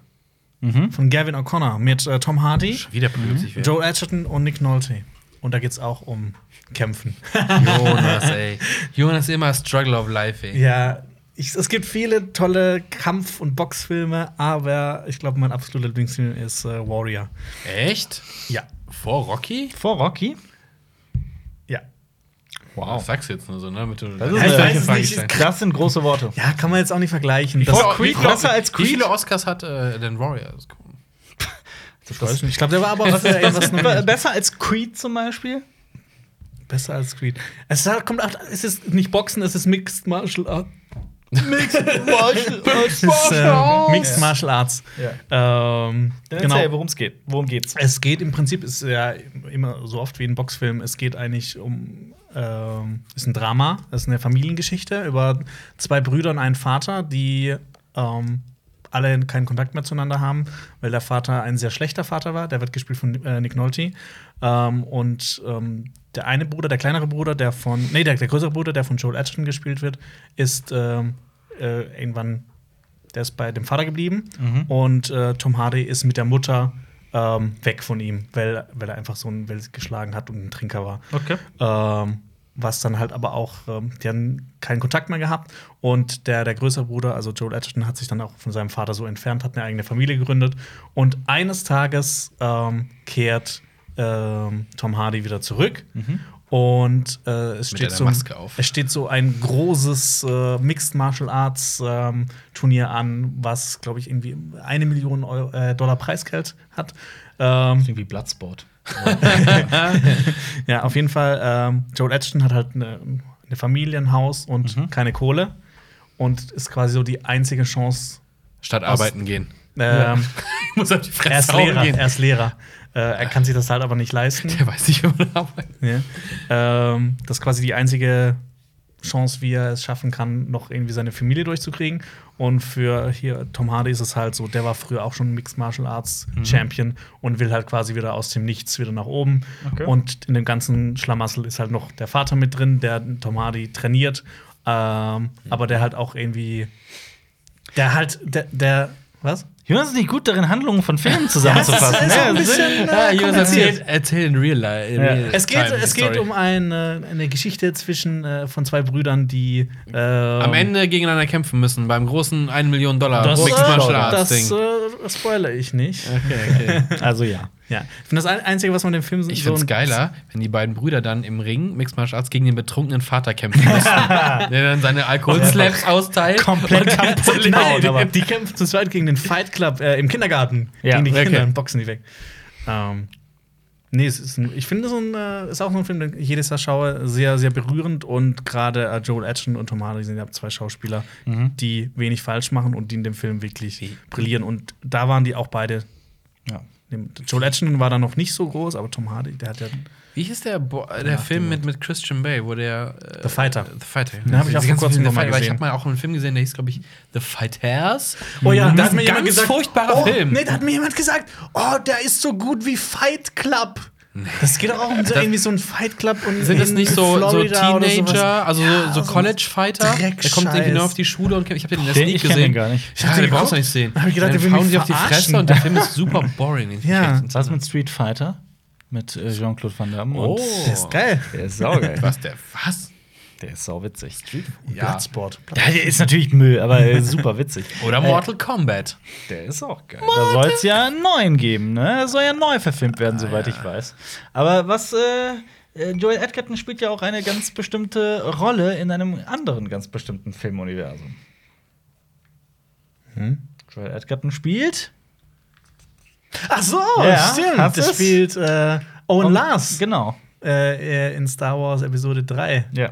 von Gavin O'Connor mit äh, Tom Hardy, Wieder prügelt sich wer. Joel Edgerton und Nick Nolte. Und da geht's auch um Kämpfen. Jonas, ey. Jonas immer Struggle of Life, ey. ja, ich, es gibt viele tolle Kampf- und Boxfilme, aber ich glaube, mein absoluter Lieblingsfilm ist äh, Warrior. Echt? Ja. Vor Rocky? Vor Rocky? Ja. Wow. Das sagst du jetzt nur so, ne? Mit Das, ist Ja, ich weiß es nicht. Wie das sind große Worte. Ja, kann man jetzt auch nicht vergleichen. Das, Vor viele- Creed wie viele- besser als Wie Creed? viele Oscars hat äh, denn Warrior? Ich weiß nicht. Ich glaube, der war aber nominiert. Besser als Creed zum Beispiel? Besser als Creed. Es ist- kommt auch, es ist nicht Boxen, es ist Mixed Martial Arts. Mixed Martial Es ist äh, Mixed Martial Arts. Ja. Ähm, genau. worum es geht. Worum geht's? Es geht im Prinzip, ist ja immer so oft wie ein Boxfilm, es geht eigentlich um, ähm, ist ein Drama, es ist eine Familiengeschichte über zwei Brüder und einen Vater, die ähm, alle keinen Kontakt mehr zueinander haben, weil der Vater ein sehr schlechter Vater war, der wird gespielt von äh, Nick Nolte. Ähm, und ähm, der eine Bruder, der kleinere Bruder, der von, nee, der, der größere Bruder, der von Joel Edgerton gespielt wird, ist ähm, äh, irgendwann der ist bei dem Vater geblieben und äh, Tom Hardy ist mit der Mutter ähm, weg von ihm, weil, weil er einfach so einen Welt geschlagen hat und ein Trinker war. Okay. Was dann halt aber auch, ähm, die haben keinen Kontakt mehr gehabt. Und der, der größere Bruder, also Joel Edgerton, hat sich dann auch von seinem Vater so entfernt, hat eine eigene Familie gegründet. Und eines Tages ähm, kehrt ähm, Tom Hardy wieder zurück. Und äh, es, Mit steht so, Maske auf. es steht so ein großes äh, Mixed Martial Arts ähm, Turnier an, was, glaube ich, irgendwie eine Million Euro, äh, Dollar Preisgeld hat. Ähm, Irgendwie Bloodsport. ja, auf jeden Fall. Ähm, Joel Edgerton hat halt eine, eine Familie, ein Haus und Mhm. keine Kohle. Und ist quasi so die einzige Chance. Statt Aus- arbeiten gehen. Ähm, Ich muss auf die er ist Fresse Lehrer. gehen. Er ist Lehrer. Äh, er kann sich das halt aber nicht leisten. Der weiß nicht, wie man arbeitet. Ja. Ähm, das ist quasi die einzige Chance, wie er es schaffen kann, noch irgendwie seine Familie durchzukriegen. Und für hier Tom Hardy ist es halt so, der war früher auch schon Mixed Martial Arts Mhm. Champion und will halt quasi wieder aus dem Nichts wieder nach oben. Okay. Und in dem ganzen Schlamassel ist halt noch der Vater mit drin, der Tom Hardy trainiert. Ähm, aber der halt auch irgendwie. Der halt, der, der was? Jonas ist nicht gut darin, Handlungen von Filmen zusammenzufassen. Ja, ein das ist- bisschen, Ja, äh, Jonas kompliziert. erzählt, erzähl in real life. in Ja. real Es geht, es geht um eine, eine Geschichte zwischen äh, von zwei Brüdern, die ähm, Am Ende gegeneinander kämpfen müssen, beim großen 1 Million Dollar das, Mixed äh, Martial Arts das Ding. äh, spoilere ich nicht. Okay, okay. Also ja. Ja, ich finde das ein- einzige, was man dem Film Ich so find's geiler, wenn die beiden Brüder dann im Ring Mixed Martial Arts gegen den betrunkenen Vater kämpfen müssen. der dann seine Alkoholslaps austeilt. Komplett kaputt Nein, die, die kämpfen zu zweit gegen den Fight Club äh, im Kindergarten. Ja, gegen die okay. Kinder und boxen die weg. Ähm, nee, es ist ein, ich finde, so ein, äh, ist auch so ein Film, den ich jedes Jahr schaue, sehr, sehr berührend. Und gerade äh, Joel Edgerton und Tom Hardy sind ja zwei Schauspieler, Mhm. die wenig falsch machen und die in dem Film wirklich brillieren. Und da waren die auch beide. ja. Joel Edgerton war da noch nicht so groß, aber Tom Hardy, der hat ja. Wie hieß der, Bo der Film mit, mit Christian Bale, wo der. Äh, The Fighter. The Fighter. Den hab ich auch vor kurzem Filme, noch mal The Fighter, weil Ich gesehen. habe mal auch einen Film gesehen, der hieß, glaube ich, The Fighters. Oh ja, Und da das hat mir ist ein jemand ganz gesagt, furchtbarer oh, Film. Nee, da hat mir jemand gesagt, oh, der ist so gut wie Fight Club. Das geht doch auch um so Das- irgendwie so ein Fight Club und Sind das nicht so, so. Teenager, also Ja, so, so College-Fighter? Der kommt irgendwie nur auf die Schule und ich habe den letzten Den- nicht gesehen. den gar nicht. Ich hab Ja, den brauchst du nicht sehen. hab ich gedacht, dann der will hauen mich sie auf die. Fresse und der Film ist super boring. Ja. Was mit Street Fighter? Mit äh, Jean-Claude Van Damme. Oh. Und Der ist geil. der ist saugeil. Was, der, was? Der ist sauwitzig. Ja. Bloodsport. Ja, der ist natürlich Müll, aber äh, super witzig. Oder Mortal Kombat. Der ist auch geil. Da soll es ja einen neuen geben, ne? Er soll ja neu verfilmt werden, soweit ich weiß. Aber was, äh, äh, Joel Edgerton spielt ja auch eine ganz bestimmte Rolle in einem anderen ganz bestimmten Filmuniversum. Joel Edgerton spielt. Ach so, Ja, stimmt. Das spielt äh, Owen Lars Genau. äh, äh, in Star Wars Episode 3. Ja,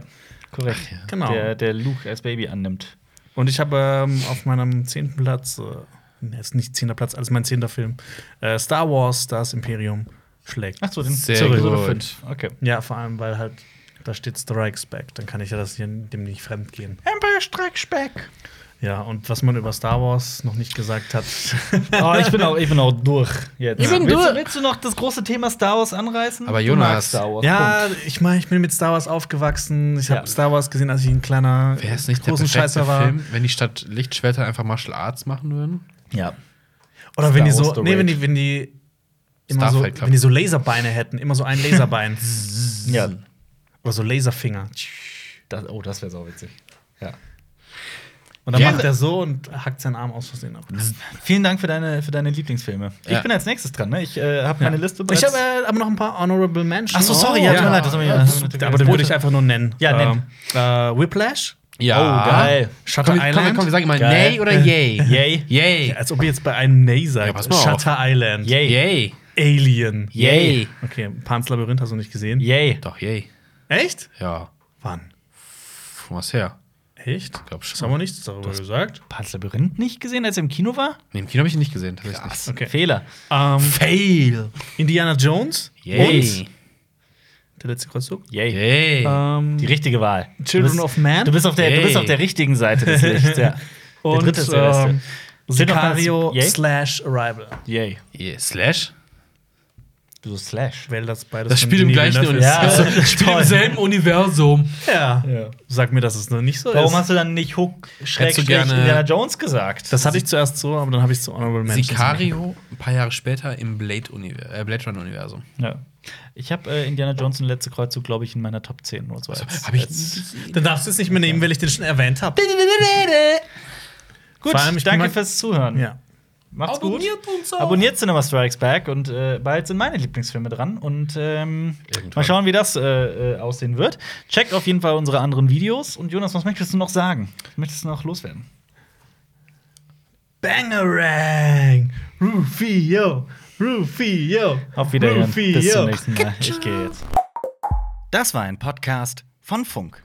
korrekt. Genau. Der, der Luke als Baby annimmt. Und ich habe ähm, auf meinem zehnten Platz, äh, nee, ist nicht zehnter Platz, alles mein zehnter Film, äh, Star Wars, das Imperium schlägt. Ach so, den Sehr zurück. gut. Okay. Ja, vor allem, weil halt da steht Strikes Back. Dann kann ich ja das hier dem nicht fremd gehen. Empire Strikes Back. Ja, und was man über Star Wars noch nicht gesagt hat. Oh, ich bin auch, ich bin auch durch jetzt. Ich bin willst, durch. Du, willst du noch das große Thema Star Wars anreißen? Aber Jonas- Star Wars. ja, ich meine, ich bin mit Star Wars aufgewachsen. Ich habe Ja. Star Wars gesehen, als ich ein kleiner Wäre es nicht der großen perfekte Scheißer war. Film, wenn die statt Lichtschwerter einfach Martial Arts machen würden? Ja. Oder Star wenn die so, nee, wenn die, wenn die immer so, wenn die so Laserbeine hätten, immer so ein Laserbein. ja. Oder so Laserfinger. Das, oh, das wäre so witzig. Ja. Und dann Ja. macht er so und hackt seinen Arm aus Versehen ab. Vielen Dank für deine, für deine Lieblingsfilme. Ja. Ich bin als nächstes dran, ne? Ich äh, habe meine Liste Ich habe äh, aber noch ein paar Honorable Mentions. Ach so, sorry, ja, tut mir leid, das ich- das ich aber den würde ich einfach nur nennen. Ja, nenn. Ähm, äh, Whiplash, Ja. Oh, geil. Shutter Komm, komm, Island. komm, wir sagen mal Geil. Nay oder Yay? Yay. Yay. Ja, als ob ihr jetzt bei einem Nay sagt. Ja, pass mal auf. Shutter Island. Yay. Yay. Alien. Yay. Okay, Pans Labyrinth hast du nicht gesehen. Yay. Doch, yay. Echt? Ja. Wann? Von was her? Echt? glaub schon. Das haben wir nichts darüber gesagt. Pan's Labyrinth nicht gesehen, als er im Kino war? Nee, im Kino habe ich ihn nicht gesehen. Tatsächlich. Okay. Fehler. Ähm, Fail. Indiana Jones. Yay. Und der letzte Kreuzzug. Yay. Yay. Ähm, Die richtige Wahl. Children du bist, of Man. Du bist, auf der, du bist auf der richtigen Seite des Lichts, ja. und dritte ist der beste. ähm, noch ganz- Sicario Yay? slash Arrival. Yay. Yeah. Slash? Du Slash. Weil das beides Das spielt im gleichen. Universum. Ja, Das spielt im selben Universum. Ja. Ja. Sag mir, dass es noch nicht so Warum ist. hast du dann nicht Hook Schrägstrich gerne- Indiana Jones gesagt? Das hatte ich zuerst so, aber dann habe ich es zu Honorable Mentions. Sicario, ein paar Jahre später im Blade, äh, Blade Runner Universum. Ja. Ich habe äh, Indiana Jones und letzte Kreuzzug, glaube ich, in meiner Top 10 nur so. Als, Hab ich Dann darfst du es nicht mehr nehmen, weil ich den schon erwähnt habe. Gut, Vor allem, ich danke fürs Zuhören. Ja. Macht's Abonniert gut. uns auch. Abonniert Cinema Strikes Back und äh, bald sind meine Lieblingsfilme dran. Und ähm, mal schauen, wie das äh, äh, aussehen wird. Checkt auf jeden Fall unsere anderen Videos. Und Jonas, was möchtest du noch sagen? Was möchtest du noch loswerden? Bangerang! Rufio! Rufio! Auf Wiedersehen. Rufio. Bis zum nächsten Mal. Ich gehe jetzt. Das war ein Podcast von Funk.